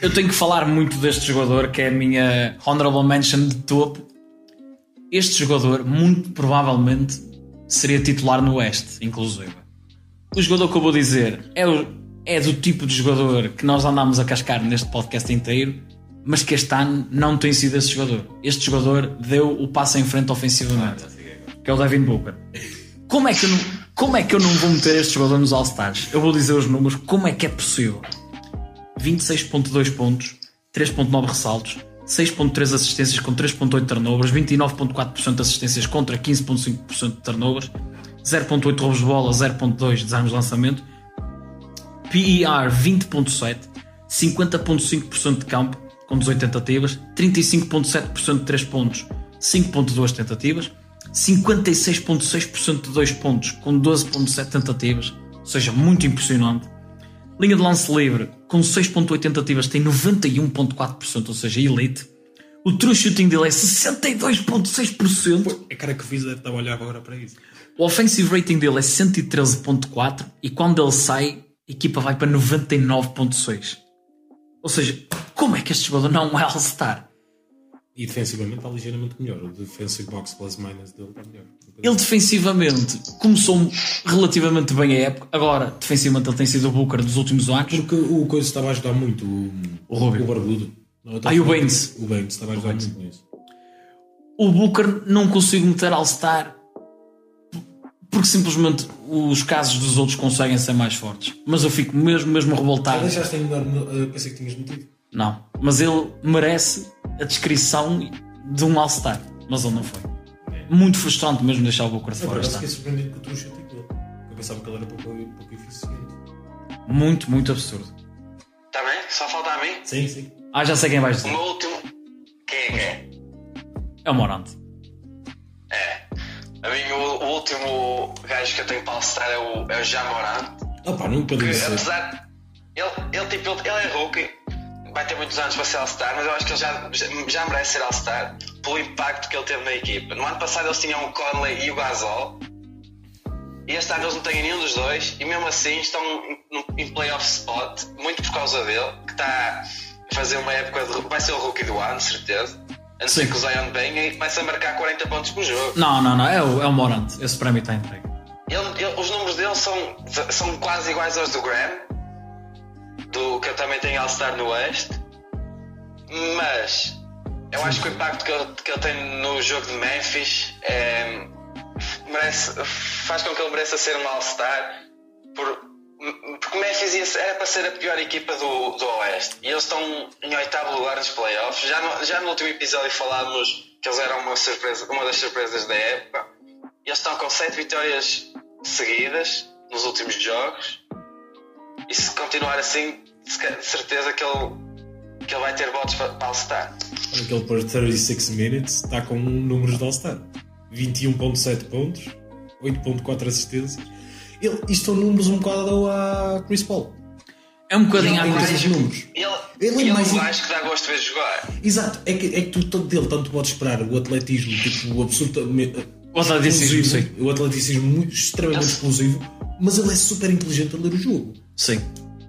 Eu tenho que falar muito deste jogador, que é a minha honorable mention de topo. Este jogador, muito provavelmente, seria titular no Oeste, inclusive. o jogador que eu vou dizer é, o- é do tipo de jogador que nós andámos a cascar neste podcast inteiro, mas que este ano não tem sido esse jogador. Este jogador deu o passo em frente ofensivamente, que é o Devin Booker. Como é que eu não, como é que eu não vou meter este jogador nos All-Stars? Eu vou dizer os números, como é que é possível? 26.2 pontos, 3.9 ressaltos, 6.3 assistências com 3.8 turnovers, 29.4% de assistências contra 15.5% de turnovers, 0.8 roubos de bola, 0.2 desarmes de lançamento, PER 20.7, 50.5% de campo com 18 tentativas, 35.7% de 3 pontos, 5.2 tentativas, 56.6% de 2 pontos com 12.7 tentativas, ou seja, muito impressionante. Linha de lance livre com 6.8 tentativas tem 91.4%, ou seja, elite. O true shooting dele é 62.6%. A cara que fiz deve estar a olhar agora para isso. O offensive rating dele é 113.4 e quando ele sai, a equipa vai para 99.6. Ou seja, como é que este jogador não é All-Star? E defensivamente está ligeiramente melhor. O defensive box plus minus dele está melhor. Ele defensivamente começou relativamente bem a época, agora defensivamente ele tem sido o Booker dos últimos anos. Porque o coisa estava a ajudar muito o, O Rubio. o barbudo. Ah, e o Baines. O Baines estava a ajudar muito nisso. O Booker não consigo meter All-Star porque simplesmente os casos dos outros conseguem ser mais fortes. Mas eu fico mesmo, mesmo revoltado. deixaste ainda. no- uh, Pensei que tinhas metido. Não, mas ele merece a descrição de um All-Star, mas ele não foi. Muito frustrante mesmo deixar o Booker de Eu por fora. acaso Está. fiquei surpreendido com o teu chute dele. Eu pensava que ele era pouco, pouco eficiente. Muito, muito absurdo. Está bem? Só falta a mim. Sim, sim. Ah, já sei quem vais O dizer. meu último. Quem é que é? É o Morante. A mim, o, o último gajo que eu tenho para All-Star é o, é o Jamorant. Ah pá, nunca disse. apesar. Ele, ele, tipo, ele, ele é rookie. Vai ter muitos anos para ser All-Star, mas eu acho que ele já, já, merece ser All-Star pelo impacto que ele teve na equipa. No ano passado eles tinham o Conley e o Gasol. E este ano eles não têm nenhum dos dois. E mesmo assim estão em, playoff spot, muito por causa dele, que está a fazer uma época de. Vai ser o rookie do ano, de certeza. Antes Sim. que o Zion venha e começa a marcar 40 pontos por jogo. Não, não, não, é o, é o Morante. Esse prémio está entregue. Ele- ele- os números dele são, são quase iguais aos do Graham, do que eu também tenho All-Star no Oeste, mas eu acho que o impacto que ele, que ele tem no jogo de Memphis é, merece, faz com que ele mereça ser um All-Star, por- porque Memphis ia ser- era para ser a pior equipa do, do Oeste e eles estão em oitavo lugar nos playoffs. Já no, já no último episódio falámos que eles eram uma, surpresa, uma das surpresas da época. E eles estão com 7 vitórias seguidas nos últimos jogos. E se continuar assim, de certeza que ele, que ele vai ter votos para, para All-Star. Olha que ele por 36 minutes está com números de All-Star. 21.7 pontos, 8.4 assistências. Ele, isto são números um bocado a Chris Paul. É um bocadinho coisa. termos de números. Ele, Ele é ele, mais é um- gajo que dá gosto de ver jogar. Exato, é que, é que tu tanto dele tanto podes esperar o atletismo, tipo, o absolutamente O atleticismo, sim. o atleticismo muito, extremamente Ele- explosivo, mas ele é super inteligente a ler o jogo. Sim.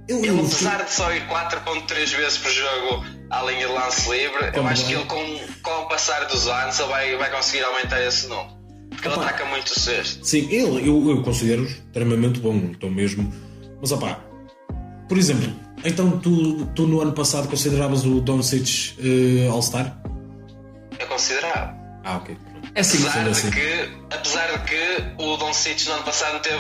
Eu, Ele, eu, apesar de só ir 4.3 vezes por jogo à linha de lance livre, eu acho vai? que ele com, com o passar dos anos ele vai, vai conseguir aumentar esse número. Porque ele Opa. ataca muito o sexto. Sim, ele, eu, eu considero extremamente bom, então mesmo. Mas opá, por exemplo, então tu, tu no ano passado consideravas o Doncic eh, All-Star? É considerável. Ah, ok. É sim. Apesar assim. de, que, apesar de que o Doncic no ano passado não teve,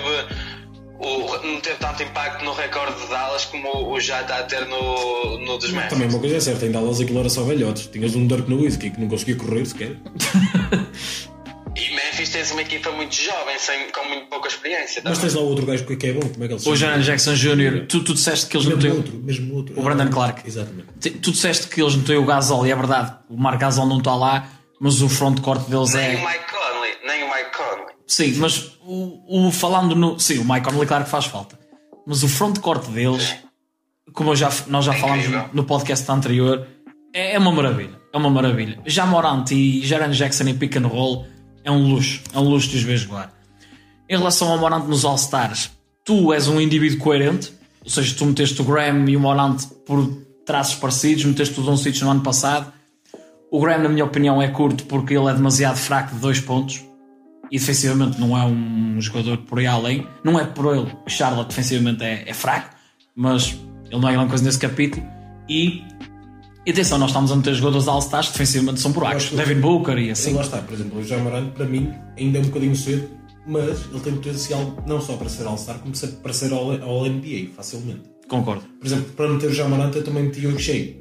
o, não teve tanto impacto no recorde de Dallas como o já está a ter no, no dos Memphis. Também uma coisa é certa, em Dallas aquilo era só velhotes. Tinhas um Dirk Nowitzki que não conseguia correr sequer. E Memphis tens uma equipa muito jovem, sem, com muito pouca experiência. Mas também. tens lá outro gajo que é bom, como é que ele se O? Jaron Jackson Jr., tu, tu disseste que eles não Mesmo têm. outro, mesmo outro. O Brandon Clark. Exatamente. Tu disseste que eles não têm o Gasol, e é verdade, o Mark Gasol não está lá, mas o frontcourt deles Nem o é. Mike Conley, nem o Mike Conley. Sim, mas o, o- falando no. Sim, o Mike Conley, claro que faz falta. Mas o frontcourt deles, como eu já, nós já É falámos no podcast anterior, é, é uma maravilha. É uma maravilha. Já Morant e Jaron Jackson em pick and roll é um luxo. É um luxo de os ver jogar. Em relação ao Morant nos All-Stars, tu és um indivíduo coerente, ou seja, tu meteste o Graham e o Morant por traços parecidos, meteste o Doncic no ano passado. O Graham, na minha opinião, é curto porque ele é demasiado fraco de dois pontos. e defensivamente não é um jogador por aí além. Não é por ele que Charlotte defensivamente é, é fraco, mas ele não é grande coisa nesse capítulo. E, e atenção, nós estamos a meter jogadores All-Stars que defensivamente são buracos. Devin Booker e Sim. assim. Lá está, por exemplo, o Jamarant para mim ainda é um bocadinho cedo, mas ele tem potencial não só para ser All-Star, como para ser All- All-NBA, facilmente. Concordo. Por exemplo, para meter o Jamarant eu também meti o Shea.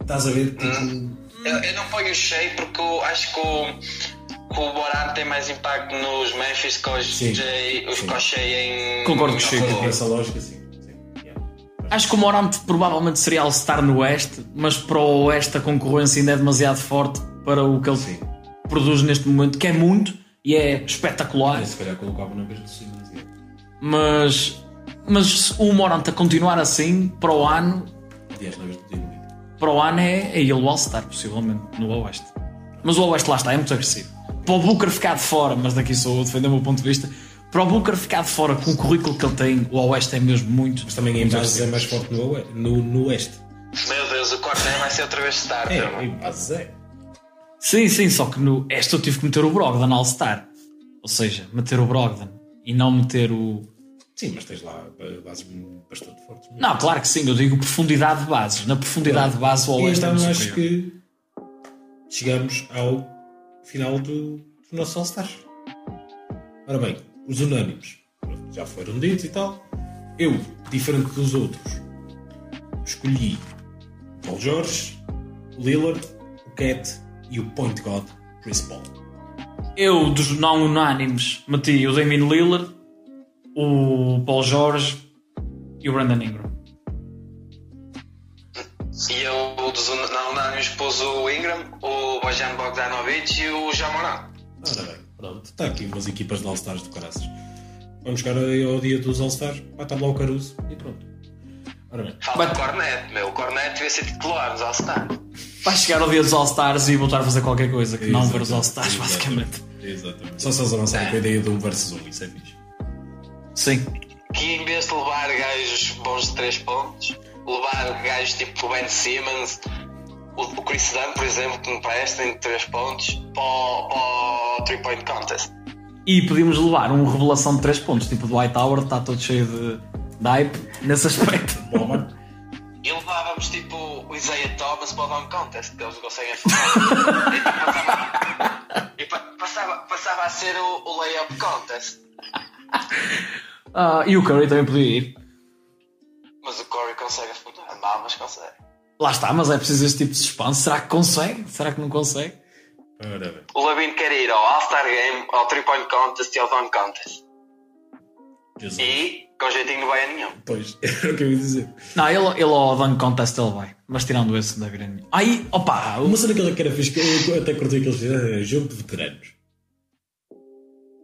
Estás a ver? Tipo, Eu, eu não ponho o Shea porque eu acho que o, que o Boran tem mais impacto nos Memphis que os, Sim. Jay, os em. Concordo com o com essa lógica, sim. Acho que o Morant provavelmente seria All-Star no Oeste, mas para o Oeste a concorrência ainda é demasiado forte para o que ele Sim. produz neste momento, que é muito e é espetacular. Eu, se calhar colocava na mesma cima. assim. Mas, mas se o Morant a continuar assim, para o ano, na vez do para o ano é, é ele o All-Star, possivelmente, no Oeste. Mas o Oeste lá está, é muito agressivo. Para o Booker ficar de fora, mas daqui sou eu a defender o meu ponto de vista, para o Booker ficar de fora com o currículo que ele tem, o Oeste é mesmo muito. Mas também em muito bases é mais forte no, oe- no, no Oeste. Meu Deus, o Cornet vai ser outra vez starter. É, mano. em bases é. Sim, sim, só que no Este eu tive que meter o Brogdon All-Star. Ou seja, meter o Brogdon e não meter o. Sim, mas tens lá bases bastante fortes. Não, claro que sim, eu digo profundidade de bases. Na profundidade de base, o Oeste é muito acho superior. que chegamos ao final do, do nosso All-Stars. Ora bem, os unânimes já foram ditos e tal. Eu, diferente dos outros, escolhi Paul George, o Lillard, o Cat e o Point God Chris Paul. Eu, dos não unânimes, meti o Damien Lillard, o Paul George e o Brandon Ingram. E eu dos não unânimes pus o Ingram, o Bojan Bogdanovic e o Jamoran. Ora bem, pronto, está aqui umas equipas de All-Stars de caraças. Vamos chegar ao dia dos All-Stars, vai estar lá o Caruso e pronto. Ora bem, Falta Mas- o Cornet, meu. O Cornet devia ser titular nos All-Star. Vai chegar ao dia dos All-Stars e voltar a fazer qualquer coisa que não ver os Exatamente, All-Stars, exatamente, basicamente. Exatamente. Só se eles avançarem com a ideia de um versus um, isso é fixe. Sim. Que em vez de levar gajos bons de 3 pontos, levar gajos tipo o Ben Simmons, o, o Chris Dunn, por exemplo, que me prestem de 3 pontos, para o, para o 3 point contest. E podíamos levar um revelação de 3 pontos, tipo do White Tower, está todo cheio de, de hype nesse aspecto. E levávamos tipo o Isaiah Thomas para o Dunk Contest, que eles não conseguem fazer. e passava, e pa- passava, passava a ser o, o Layup Contest. Ah, e o Curry também podia ir. Mas o Corey consegue mal, mas consegue. Lá está, mas é preciso este tipo de suspense. Será que consegue? Será que não consegue? O Lavin quer ir ao All-Star Game, ao 3 Point Contest e ao Dunk Contest. Jesus. E com jeitinho não vai a nenhum. Pois, era o que eu ia dizer. Não, ele, ele ao Dunk Contest ele vai. Mas tirando esse, não deve ir a nenhum. Aí, opa, o- Uma cena que ele que era fixe, que eu até curti aqueles é jogo de veteranos.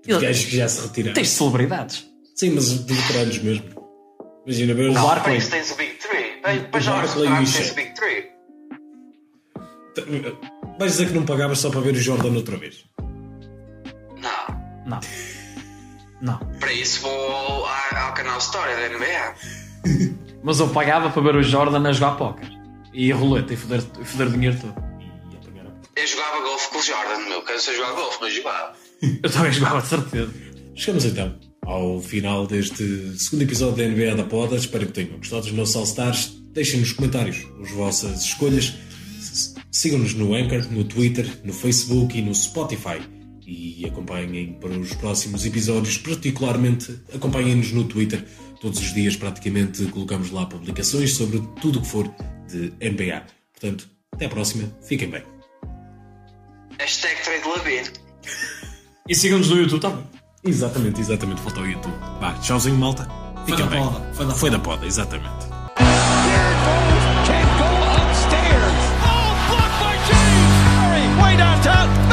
De Ele- gajos que já se retiraram. tens celebridades. Sim, mas de veteranos mesmo. Imagina, ver os Não. Para Barkley. isso tens o Big 3. E o veteranos tens Shaq. o Big 3. Vais dizer que não pagavas só para ver o Jordan outra vez. Não. Não. Não. Para isso vou ao, canal História da NBA. Mas eu pagava para ver o Jordan a jogar póquer. E a roleta e foder, e foder dinheiro todo. E. Eu jogava golfe com o Jordan, meu. Quero ser jogar golfe, mas jogava. Eu também jogava de certeza. Chegamos então ao final deste segundo episódio da NBA da Poda. Espero que tenham gostado dos nossos All-Stars. Deixem nos comentários as vossas escolhas. Sigam-nos no Anchor, no Twitter, no Facebook e no Spotify. E acompanhem para os próximos episódios, particularmente acompanhem-nos no Twitter. Todos os dias praticamente colocamos lá publicações sobre tudo o que for de NBA. Portanto, até à próxima. Fiquem bem. Hashtag. E sigam-nos no YouTube também. Exatamente, exatamente, falta o YouTube. Vá, tchauzinho, malta. Fica bem. Poda, foi da foi poda. poda, exatamente. Can't go upstairs. Oh, blocked by James Harry. Way downtown.